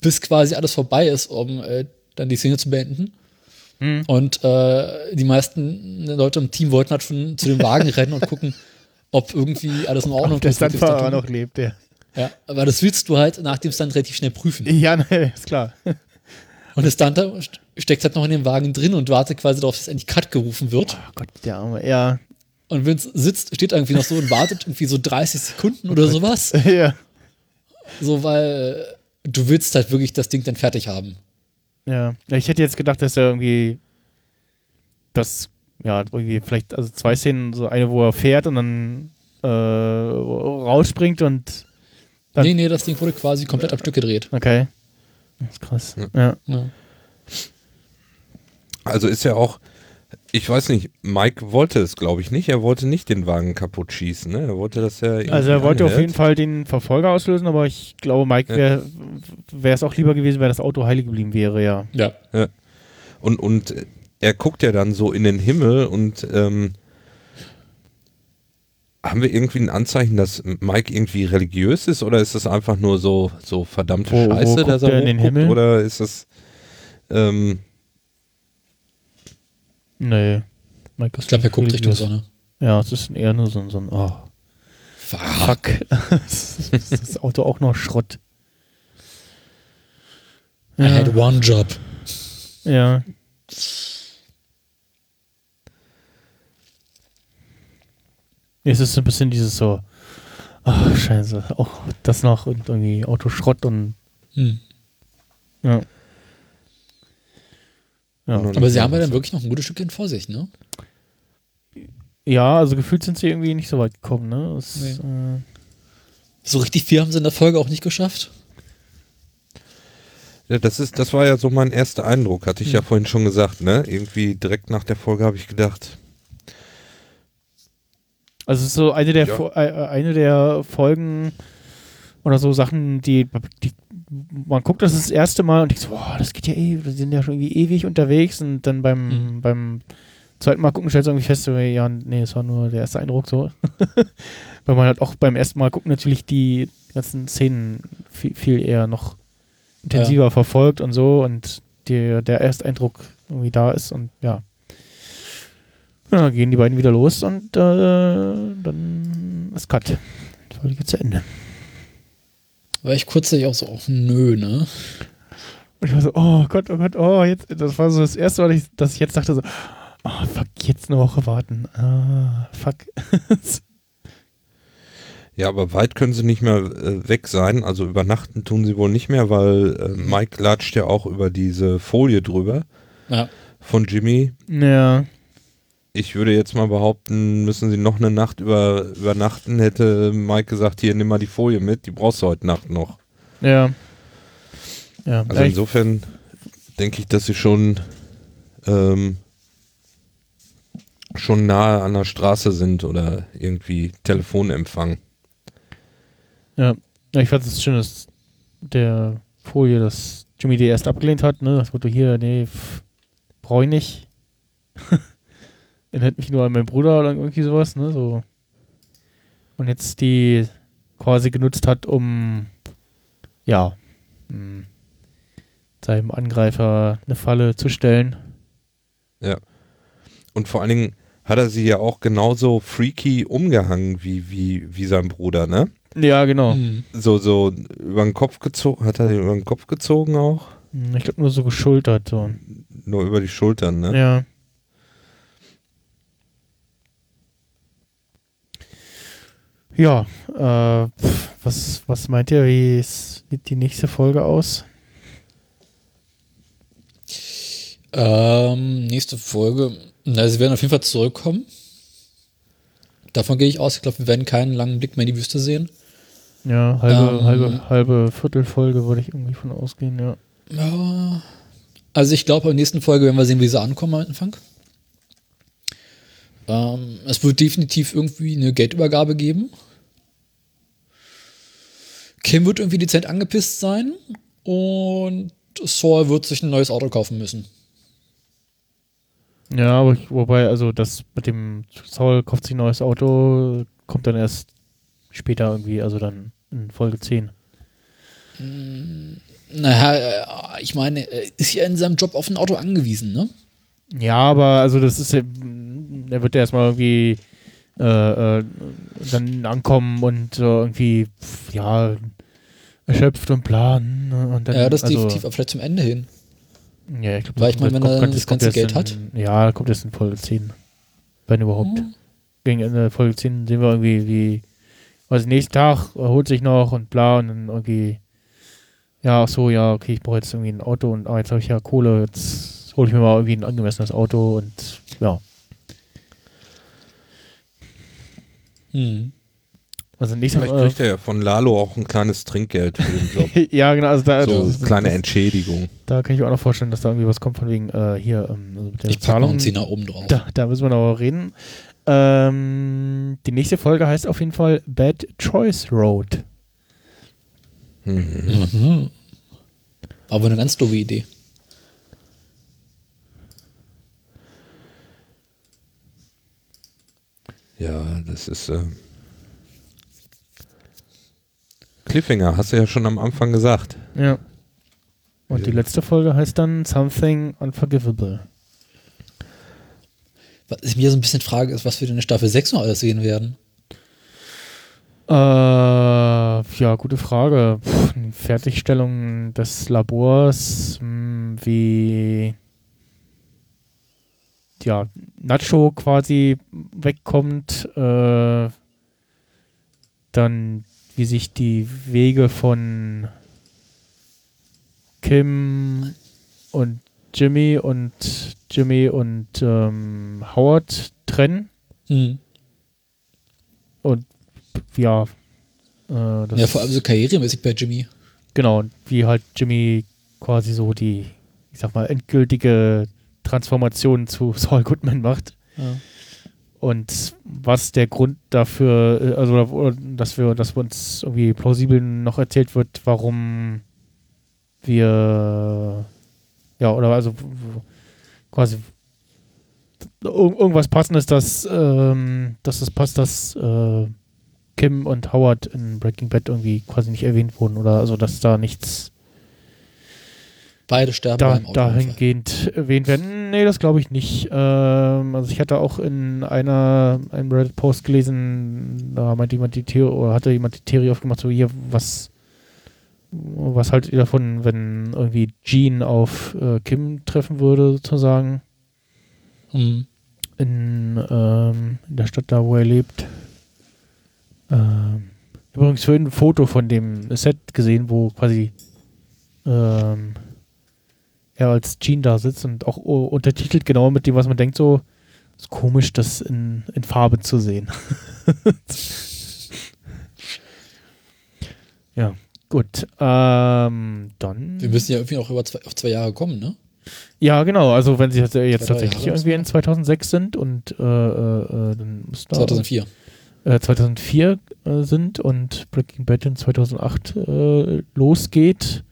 bis quasi alles vorbei ist, um äh, dann die Szene zu beenden. Hm. Und äh, die meisten Leute im Team wollten halt schon zu dem Wagen rennen und gucken, ob irgendwie alles in Ordnung der ist. Stuntfahrer Stunt. noch lebt, ja. Ja, aber das willst du halt nach dem Stunt relativ schnell prüfen. Ja, ne, ist klar. Und der Stunter st- steckt halt noch in dem Wagen drin und wartet quasi darauf, dass endlich Cut gerufen wird. Oh Gott, der Arme, ja. Und Vince sitzt, steht irgendwie noch so und wartet irgendwie so 30 Sekunden oder sowas. ja. So, weil du willst halt wirklich das Ding dann fertig haben. Ja. ja, ich hätte jetzt gedacht, dass er irgendwie das, ja, irgendwie vielleicht, also zwei Szenen, so eine, wo er fährt und dann äh, rausspringt und Dann- nee, nee, das Ding wurde quasi komplett am Stück gedreht. okay. Das ist krass. Ja. Ja. Also ist ja auch, ich weiß nicht, Mike wollte es, glaube ich, nicht. Er wollte nicht den Wagen kaputt schießen. Ne? Er wollte das ja. irgendwie Also er wollte auf anhält. jeden Fall den Verfolger auslösen, aber ich glaube, Mike wäre wäre es auch lieber gewesen, wenn das Auto heilig geblieben wäre, ja. ja. Und, und er guckt ja dann so in den Himmel und ähm, haben wir irgendwie ein Anzeichen, dass Mike irgendwie religiös ist oder ist das einfach nur so, so verdammte Wo- wo Scheiße, guckt dass er er in den? Himmel? Oder ist das ähm, Nee. Mike ist Ich glaube, er guckt Richtung. Sonne. Ja, es ist eher nur so, ein- so ein, oh, Fuck. fuck. das ist das Auto auch noch Schrott. I had one job. Ja. Es ist so ein bisschen dieses so, ach, scheiße, auch das noch und irgendwie Autoschrott und Hm. ja. Ja, Aber sie haben ja dann wirklich noch ein gutes Stückchen vor sich, ne? ja also gefühlt sind sie irgendwie nicht so weit gekommen, ne? Das, Nee. äh, So richtig viel haben sie in der Folge auch nicht geschafft. Ja, das ist, das war ja so mein erster Eindruck, hatte Hm. ich ja vorhin schon gesagt, ne? Irgendwie direkt nach der Folge habe ich gedacht, Also es ist so eine der, Ja. Fo- äh, eine der Folgen oder so Sachen, die, die man guckt das das erste Mal und denkt so, boah, das geht ja eh, wir sind ja schon irgendwie ewig unterwegs und dann beim, Mhm. beim zweiten Mal gucken stellst du irgendwie fest, so, ja, nee, es war nur der erste Eindruck so. Weil man halt auch beim ersten Mal gucken natürlich die ganzen Szenen viel, viel eher noch intensiver verfolgt und so und der, der Ersteindruck irgendwie da ist und ja. Ja, gehen die beiden wieder los und äh, dann ist Cut. Die Folge geht zu Ende. War ich kurzzeitig auch so, oh, nö, ne? Und ich war so, oh Gott, oh Gott, oh, jetzt, das war so das erste Mal, dass ich- dass ich jetzt dachte so, oh fuck, jetzt eine Woche warten. Ah, fuck. ja, aber weit können sie nicht mehr äh, weg sein. Also übernachten tun sie wohl nicht mehr, weil äh, Mike latscht ja auch über diese Folie drüber Ja. von Jimmy. ja, Ich würde jetzt mal behaupten, müssen sie noch eine Nacht über, übernachten, hätte Mike gesagt, hier nimm mal die Folie mit, die brauchst du heute Nacht noch. ja. Ja, Also insofern denke ich, dass sie schon ähm, schon nahe an der Straße sind oder irgendwie Telefonempfang. ja, Ja, ich fand es schön, dass der Folie, dass Jimmy die erst abgelehnt hat, ne? Das Motto hier, nee, pff, brauch ich nicht. Erinnert mich nur an meinen Bruder oder irgendwie sowas, ne? So. Und jetzt die quasi genutzt hat, um ja, mh, seinem Angreifer eine Falle zu stellen. Und vor allen Dingen hat er sie ja auch genauso freaky umgehangen wie, wie, wie sein Bruder, ne? Ja, genau. Hm. So, so über den Kopf gezogen, hat er den über den Kopf gezogen auch? Hm, Ich glaube nur so geschultert. So. Nur über die Schultern, ne? Ja. Ja, äh, was, was meint ihr, wie sieht die nächste Folge aus? Ähm, nächste Folge. Na, sie werden auf jeden Fall zurückkommen. Davon gehe ich aus. Ich glaube, wir werden keinen langen Blick mehr in die Wüste sehen. Ja, halbe, Ähm. halbe, halbe Viertelfolge würde ich irgendwie von ausgehen, ja. Ja. Also ich glaube, in der nächsten Folge werden wir sehen, wie sie ankommen am Anfang. Ähm, es wird definitiv irgendwie eine Geldübergabe geben. Kim wird irgendwie dezent angepisst sein und Saul wird sich ein neues Auto kaufen müssen. Ja, aber ich, wobei, also das mit dem Saul kauft sich ein neues Auto, kommt dann erst später irgendwie, also dann in Folge 10. Naja, äh, ich meine, er ist ja in seinem Job auf ein Auto angewiesen, ne? Ja, aber also das ist ja, er wird ja erstmal irgendwie äh, äh, dann ankommen und äh, irgendwie, pf, ja, erschöpft und planen. ne, Und dann, Ja, das also, definitiv, aber vielleicht zum Ende hin. Ja, ich glaub, Weil ich meine, wenn er das ganze Geld in, hat. Ja, kommt erst in Folge 10. Wenn überhaupt. Hm. Gegen Ende Folge 10 sehen wir irgendwie, wie, also nächsten Tag erholt sich noch und bla und dann irgendwie, ja, ach so, ja, okay, ich brauche jetzt irgendwie ein Auto und ah, jetzt habe ich ja Kohle, jetzt hole ich mir mal irgendwie ein angemessenes Auto und ja. Hm. Also nächstes Vielleicht Mal. kriegt er ja von Lalo auch ein kleines Trinkgeld für den Job. ja, genau, also da, so das, kleine das, Entschädigung. da kann ich mir auch noch vorstellen, dass da irgendwie was kommt von wegen, äh, hier, ähm, also mit der Ich packe Zahlung. einen Zehner oben drauf. Da, da müssen wir noch reden. Ähm, die nächste Folge heißt auf jeden Fall Bad Choice Road. Mhm. Mhm. Aber eine ganz doofe Idee. Ja, das ist. Äh Cliffhanger, hast du ja schon am Anfang gesagt. Ja. Und die Ja. letzte Folge heißt dann Something Unforgivable. Was ich mir so ein bisschen frage, ist, was wir denn in Staffel 6 noch alles sehen werden. Äh, ja, gute Frage. Pff, Fertigstellung des Labors, mh, wie ja, Nacho quasi wegkommt, äh, dann wie sich die Wege von Kim und Jimmy und Jimmy und ähm, Howard trennen Hm. und ja, äh, Ja, vor allem so karrieremäßig bei Jimmy. Genau, und wie halt Jimmy quasi so die, ich sag mal, endgültige Transformation zu Saul Goodman macht. Ja. Und was der Grund dafür, äh, also dass wir, dass uns irgendwie plausibel noch erzählt wird, warum wir ja, oder also quasi ir irgendwas passendes, dass, ähm, dass es passt, dass äh, Kim und Howard in Breaking Bad irgendwie quasi nicht erwähnt wurden oder also dass da nichts Beide sterben da, beim Autounfall. dahingehend erwähnt werden. Nee, das glaube ich nicht. Ähm, also ich hatte auch in einer einem Reddit-Post gelesen, da meinte jemand die Theorie, oder hatte jemand die Theorie aufgemacht, so hier, was was haltet ihr davon, wenn irgendwie Jean auf äh, Kim treffen würde, sozusagen, Hm. in, ähm, in der Stadt da, wo er lebt. Ähm, ich habe übrigens vorhin ein Foto von dem Set gesehen, wo quasi ähm, er als Jean da sitzt und auch untertitelt genau mit dem, was man denkt, so ist komisch, das in, in Farbe zu sehen. ja, gut. Ähm, dann. Wir müssen ja irgendwie auch über zwei, auf zwei Jahre kommen, ne? Ja, genau. Also wenn sie jetzt, jetzt Zwei, drei tatsächlich Jahre irgendwie in 2006 sind und äh, äh, äh, dann muss da 2004. äh, 2004 äh, sind und Breaking Bad in 2008 äh, losgeht.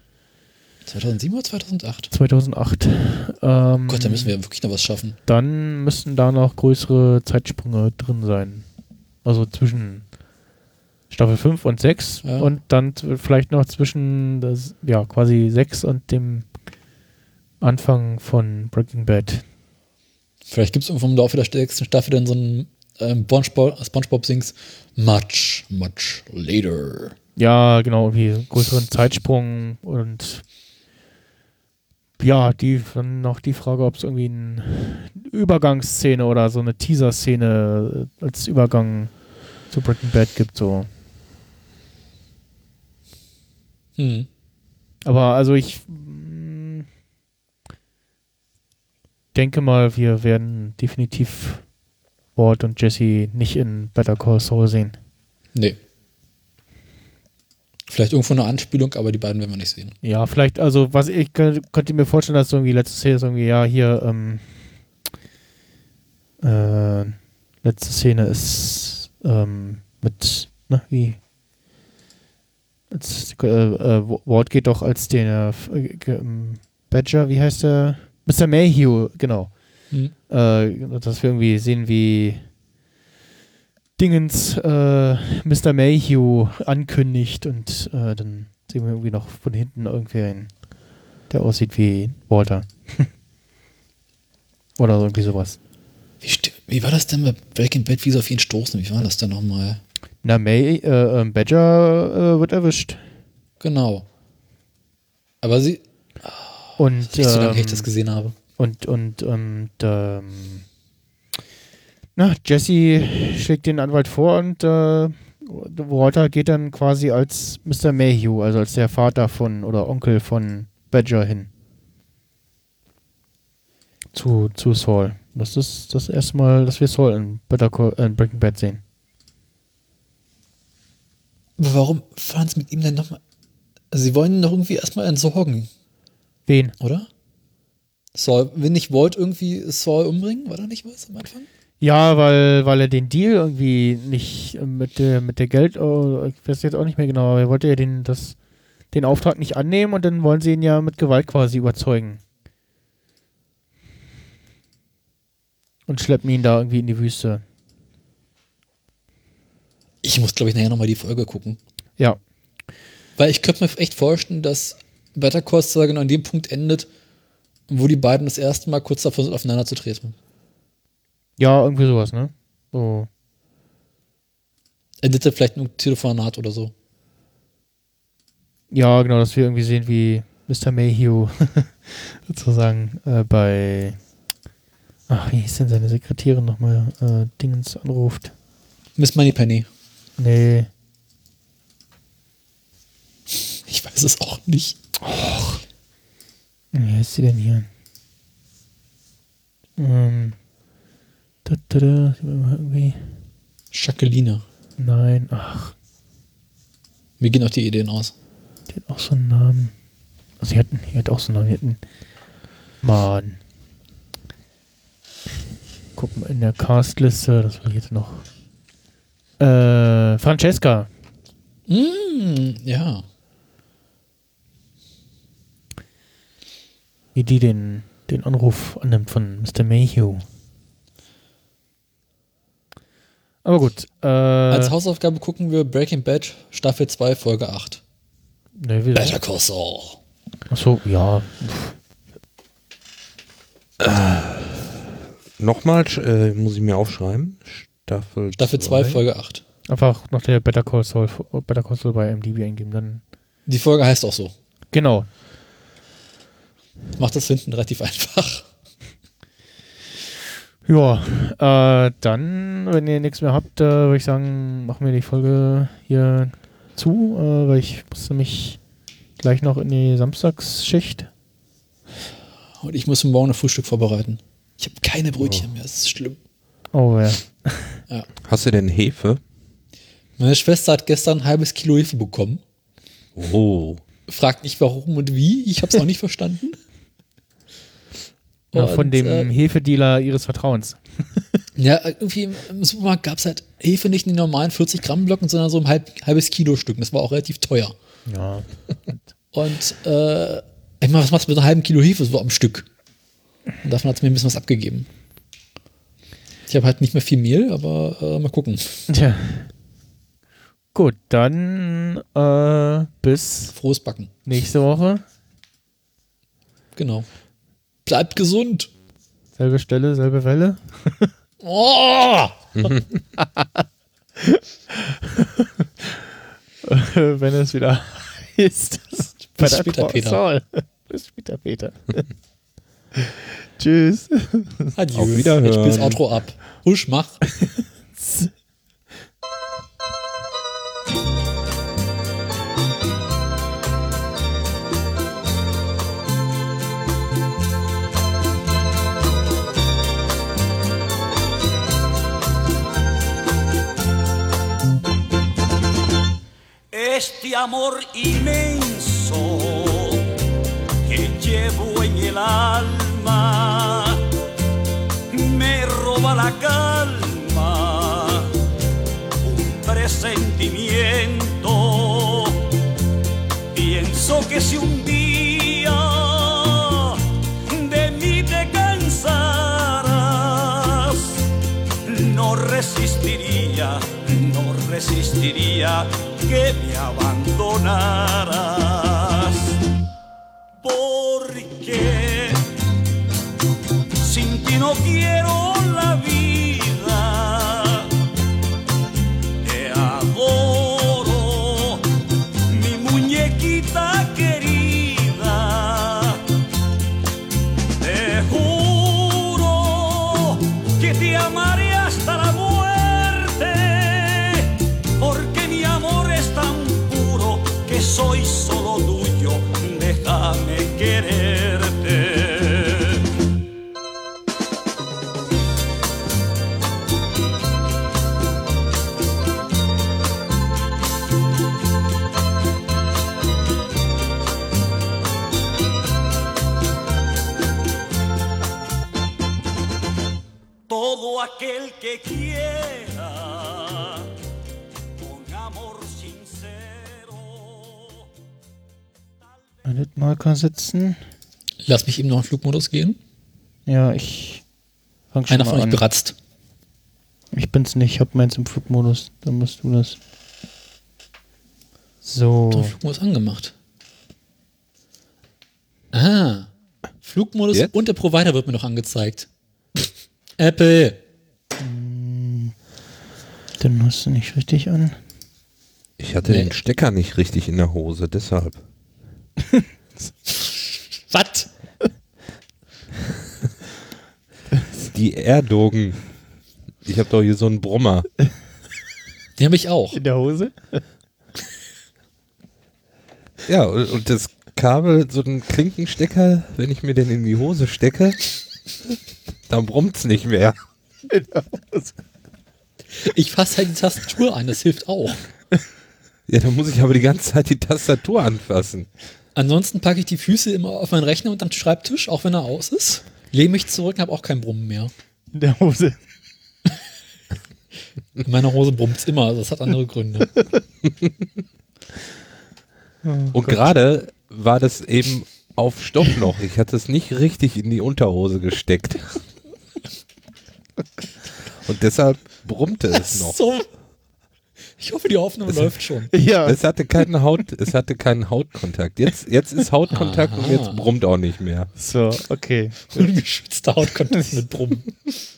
2007 oder 2008? 2008. Ähm, Gott, da müssen wir wirklich noch was schaffen. Dann müssten da noch größere Zeitsprünge drin sein. Also zwischen Staffel 5 und 6 Ja. und dann vielleicht noch zwischen das, ja, quasi 6 und dem Anfang von Breaking Bad. Vielleicht gibt es irgendwo im Laufe der sechsten Staffel dann so einen ähm, Spongebob, Spongebob sings much, much later. Ja, genau, irgendwie größeren Zeitsprung und Ja, die dann noch die Frage, ob es irgendwie eine Übergangsszene oder so eine Teaser-Szene äh, als Übergang zu Breaking Bad gibt. So. Hm. Aber also ich mm, denke mal, wir werden definitiv Ward und Jesse nicht in Better Call Saul sehen. Nee. Vielleicht irgendwo eine Anspielung, aber die beiden werden wir nicht sehen. Ja, vielleicht, also was ich kö- könnte mir vorstellen, dass irgendwie letzte Szene ist irgendwie, ja, hier, ähm, äh, letzte Szene ist ähm, mit, ne, wie? Als, äh, äh, Ward geht doch als der äh, ge- ähm, Badger, wie heißt der? Mr. Mayhew, genau. Hm. Äh, dass wir irgendwie sehen, wie Dingens äh, Mr. Mayhew ankündigt und äh, dann sehen wir irgendwie noch von hinten irgendwen, der aussieht wie Walter. Oder irgendwie sowas. Wie, wie war das denn bei Breaking Bad, wie sie auf ihn stoßen? Wie war das denn nochmal? Na, May, äh, ähm, Badger äh, wird erwischt. Genau. Aber sie, Und, nicht so lange, ähm, ich das gesehen habe. Und, und, und, ähm, na, Jesse schlägt den Anwalt vor und äh, Walter geht dann quasi als Mr. Mayhew, also als der Vater von oder Onkel von Badger hin. Zu, zu Saul. Das ist das erste Mal, dass wir Saul in, Better Call, in Breaking Bad sehen. Warum fahren sie mit ihm denn nochmal? Also sie wollen ihn doch irgendwie erstmal entsorgen, Wen? oder? Saul, will nicht Walt irgendwie Saul umbringen? War da nicht was am Anfang? Ja, weil, weil er den Deal irgendwie nicht äh, mit der, mit der Geld, oh, ich weiß jetzt auch nicht mehr genau, aber er wollte ja den, das, den Auftrag nicht annehmen und dann wollen sie ihn ja mit Gewalt quasi überzeugen. Und schleppen ihn da irgendwie in die Wüste. Ich muss, glaube ich, nachher nochmal die Folge gucken. Ja. Weil ich könnte mir echt vorstellen, dass Better Call Saul genau an dem Punkt endet, wo die beiden das erste Mal kurz davor sind, aufeinander zu treten. Ja, irgendwie sowas, ne? So. Endete vielleicht ein Telefonat oder so. Ja, genau, dass wir irgendwie sehen, wie Mr. Mayhew sozusagen äh, bei. Ach, wie hieß denn seine Sekretärin nochmal? Äh, Dingens anruft. Miss Moneypenny. Nee. Ich weiß es auch nicht. Wie heißt sie denn hier? Ähm. Da, da, da, irgendwie. Jacqueline. Nein, ach, Mir gehen auch die Ideen aus. die hat auch so einen Namen. Also, sie hatten, die hat auch so einen Namen. Die hatten. Mann. Guck mal in der Castliste, das war jetzt noch. Äh, Francesca. Mm, ja. Wie die den, den Anruf annimmt von Mr. Mayhew. Aber gut. Äh, Als Hausaufgabe gucken wir Breaking Bad Staffel 2 Folge 8. ne, wie, Better Call Saul. achso, ja. Nochmal, äh, muss ich mir aufschreiben. Staffel Staffel 2 Folge 8. Einfach nach der Better Call Saul, Better Call Saul bei MDB eingeben. Dann, Die Folge heißt auch so. genau. Macht das Finden relativ einfach. Ja, äh, dann, wenn ihr nichts mehr habt, äh, würde ich sagen, machen wir die Folge hier zu, äh, weil ich muss nämlich gleich noch in die Samstagsschicht. Und ich muss morgen ein Frühstück vorbereiten. Ich habe keine Brötchen mehr, das ist schlimm. Oh ja. Hast du denn Hefe? Meine Schwester hat gestern ein halbes Kilo Hefe bekommen. Oh. Fragt nicht warum und wie, ich habe es auch nicht verstanden. ja von dem äh, Hefedealer ihres Vertrauens. Ja, irgendwie im, im Supermarkt gab es halt Hefe nicht in den normalen 40 Gramm Blöcken, sondern so ein halb, halbes Kilo Stück. Das war auch relativ teuer. Ja. Und äh, ich meine, was machst du mit einem halben Kilo Hefe so am Stück? Und davon hat es mir ein bisschen was abgegeben. Ich habe halt nicht mehr viel Mehl, aber äh, mal gucken. Tja. Gut, dann äh, bis Frohes Backen. nächste Woche. Genau. Bleibt gesund. Selbe Stelle, selbe Welle. Oh! Wenn es wieder ist. Bis später, Peter. Bis später, Peter. Tschüss. Adieu. Auf Wiederhören. Ich spiel's Outro ab. Husch, mach. Este amor inmenso que llevo en el alma me roba la calma, un presentimiento. Pienso que si un día de mí te cansarás, no resistiría, no resistiría que me abandonaras. Porque sin ti no quiero la vida. Mal, kann sitzen. Lass mich eben noch in Flugmodus gehen. Ja, ich fang schon Einer mal von euch an. beratzt. Ich bin's nicht, ich hab meins im Flugmodus. Dann musst du das. So. Doch, Flugmodus angemacht. Ah. Flugmodus Jetzt? und der Provider wird mir noch angezeigt. Apple. Dann hast du nicht richtig an. Ich hatte Nee. den Stecker nicht richtig in der Hose, deshalb. Was? Die Erdogen. Ich habe doch hier so einen Brummer. Den habe ich auch. In der Hose? Ja, und, und das Kabel, so ein Klinkenstecker, wenn ich mir den in die Hose stecke, dann brummt's nicht mehr. Ich fasse halt die Tastatur ein, das hilft auch. Ja, dann muss ich aber die ganze Zeit die Tastatur anfassen. Ansonsten packe ich die Füße immer auf meinen Rechner und am Schreibtisch, auch wenn er aus ist. Lehne mich zurück und habe auch kein Brummen mehr. In der Hose. In meiner Hose brummt's immer, also das hat andere Gründe. Und gerade war das eben auf Stopp noch. Ich hatte es nicht richtig in die Unterhose gesteckt. Und deshalb brummte es noch. So. Ich hoffe, die Aufnahme läuft schon. Ja. Es hatte keinen Haut, es hatte keinen Hautkontakt. Jetzt, jetzt ist Hautkontakt und Aha. jetzt brummt auch nicht mehr. So, okay. Ungeschützter Hautkontakt mit Brummen.